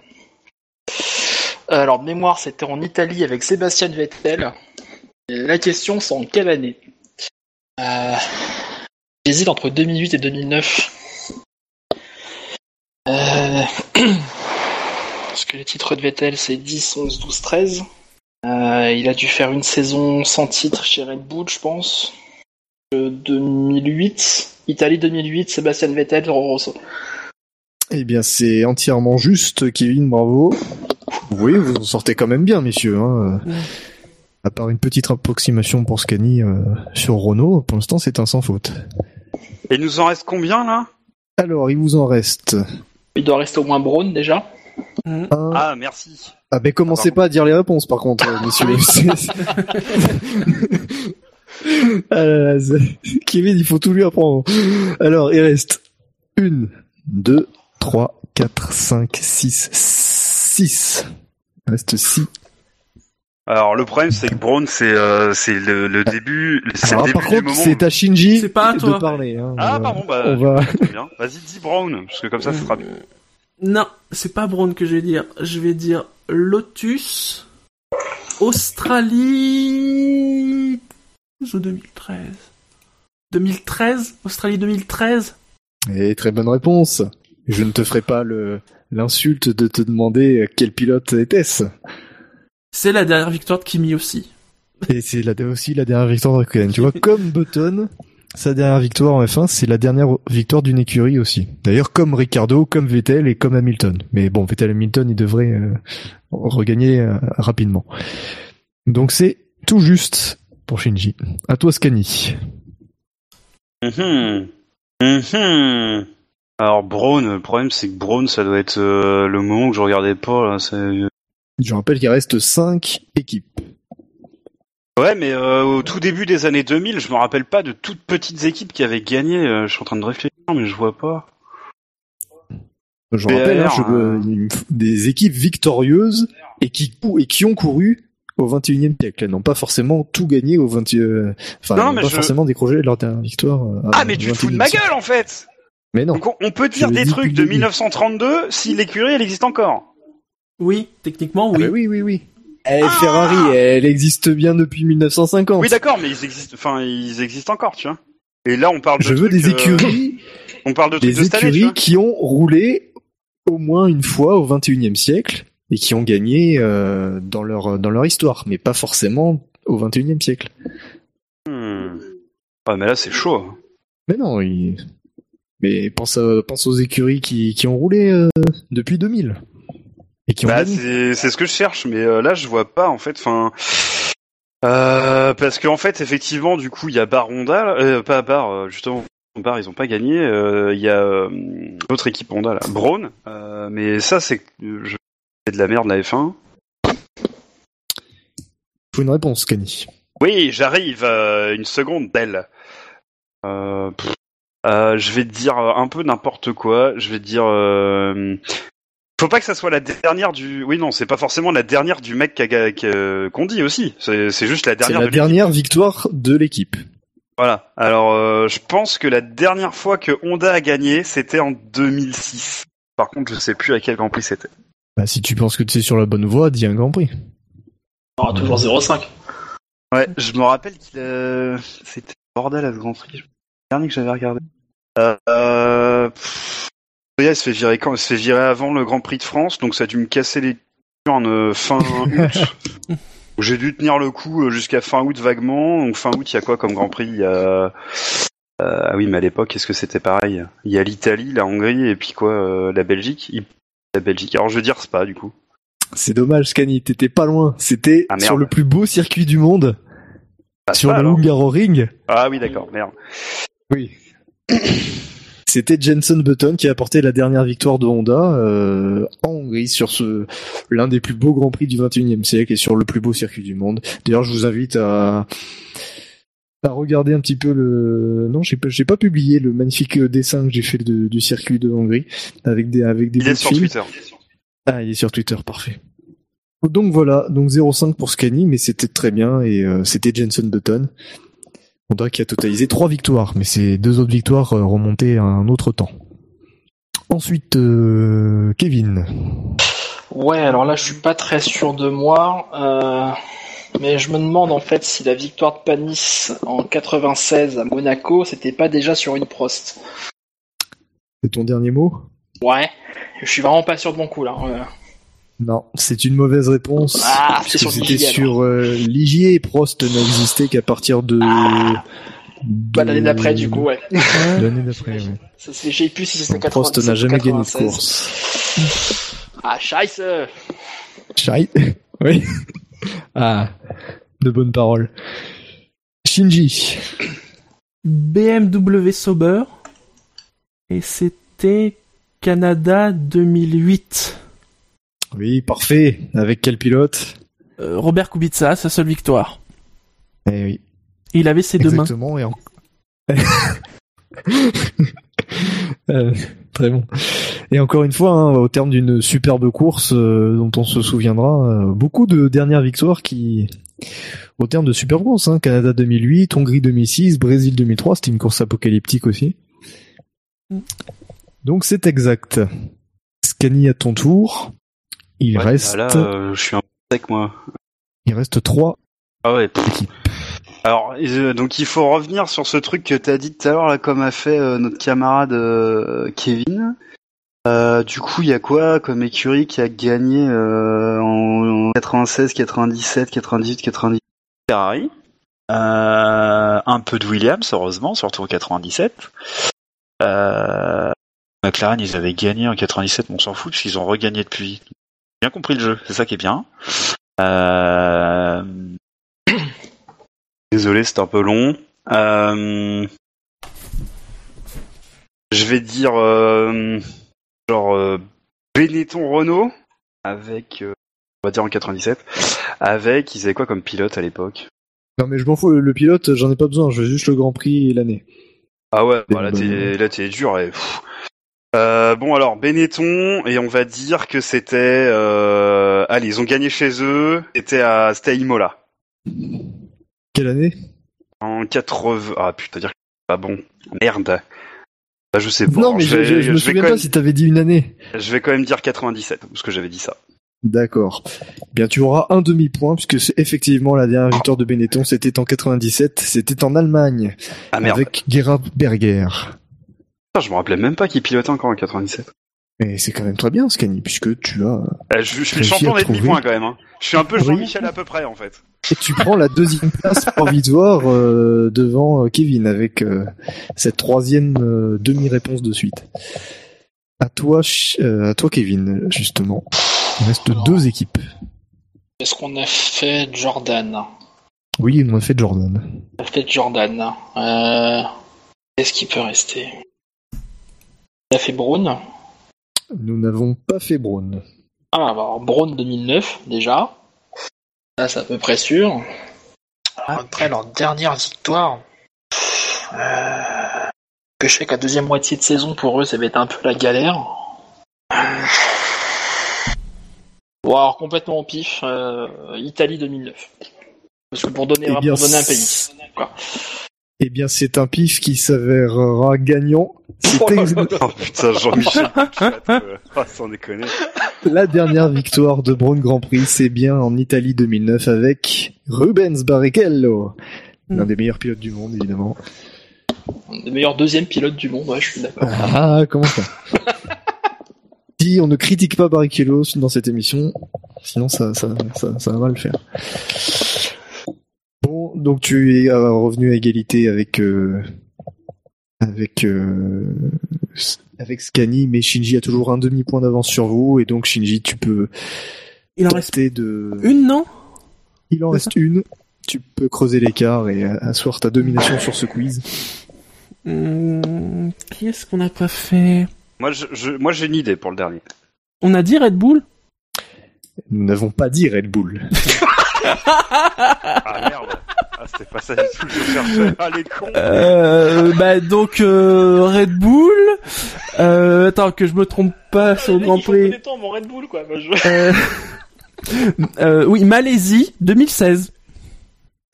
Euh, alors de mémoire, c'était en Italie avec Sébastien Vettel. Et la question, c'est en quelle année euh, J'hésite entre 2008 et 2009. Euh, parce que les titres de Vettel, c'est 10, 11, 12, 13. Euh, il a dû faire une saison sans titre chez Red Bull, je pense. Euh, 2008, Italie 2008, Sébastien Vettel, Toro Rosso. Eh bien, c'est entièrement juste, Kevin, bravo. Oui, vous en sortez quand même bien, messieurs. Hein. Ouais. À part une petite approximation pour Scani euh, sur Renault, pour l'instant, c'est un sans faute. Et il nous en reste combien, là? Alors, il vous en reste Il doit rester au moins Braun déjà. un. Ah, merci. Ah ben commencez pas à dire les réponses par contre, euh, messieurs. ah là là, c'est- Kevin, il faut tout lui apprendre. Alors, il reste une, deux, trois, quatre, cinq, six, six. Il reste six. Alors, le problème, c'est que Braun, c'est euh, c'est le, le début, c'est le Alors, début par du contre, moment. c'est à Shinji C'est pas à de parler. Hein. Ah, Euh, pardon, bah, on va... Vas-y, dis Brown, parce que comme ça, ce sera mieux. Non, c'est pas Brown que je vais dire. Je vais dire Lotus, Australie ou 2013. 2013 Australie 2013 Et très bonne réponse. Je ne te ferai pas le l'insulte de te demander quel pilote était-ce. C'est la dernière victoire de Kimi aussi. Et c'est la, aussi la dernière victoire de Raikkonen. Tu vois, comme Button, sa dernière victoire en F1, c'est la dernière victoire d'une écurie aussi. D'ailleurs, comme Ricardo, comme Vettel et comme Hamilton. Mais bon, Vettel et Hamilton, ils devraient euh, regagner euh, rapidement. Donc c'est tout juste pour Shinji. À toi, Scani. Mhm. Mhm. Alors, Braun, le problème, c'est que Braun, ça doit être euh, le moment que je regardais pas, là. Je rappelle qu'il reste 5 équipes. Ouais, mais euh, au tout début des années 2000, je me rappelle pas de toutes petites équipes qui avaient gagné. euh, je suis en train de réfléchir, mais je vois pas. Je me rappelle, hein, je- euh, des équipes victorieuses et qui, et qui ont couru au 21e siècle. Elles n'ont pas forcément tout gagné au 20 euh, enfin, Non, elles n'ont mais pas je- forcément décroché leur dernière victoire. euh, Ah, mais tu te 21e fous de ma gueule en fait Mais non. Donc on, on peut dire Je des trucs de le début. 1932 si l'écurie elle existe encore. Oui, techniquement, Ah oui. bah oui, oui, oui. Eh, Ferrari, elle existe bien depuis 1950. Oui, d'accord, mais ils existent. Enfin, ils existent encore, tu vois. Et là, on parle de Je veux des euh, écuries, on parle de des de année, écuries qui ont roulé au moins une fois au 21e siècle et qui ont gagné euh, dans leur dans leur histoire, mais pas forcément au 21e siècle. Hmm. Ouais, mais là, c'est chaud. Mais non, il... mais pense à- pense aux écuries qui qui ont roulé euh, depuis 2000 et qui ont Bah, c'est ce que je cherche, mais euh, là, je vois pas, en fait. Enfin. Euh, parce qu'en fait, effectivement, du coup, il y a Baronda, euh, pas Bar, euh, justement, Bar, ils ont pas gagné. Il y a l'autre équipe Honda, là, Braun. mais ça, c'est je- de la merde, la F1. Faut une réponse, Cani. Oui, j'arrive. une seconde, euh, je vais te dire un peu n'importe quoi. Je vais te dire. Euh... Faut pas que ça soit la dernière du. Oui, non, c'est pas forcément la dernière du mec qu'a- qu'on dit aussi. C'est c'est juste la C'est dernière. la de l'équipe. dernière victoire de l'équipe. Voilà. Alors, euh, je pense que la dernière fois que Honda a gagné, c'était en 2006. Par contre, je sais plus à quel Grand Prix c'était. Bah, si tu penses que tu es sur la bonne voie, dis un Grand Prix. On aura toujours 0,5. Ouais, je me rappelle qu'il a... C'était bordel à ce Grand Prix. Le dernier que j'avais regardé. Euh... euh, pff, Il se fait virer quand Il se fait virer avant le Grand Prix de France, donc ça a dû me casser les en euh, fin août. J'ai dû tenir le coup euh, jusqu'à fin août vaguement. Donc fin août, il y a quoi comme Grand Prix? Il y a... euh, Ah oui, mais à l'époque, est-ce que c'était pareil? Il y a l'Italie, la Hongrie, et puis quoi euh, La Belgique? Il- La Belgique. Alors je veux dire Spa, du coup. C'est dommage, Scani, t'étais pas loin. C'était Ah, sur le plus beau circuit du monde, sur Spa, le. Hungaroring. Ah oui, d'accord, merde. Oui. C'était Jenson Button qui a apporté la dernière victoire de Honda euh, en Hongrie sur ce l'un des plus beaux grands prix du 21e siècle et sur le plus beau circuit du monde. D'ailleurs, je vous invite à à regarder un petit peu le non, j'ai pas j'ai pas publié le magnifique dessin que j'ai fait de- du circuit de Hongrie avec des avec des Il est sur. Twitter. Ah, il est sur Twitter, parfait. Donc voilà, donc 0,5 pour Scani, mais c'était très bien et euh, c'était Jenson Button. Honda qui a totalisé trois victoires, mais ces deux autres victoires euh, remontaient à un autre temps. Ensuite, euh, Kevin. Ouais, alors là, je suis pas très sûr de moi, euh, mais je me demande en fait si la victoire de Panis en 96 à Monaco, c'était pas déjà sur une Prost. C'est ton dernier mot? Ouais, je suis vraiment pas sûr de mon coup là. Non, c'est une mauvaise réponse. Ah, c'est sur C'était Ligier, sur euh, Ligier et Prost n'existait qu'à partir de... Ah. de- Bah, l'année d'après, du coup, ouais. L'année d'après, oui. Ça, c'est- J'ai plus si c'était Donc, 96 Prost n'a jamais gagné de 96. course. Ah, scheisse Shai Oui. Ah, de bonnes paroles. Shinji. BMW Sauber. Et c'était Canada 2008. Oui, parfait. Avec quel pilote Euh, Robert Kubica, sa seule victoire. Eh oui. Il avait ses deux mains. Exactement. Et en... Euh, très bon. Et encore une fois, hein, au terme d'une superbe course euh, dont on se souviendra, euh, beaucoup de dernières victoires qui, au terme de super courses, hein, Canada 2008, Hongrie 2006, Brésil 2003, c'était une course apocalyptique aussi. Donc c'est exact. Scani à ton tour. Il Ouais, reste, bah là, euh, je suis un peu sec, moi. il reste trois Ah ouais. équipes. Alors, euh, donc il faut revenir sur ce truc que t'as dit tout à l'heure, là, comme a fait euh, notre camarade euh, Kevin. Euh, du coup, il y a quoi comme écurie qui a gagné euh, en, en 96, 97, 98, 98 Ferrari. Euh, un peu de Williams, heureusement, surtout en 97. Euh, McLaren, ils avaient gagné en 97, mais on s'en fout, parce qu'ils ont regagné depuis. Bien compris le jeu, c'est ça qui est bien. Euh... Désolé, c'est un peu long. Euh, Je vais dire euh, genre euh, Benetton Renault avec, euh, on va dire en 97, avec, ils avaient quoi comme pilote à l'époque? Non mais je m'en fous, le, pilote, j'en ai pas besoin, je veux juste le Grand Prix et l'année. Ah ouais, bah là Bah, t'es là t'es dur et. pff. Euh, bon alors Benetton et on va dire que c'était euh... allez ils ont gagné chez eux c'était à c'était à Imola. Quelle année? En 80 ah putain dire pas bon. Merde. Bah, je sais pas. Non mais je, vais- je- je me souviens pas même- si t'avais dit une année. je vais quand même dire 97 parce que j'avais dit ça. D'accord. Bien, tu auras un demi-point puisque c'est effectivement la dernière victoire de Benetton, c'était en 97, c'était en Allemagne. Ah merde. Avec Gerhard Berger. Je me rappelais même pas qui pilotait encore en 97 Et c'est quand même très bien, Scani, puisque tu as Euh, je, je suis champion des demi-points quand même hein. je suis un peu Oui. Jean-Michel à peu près en fait et tu prends la deuxième place provisoire euh, devant euh, Kevin avec euh, cette troisième euh, demi-réponse de suite. À toi, euh, à toi, Kevin, justement. Il reste deux équipes. Est-ce qu'on a fait Jordan? Oui, on a fait Jordan. On a fait Jordan. Euh... Qu'est-ce qui peut rester? A fait Braun? Nous n'avons pas fait Braun. Ah, bah, alors Braun 2009, déjà. Ça, c'est à peu près sûr. Alors, après, leur dernière victoire. Euh... Que je sais qu'à deuxième moitié de saison, pour eux, ça va être un peu la galère. Euh, Bon, alors, complètement au pif. euh, Italie 2009. Parce que pour donner, Eh pour bien, donner un pays. Quoi. Eh bien, c'est un pif qui s'avérera gagnant. Oh oh putain Jean-Michel euh, ah, sans déconner la dernière victoire de Braun Grand Prix, c'est bien en Italie 2009 avec Rubens Barrichello. L'un des meilleurs pilotes du monde, évidemment. Le meilleur deuxième pilote du monde, ouais, je suis d'accord. Ah, comment ça Si on ne critique pas Barrichello dans cette émission, sinon ça, ça, ça, ça va mal faire. Bon, donc tu es euh, revenu à égalité avec euh, avec euh, avec Scani, mais Shinji a toujours un demi point d'avance sur vous, et donc Shinji, tu peux Il en reste de. une, non? Il en reste une. Tu peux creuser l'écart et asseoir ta domination sur ce quiz. Hum, Qui est-ce qu'on n'a pas fait? Moi je, je- moi j'ai une idée pour le dernier On a dit Red Bull? Nous n'avons pas dit Red Bull. ah merde ah c'était pas ça du tout que je cherchais ah les cons euh, Bah donc euh, Red Bull. Euh, attends que je me trompe pas sur le Grand Prix. temps, mon Red Bull, quoi. Moi, je... Euh, euh, oui, Malaisie 2016.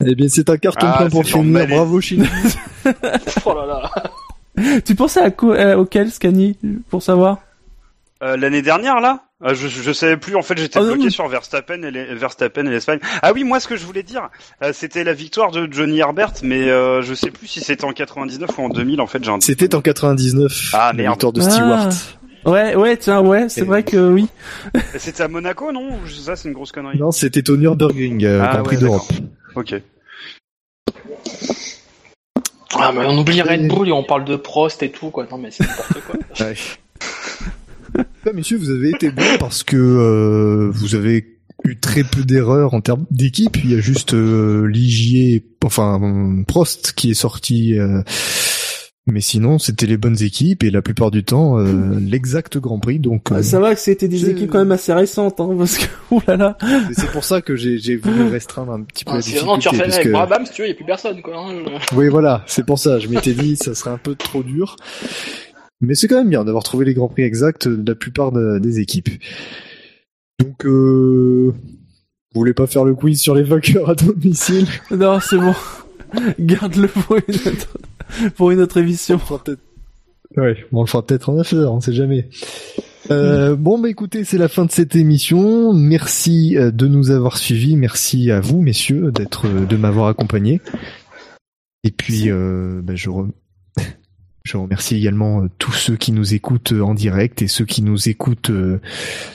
Eh bien, c'est un carton Ah, plein pour finir. Bravo Shinji. oh là là. Tu pensais à quoi, euh, auquel Scani pour savoir? Euh, l'année dernière là? Ah, je, je savais plus en fait j'étais Ah, bloqué sur Verstappen et les- Verstappen et l'Espagne ah oui moi ce que je voulais dire euh, c'était la victoire de Johnny Herbert mais euh, je sais plus si c'était en 99 ou en 2000 en fait j'ai un C'était en 99. Ah, la merde. victoire de Ah. Stewart. Ouais, ouais, tiens, ouais, c'est Et- vrai que oui. C'était à Monaco non? Ça c'est une grosse connerie Non, c'était au Nürburgring, euh, Ah, Grand Prix ouais, d'Europe. ok Ah, mais on oublie Red Bull et on parle de Prost et tout, quoi. Non, mais c'est n'importe quoi. Ouais. Ah, messieurs, vous avez été bons parce que euh, vous avez eu très peu d'erreurs en termes d'équipe. Il y a juste euh, Ligier, enfin euh, Prost qui est sorti. euh, mais sinon, c'était les bonnes équipes et la plupart du temps, euh, l'exact Grand Prix. Donc, euh, Ah, ça va que c'était des équipes quand même assez récentes, hein, parce que oh là là. c'est pour ça que j'ai j'ai voulu restreindre un petit peu Ah, la sinon, tu difficulté. refais avec que- Brabham, si tu veux, y a plus personne, quoi. hein. Oui, voilà, c'est pour ça. Je m'étais dit, ça serait un peu trop dur. Mais c'est quand même bien d'avoir trouvé les grands prix exacts de la plupart de- des équipes. Donc, euh... vous voulez pas faire le quiz sur les vainqueurs à domicile? Non, c'est bon. Garde-le pour une autre, pour une autre émission. On le fera peut-être. Ouais, bon, on le fera peut-être en affaire, on sait jamais. Euh, bon bah écoutez, c'est la fin de cette émission. Merci euh, de nous avoir suivis. Merci à vous, messieurs, d'être, euh, de m'avoir accompagné. Et puis, euh, bah, je, re- je remercie également euh, tous ceux qui nous écoutent euh, en direct et ceux qui nous écoutent euh,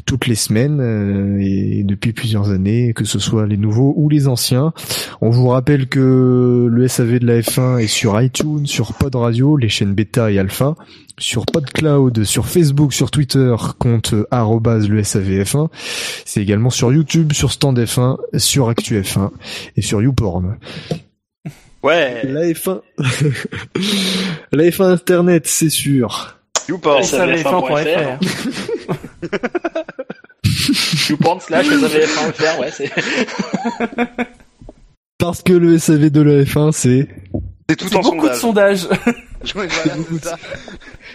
toutes les semaines et depuis plusieurs années, que ce soit les nouveaux ou les anciens. On vous rappelle que le SAV de la F1 est sur iTunes, sur Pod Radio, les chaînes bêta et alpha, sur PodCloud, sur Facebook, sur Twitter, compte le SAVF1. C'est également sur YouTube, sur Stand F1, sur Actu F1 et sur YouPorn. Ouais La F1, la F1 Internet, c'est sûr. SAVF1.fr. YouPorn slash SAVF1.fr, ouais, c'est... Parce que le SAV de la F1, c'est... C'est tout C'est en beaucoup de sondage. sondages. Voilà,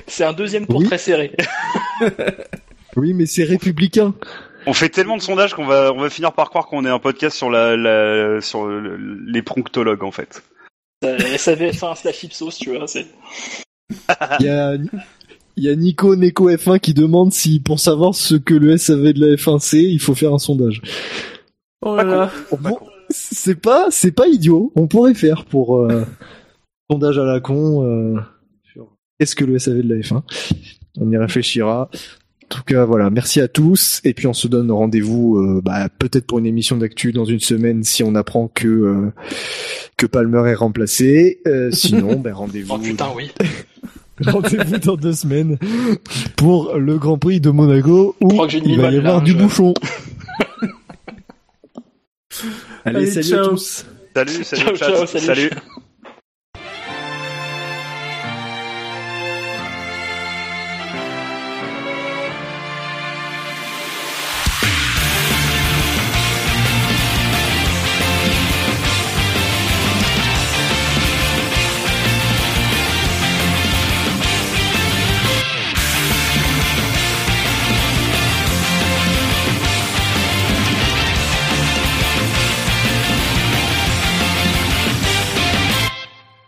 c'est un deuxième tour Oui. très serré. Oui, mais c'est républicain. On fait tellement de sondages qu'on va, on va finir par croire qu'on est un podcast sur la, la sur le- les pronctologues en fait. Euh, SAVF1 slash Ipsos, tu vois. Il y a, il y a Nico Neko F1 qui demande si, pour savoir ce que le SAV de la F1 c'est, il faut faire un sondage. Oh là là. Bon, c'est pas, c'est pas idiot. On pourrait faire pour euh, sondage à la con euh, sur qu'est-ce que le SAV de la F1. On y réfléchira. En tout cas, voilà. Merci à tous. Et puis on se donne rendez-vous, euh, bah, peut-être pour une émission d'actu dans une semaine si on apprend que euh, que Palmer est remplacé. Euh, sinon, ben rendez-vous. Oh putain, oui. Rendez-vous dans deux semaines pour le Grand Prix de Monaco où il va y avoir linge. du bouchon. Allez, Allez, salut ciao. à tous. Salut, salut, Ciao, chat. ciao, salut. salut.